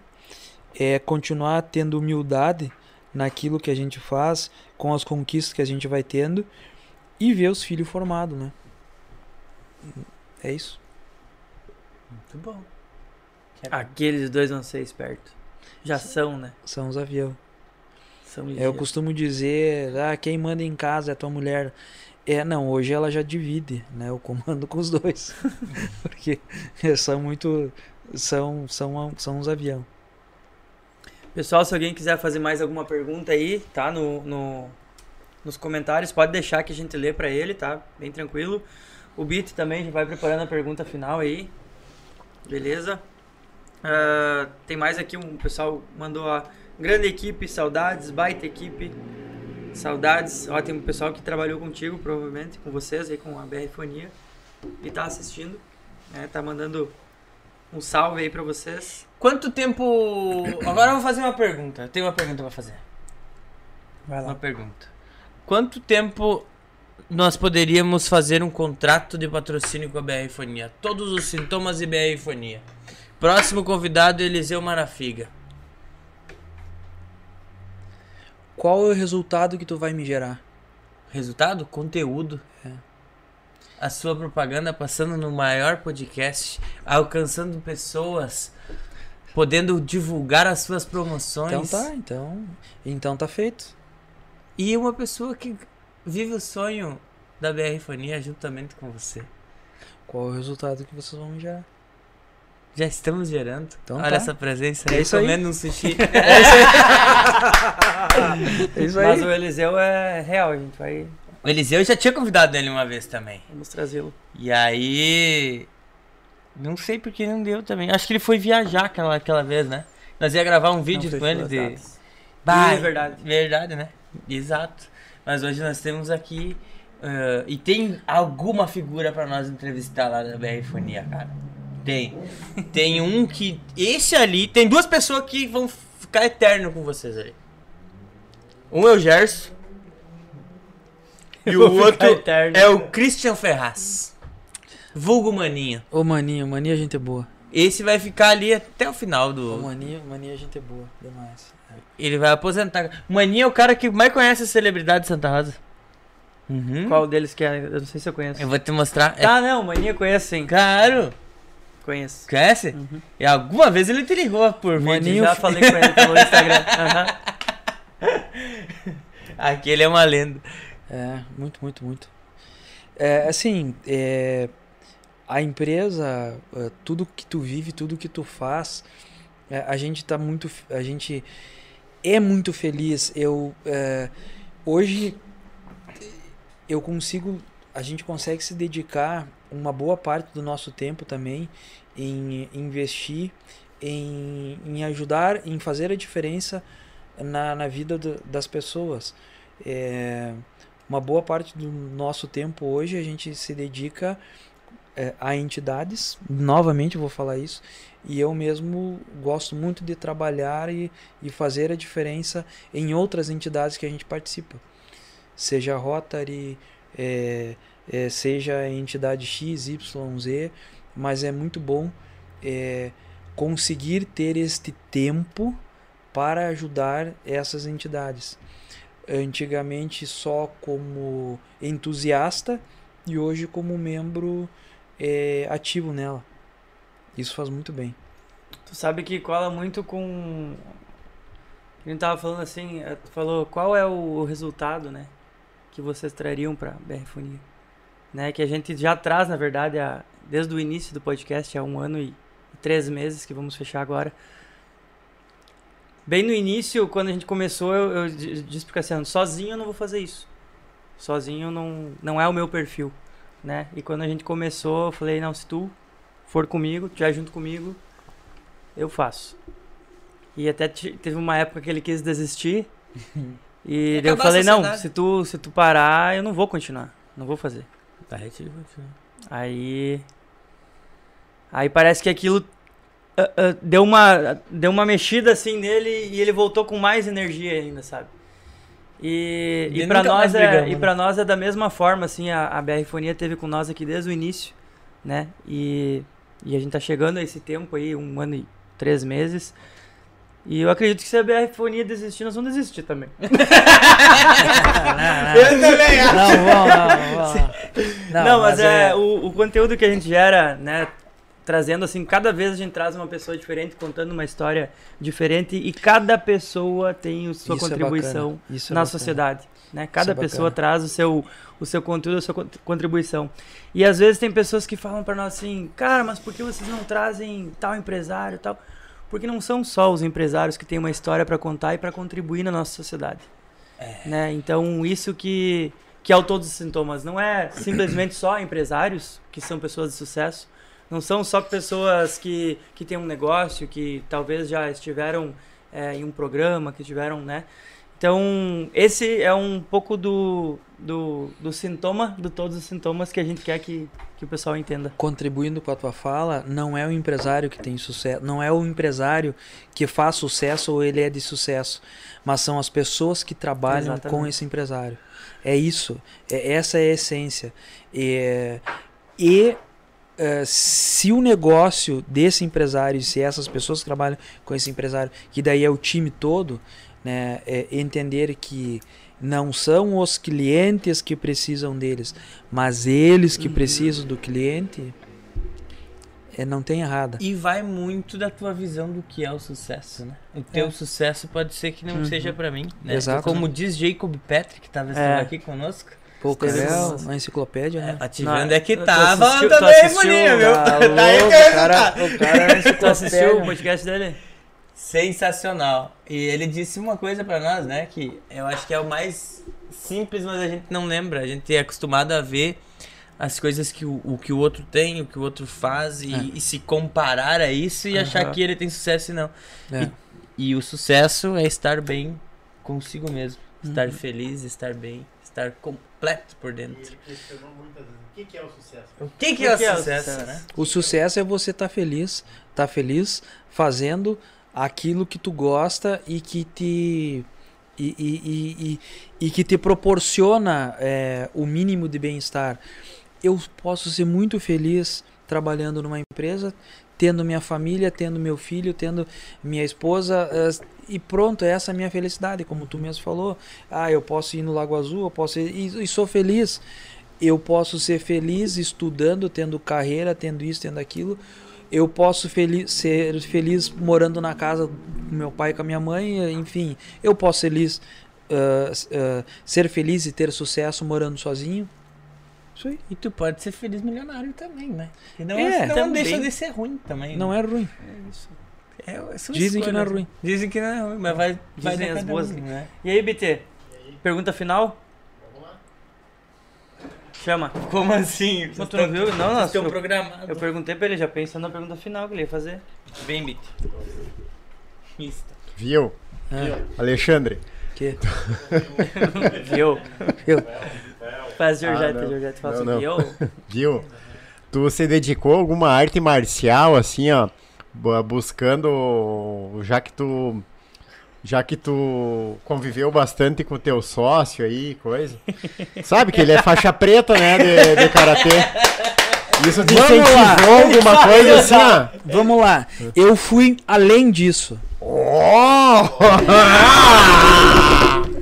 é continuar tendo humildade naquilo que a gente faz, com as conquistas que a gente vai tendo e ver os filhos formados, né? É isso. Muito bom. Aqueles dois vão ser espertos. Já são, né? São os aviões. São É, Eu costumo dizer, ah, quem manda em casa é a tua mulher. É, não, hoje ela já divide, né? O comando com os dois. Porque são muito. São, são, são uns avião. Pessoal, se alguém quiser fazer mais alguma pergunta aí, tá? No, no- nos comentários, pode deixar que a gente lê pra ele, tá? Bem tranquilo. O Bit também já vai preparando a pergunta final aí. Beleza? Ah, tem mais aqui, um pessoal mandou a grande equipe, saudades, baita equipe, saudades. Ó, tem um pessoal que trabalhou contigo, provavelmente, com vocês aí, com a BR Fonia, e tá assistindo, né? Tá mandando um salve aí pra vocês. Quanto tempo. Agora eu vou fazer uma pergunta. Eu tenho uma pergunta pra fazer. Vai Uma pergunta. Quanto tempo nós poderíamos fazer um contrato de patrocínio com a BR Fonia? Todos os sintomas de BR Fonia. Próximo convidado, Eliseu Marafiga. Qual é o resultado que tu vai me gerar? Resultado? Conteúdo. É. A sua propaganda passando no maior podcast, alcançando pessoas, podendo divulgar as suas promoções. Então tá, então. Então tá feito. E uma pessoa que vive o sonho da BR Fonia juntamente com você. Qual é o resultado que vocês vão gerar? Já estamos gerando. Então Olha tá. essa presença É aí, isso aí. comendo um sushi. É isso Mas o Eliseu é real, a gente vai o Eliseu já tinha convidado ele uma vez também. vamos trazê-lo. E aí. Não sei porque não deu também. Acho que ele foi viajar aquela, aquela vez, né? Nós ia gravar um vídeo Não com ele de. datas. Bah, É verdade. Verdade, né? Exato. Mas hoje nós temos aqui. ah, e tem alguma figura pra nós entrevistar lá da BR Fonia, cara? Tem. Tem um que. Esse ali. Tem duas pessoas que vão ficar eterno com vocês ali. Um é o Gerson. E o outro eterno. é o Christian Ferraz. Vulgo Maninho. Ô maninho, maninha é gente boa. Esse vai ficar ali até o final Ô do. maninha, maninha é gente boa. Demais. Ele vai aposentar. Maninho é o cara que mais conhece a celebridade de Santa Rosa. Uhum. Qual deles que é? Eu não sei se eu conheço. Eu vou te mostrar. É Tá, não, mania conheço sim. caro. Conheço. Conhece? Uhum. E alguma vez ele te ligou por vídeo. Maninho Já falei com ele pelo Instagram. Aham. Aquele é uma lenda. É, muito, muito, muito. É, assim, é, a empresa, é, tudo que tu vive, tudo que tu faz, é, a gente tá muito, a gente é muito feliz. Eu é, hoje eu consigo, a gente consegue se dedicar uma boa parte do nosso tempo também em investir, em, em ajudar, em fazer a diferença na, na vida do- das pessoas. É, uma boa parte do nosso tempo hoje a gente se dedica é, a entidades, novamente vou falar isso, e eu mesmo gosto muito de trabalhar e, e fazer a diferença em outras entidades que a gente participa. Seja Rotary, é, é, seja entidade X, Y, Z, mas é muito bom é, conseguir ter este tempo para ajudar essas entidades antigamente só como entusiasta e hoje como membro é, ativo nela. Isso faz muito bem. Tu sabe que cola muito com A gente tava falando assim, eh, tu falou qual é o resultado, né? Que vocês trariam pra BR Fonia. Né? Que a gente já traz, na verdade, a, desde o início do podcast, há um ano e três meses que vamos fechar agora. Bem no início, quando a gente começou, eu, eu di- disse pro Cassiano, sozinho eu não vou fazer isso. Sozinho não, não é o meu perfil, né? E quando a gente começou, eu falei, não, se tu for comigo, tiver junto comigo, eu faço. E até te- teve uma época que ele quis desistir. e eu falei, não, se tu, se tu parar, eu não vou continuar. Não vou fazer. Tá retido. Aí. Aí parece que aquilo ah, deu, uma, deu uma mexida assim nele e ele voltou com mais energia ainda, sabe? E, E e para nós é, e né? para nós é da mesma forma assim, a, a BR Fonia teve com nós aqui desde o início, né? E, e a gente tá chegando a esse tempo aí, um ano e três meses. E eu acredito que se a BR Fonia desistir, nós vamos desistir também. Eu também acho. Não, vamos lá, vamos lá. Não, mas, é, O, o conteúdo que a gente gera, né? Trazendo assim, cada vez a gente traz uma pessoa diferente, contando uma história diferente e cada pessoa tem o sua Isso é contribuição é na bacana. sociedade. Né? Cada é pessoa traz o seu, o seu conteúdo, a sua con- contribuição. E às vezes tem pessoas que falam pra nós assim, cara, mas por que vocês não trazem tal empresário tal? Porque não são só os empresários que têm uma história pra contar e pra contribuir na nossa sociedade. Né? Então, isso que, que é o Todos os Sintomas. Não é simplesmente só empresários, que são pessoas de sucesso. Não são só pessoas que, que têm um negócio, que talvez já estiveram é, em um programa, que tiveram, né? Então, esse é um pouco do, do, do sintoma, de todos os sintomas que a gente quer que, que o pessoal entenda. Contribuindo com a tua fala, não é o empresário que tem sucesso, não é o empresário que faz sucesso ou ele é de sucesso, mas são as pessoas que trabalham Exatamente. com esse empresário. É isso, é, essa é a essência. É, e eh, se o negócio desse empresário, se essas pessoas que trabalham com esse empresário, que daí é o time todo, né, é entender que não são os clientes que precisam deles, mas eles que Uhum. precisam do cliente, é, não tem errada. E vai muito da tua visão do que é o sucesso, né? O teu É. sucesso pode ser que não Uhum. seja pra mim, né? Exato. Como diz Jacob Patrick, que tava estando É. aqui conosco. Pô, o cara Teve é enciclopédia, né? Ativando Não, é que tava assistiu- também bonito, viu? Tá Tá aí louco, que eu o ia cara, o cara é Tu assistiu o podcast dele? Sensacional. E ele disse uma coisa pra nós, né? Que eu acho que é o mais simples, mas a gente não lembra. A gente é acostumado a ver as coisas que o, o que o outro tem, o que o outro faz e, É. e se comparar a isso e achar Aham. que ele tem sucesso e não. É. E o sucesso é estar bem consigo mesmo. Estar Uhum. feliz, estar bem, estar completo por dentro. o que, que é o sucesso. O que, que é o que é o sucesso, sucesso? né? O sucesso é você estar feliz, estar feliz fazendo aquilo que tu gosta e que te e, e, e, e, e que te proporciona é, o mínimo de bem-estar. Eu posso ser muito feliz trabalhando numa empresa, tendo minha família, tendo meu filho, tendo minha esposa eh, e pronto, essa é a minha felicidade, como tu mesmo falou. Ah, eu posso ir no Lago Azul, eu posso ir, e, e sou feliz. Eu posso ser feliz estudando, tendo carreira, tendo isso, tendo aquilo. Eu posso feliz, ser feliz morando na casa com meu pai com a minha mãe, enfim. Eu posso ser feliz, ah, ah, ser feliz e ter sucesso morando sozinho. Isso aí. E tu pode ser feliz milionário também, né? E não, É, não também. deixa de ser ruim também. Não né? é ruim. É, são Dizem que não é escolhas. ruim. Dizem que não é ruim, mas vai, vai Dizem de as boas. um, né? E aí, BT? Pergunta final? Vamos lá. Chama. Como assim? Mas tu não viu? Não, não. Eu, programados. eu perguntei pra ele, já pensando na pergunta final que ele ia fazer. Bem, Bit. Isso. Viu? Ah, Alexandre, que? Viu? Eu. Faz Ah, Georgette, não. Georgette, fala assim, viu? viu? Tu se dedicou a alguma arte marcial, assim, ó, buscando, já que tu, já que tu conviveu bastante com teu sócio aí, coisa. Sabe que ele é faixa preta, né, de, de karatê. Isso te incentivou alguma coisa assim, ó? Vamos lá. Eu fui além disso. Oh!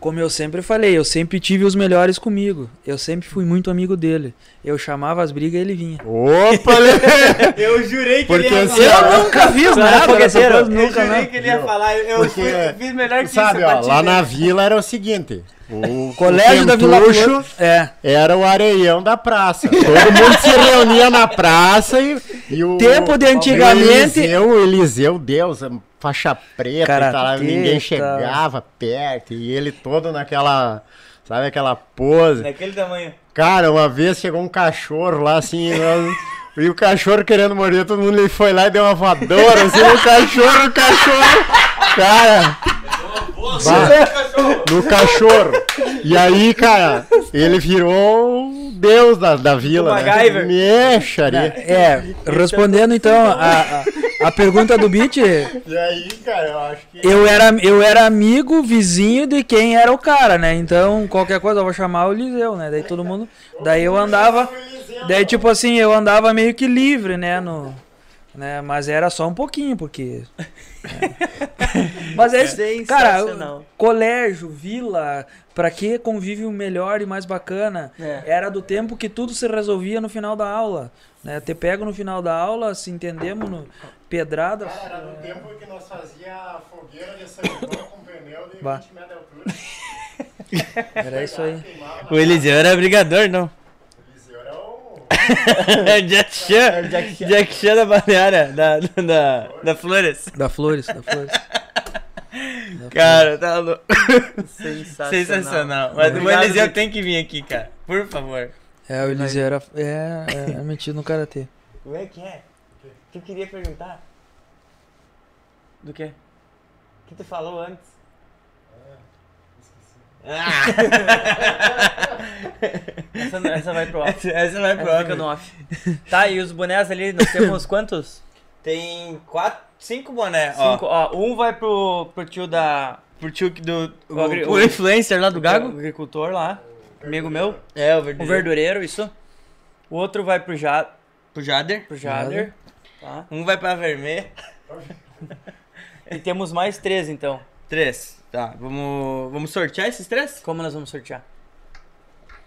como eu sempre falei, eu sempre tive os melhores comigo. Eu sempre fui muito amigo dele. Eu chamava as brigas e ele vinha. Opa! Eu jurei que Porque ele ia assim, falar. Eu nunca fiz é nada, dessa coisa, Eu nunca, jurei né? que ele ia falar. Eu, eu Porque, fui- eu fiz melhor que Sabe, isso. te lá na vila era o seguinte: o Colégio o da Vila Flor. É. era o areião da praça. Todo mundo se reunia na praça e, e o. Tempo de antigamente- O Eliseu, o Eliseu, Deus, faixa preta, e tal, ninguém tá. chegava perto. E ele todo naquela. Sabe aquela pose? Daquele tamanho. Cara, uma vez chegou um cachorro lá assim. E o cachorro querendo morder, todo mundo ele foi lá e deu uma voadora assim no cachorro, o cachorro. Cara. No cachorro. E aí, cara, ele virou o deus da, da vila. Né? MacGyver. Mexaria. É, respondendo então a, a, a pergunta do Beat, E aí, cara, eu acho que. eu era, eu era amigo, vizinho de quem era o cara, né? Então, qualquer coisa eu vou chamar o Liseu, né? Daí todo mundo. Daí eu andava. Daí, tipo assim, eu andava meio que livre, né? No, né? Mas era só um pouquinho, porque. Mas é isso. Cara, colégio, vila, pra que convívio melhor e mais bacana? É. Era do tempo que tudo se resolvia no final da aula. Né? Te pego no final da aula, se entendemos, no, pedrada. Era do tempo que nós fazia fogueira de São João com pneu de Bah. 20 metros de altura. Era isso aí. O Eliseu era brigador, não. O Eliseu era o. É o Jack Chan. Jack Chan da balneária, da, da, da Flores. Da Flores, da Flores. Cara, tá louco. Sensacional. Sensacional. Mas o Obrigado, Eliseu Vic. tem que vir aqui, cara. Por favor. É, o Eliseu era. É, é, é metido no karatê. Como é que é? Tu queria perguntar? Do quê? O que tu falou antes? Ah! Essa, essa vai pro off. essa, essa vai pro Essa fica off. no off. Tá, e os bonés ali, nós temos quantos? Tem quatro, cinco bonés, Cinco. ó. Ó, um vai pro, pro tio da. Pro tio do... O, O o o- influencer lá do O Gago. agricultor lá. Amigo meu. É, o O verdureiro. verdureiro, isso. O outro vai pro, ja, Pro Jader. pro Jader. Tá. Um vai pra Vermelha. E temos mais três, então. Três. Tá, vamos, vamos sortear esses três? Como nós vamos sortear?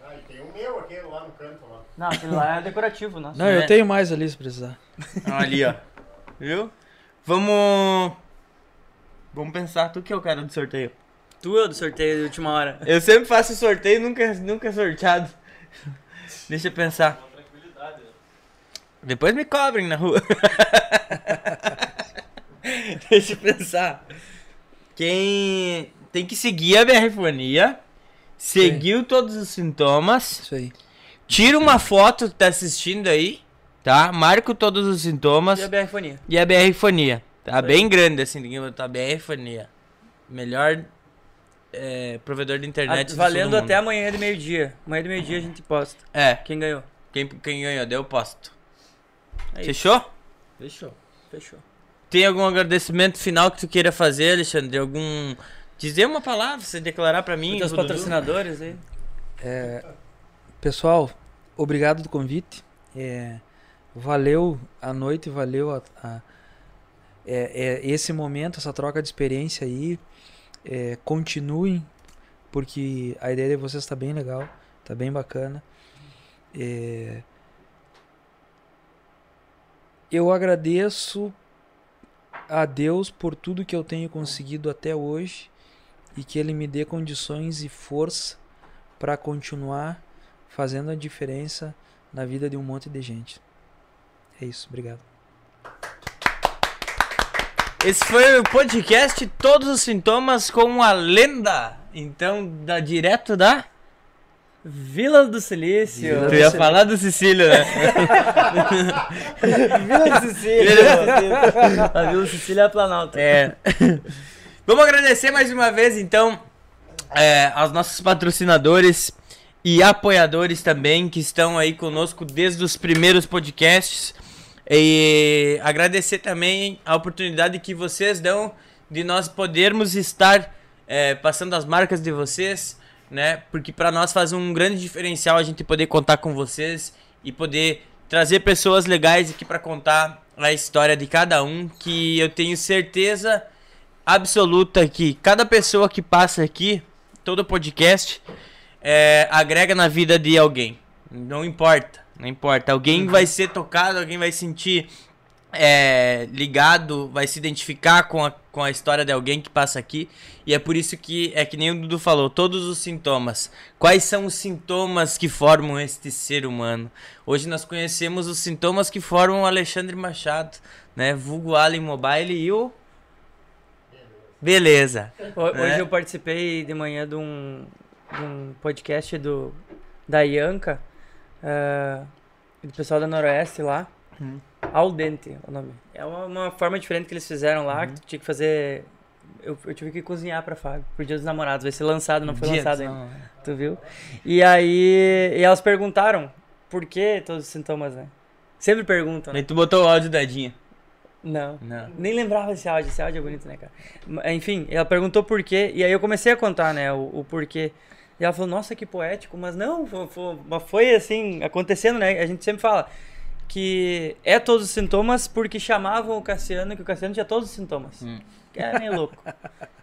Ah, e tem o meu aqui lá no canto lá. Não, aquele lá é decorativo, nossa. Não, eu tenho mais ali se precisar. Ó, ali, ó. Viu? Vamos. Vamos pensar, tu que é o cara do sorteio. Tu é o do sorteio de última hora. Eu sempre faço sorteio e nunca, nunca é sorteado. Deixa eu pensar. Depois me cobrem na rua. Deixa eu pensar. Quem tem que seguir a BR Fonia, seguiu todos os sintomas, Isso aí. tira uma foto que tá assistindo aí, tá? Marca todos os sintomas E a BR Fonia. e a BR Fonia. Tá Isso bem grande assim, tem que botar BR Fonia. Melhor é, provedor de internet. Do sul valendo do mundo. até amanhã de meio-dia. Amanhã de meio-dia a gente posta. É, Quem ganhou? quem, quem ganhou, deu posto. É. Fechou? Fechou. Fechou. Tem algum agradecimento final que tu queira fazer, Alexandre? Algum. Dizer uma palavra, você declarar pra mim? Os patrocinadores aí. É, pessoal, obrigado do convite. É, valeu a noite, valeu a, a- é, é, esse momento, essa troca de experiência aí. É, continuem, porque a ideia de vocês está bem legal, tá bem bacana. É, eu agradeço a Deus por tudo que eu tenho conseguido até hoje e que Ele me dê condições e força para continuar fazendo a diferença na vida de um monte de gente. É isso, obrigado. Esse foi o podcast Todos os Sintomas com a lenda. Então, da direto da. Vila do Silício. Vila Tu ia Silício. falar do Cecílio, né? Vila do Sicília. a Vila do Sicília é a Planalto. É. Vamos agradecer mais uma vez, então, é, aos nossos patrocinadores e apoiadores também, que estão aí conosco desde os primeiros podcasts. E agradecer também a oportunidade que vocês dão de nós podermos estar é, passando as marcas de vocês, né? Porque para nós faz um grande diferencial a gente poder contar com vocês e poder trazer pessoas legais aqui para contar a história de cada um, que eu tenho certeza absoluta que cada pessoa que passa aqui todo podcast é, agrega na vida de alguém. Não importa, não importa. Alguém vai ser tocado, alguém vai sentir é, ligado, vai se identificar com a, com a história de alguém que passa aqui. E é por isso que, é que nem o Dudu falou, todos os sintomas. Quais são os sintomas que formam este ser humano? Hoje nós conhecemos os sintomas que formam o Alexandre Machado, né? Vulgo Alien Mobile e o... Beleza. Ho- Hoje É. eu participei de manhã de um, de um podcast do, da Ianca, ah, do pessoal da Noroeste lá. Hum. Al dente o nome. É uma, uma forma diferente que eles fizeram lá, Uhum. que tu tinha que fazer. Eu, eu tive que cozinhar pra Fábio, pro Dia dos Namorados. Vai ser lançado, não foi Dia lançado ainda. Namorados. Tu viu? E aí. E elas perguntaram por que todos os sintomas, né? Sempre perguntam, né? Aí tu botou o áudio da Dinha. Não. Não. Nem lembrava esse áudio, esse áudio é bonito, né, cara? Enfim, ela perguntou por quê, e aí eu comecei a contar, né, o, o porquê. E ela falou, nossa, que poético, mas não, foi, foi, foi assim, acontecendo, né? A gente sempre fala que é todos os sintomas porque chamavam o Cassiano, que o Cassiano tinha todos os sintomas. Hum. Que era meio louco.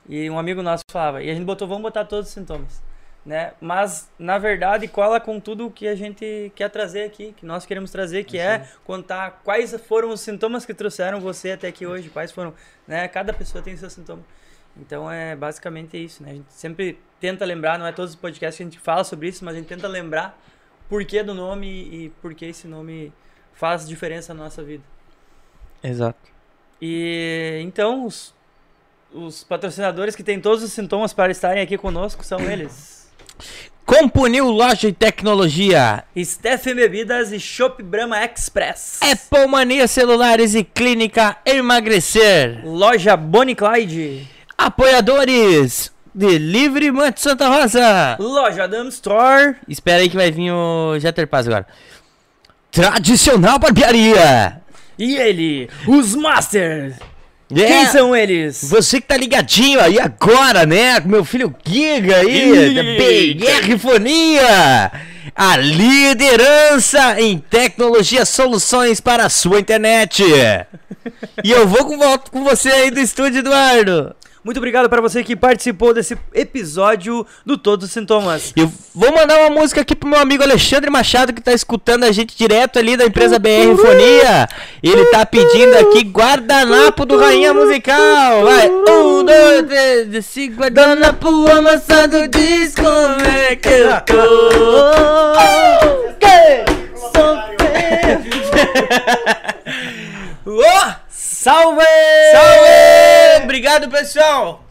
E um amigo nosso falava, e a gente botou, vamos botar todos os sintomas. Né? Mas, na verdade, cola com tudo o que a gente quer trazer aqui, que nós queremos trazer, que é contar quais foram os sintomas que trouxeram você até aqui hoje, quais foram, né? Cada pessoa tem seu sintoma. Então é basicamente isso, né? A gente sempre tenta lembrar, não é todos os podcasts que a gente fala sobre isso, mas a gente tenta lembrar por que do nome e por que esse nome faz diferença na nossa vida. Exato. E então os, os patrocinadores que têm todos os sintomas para estarem aqui conosco são eles. Compunil Loja e Tecnologia. Stephen Bebidas e Shop Brahma Express. Apple Mania Celulares e Clínica Emagrecer. Loja Bonnie Clyde. Apoiadores. Delivery Monte Santa Rosa. Loja Adam Store. Espera aí que vai vir o Jeter Paz agora. Tradicional Barbearia. E ele, os Masters. Quem É, são eles? Você que tá ligadinho aí agora, né? Com meu filho Giga aí, da BR Fonia. A liderança em tecnologia soluções para a sua internet. E eu vou com, volta com você aí do estúdio, Eduardo. Muito obrigado para você que participou desse episódio do Todos os Sintomas. Eu vou mandar uma música aqui pro meu amigo Alexandre Machado, que tá escutando a gente direto ali da empresa BR Fonia. Ele tá pedindo aqui guardanapo do Rainha Musical. Vai, um, dois, três, esse guardanapo amassado diz como é que eu tô. Ô, Salve! salve! Obrigado, pessoal!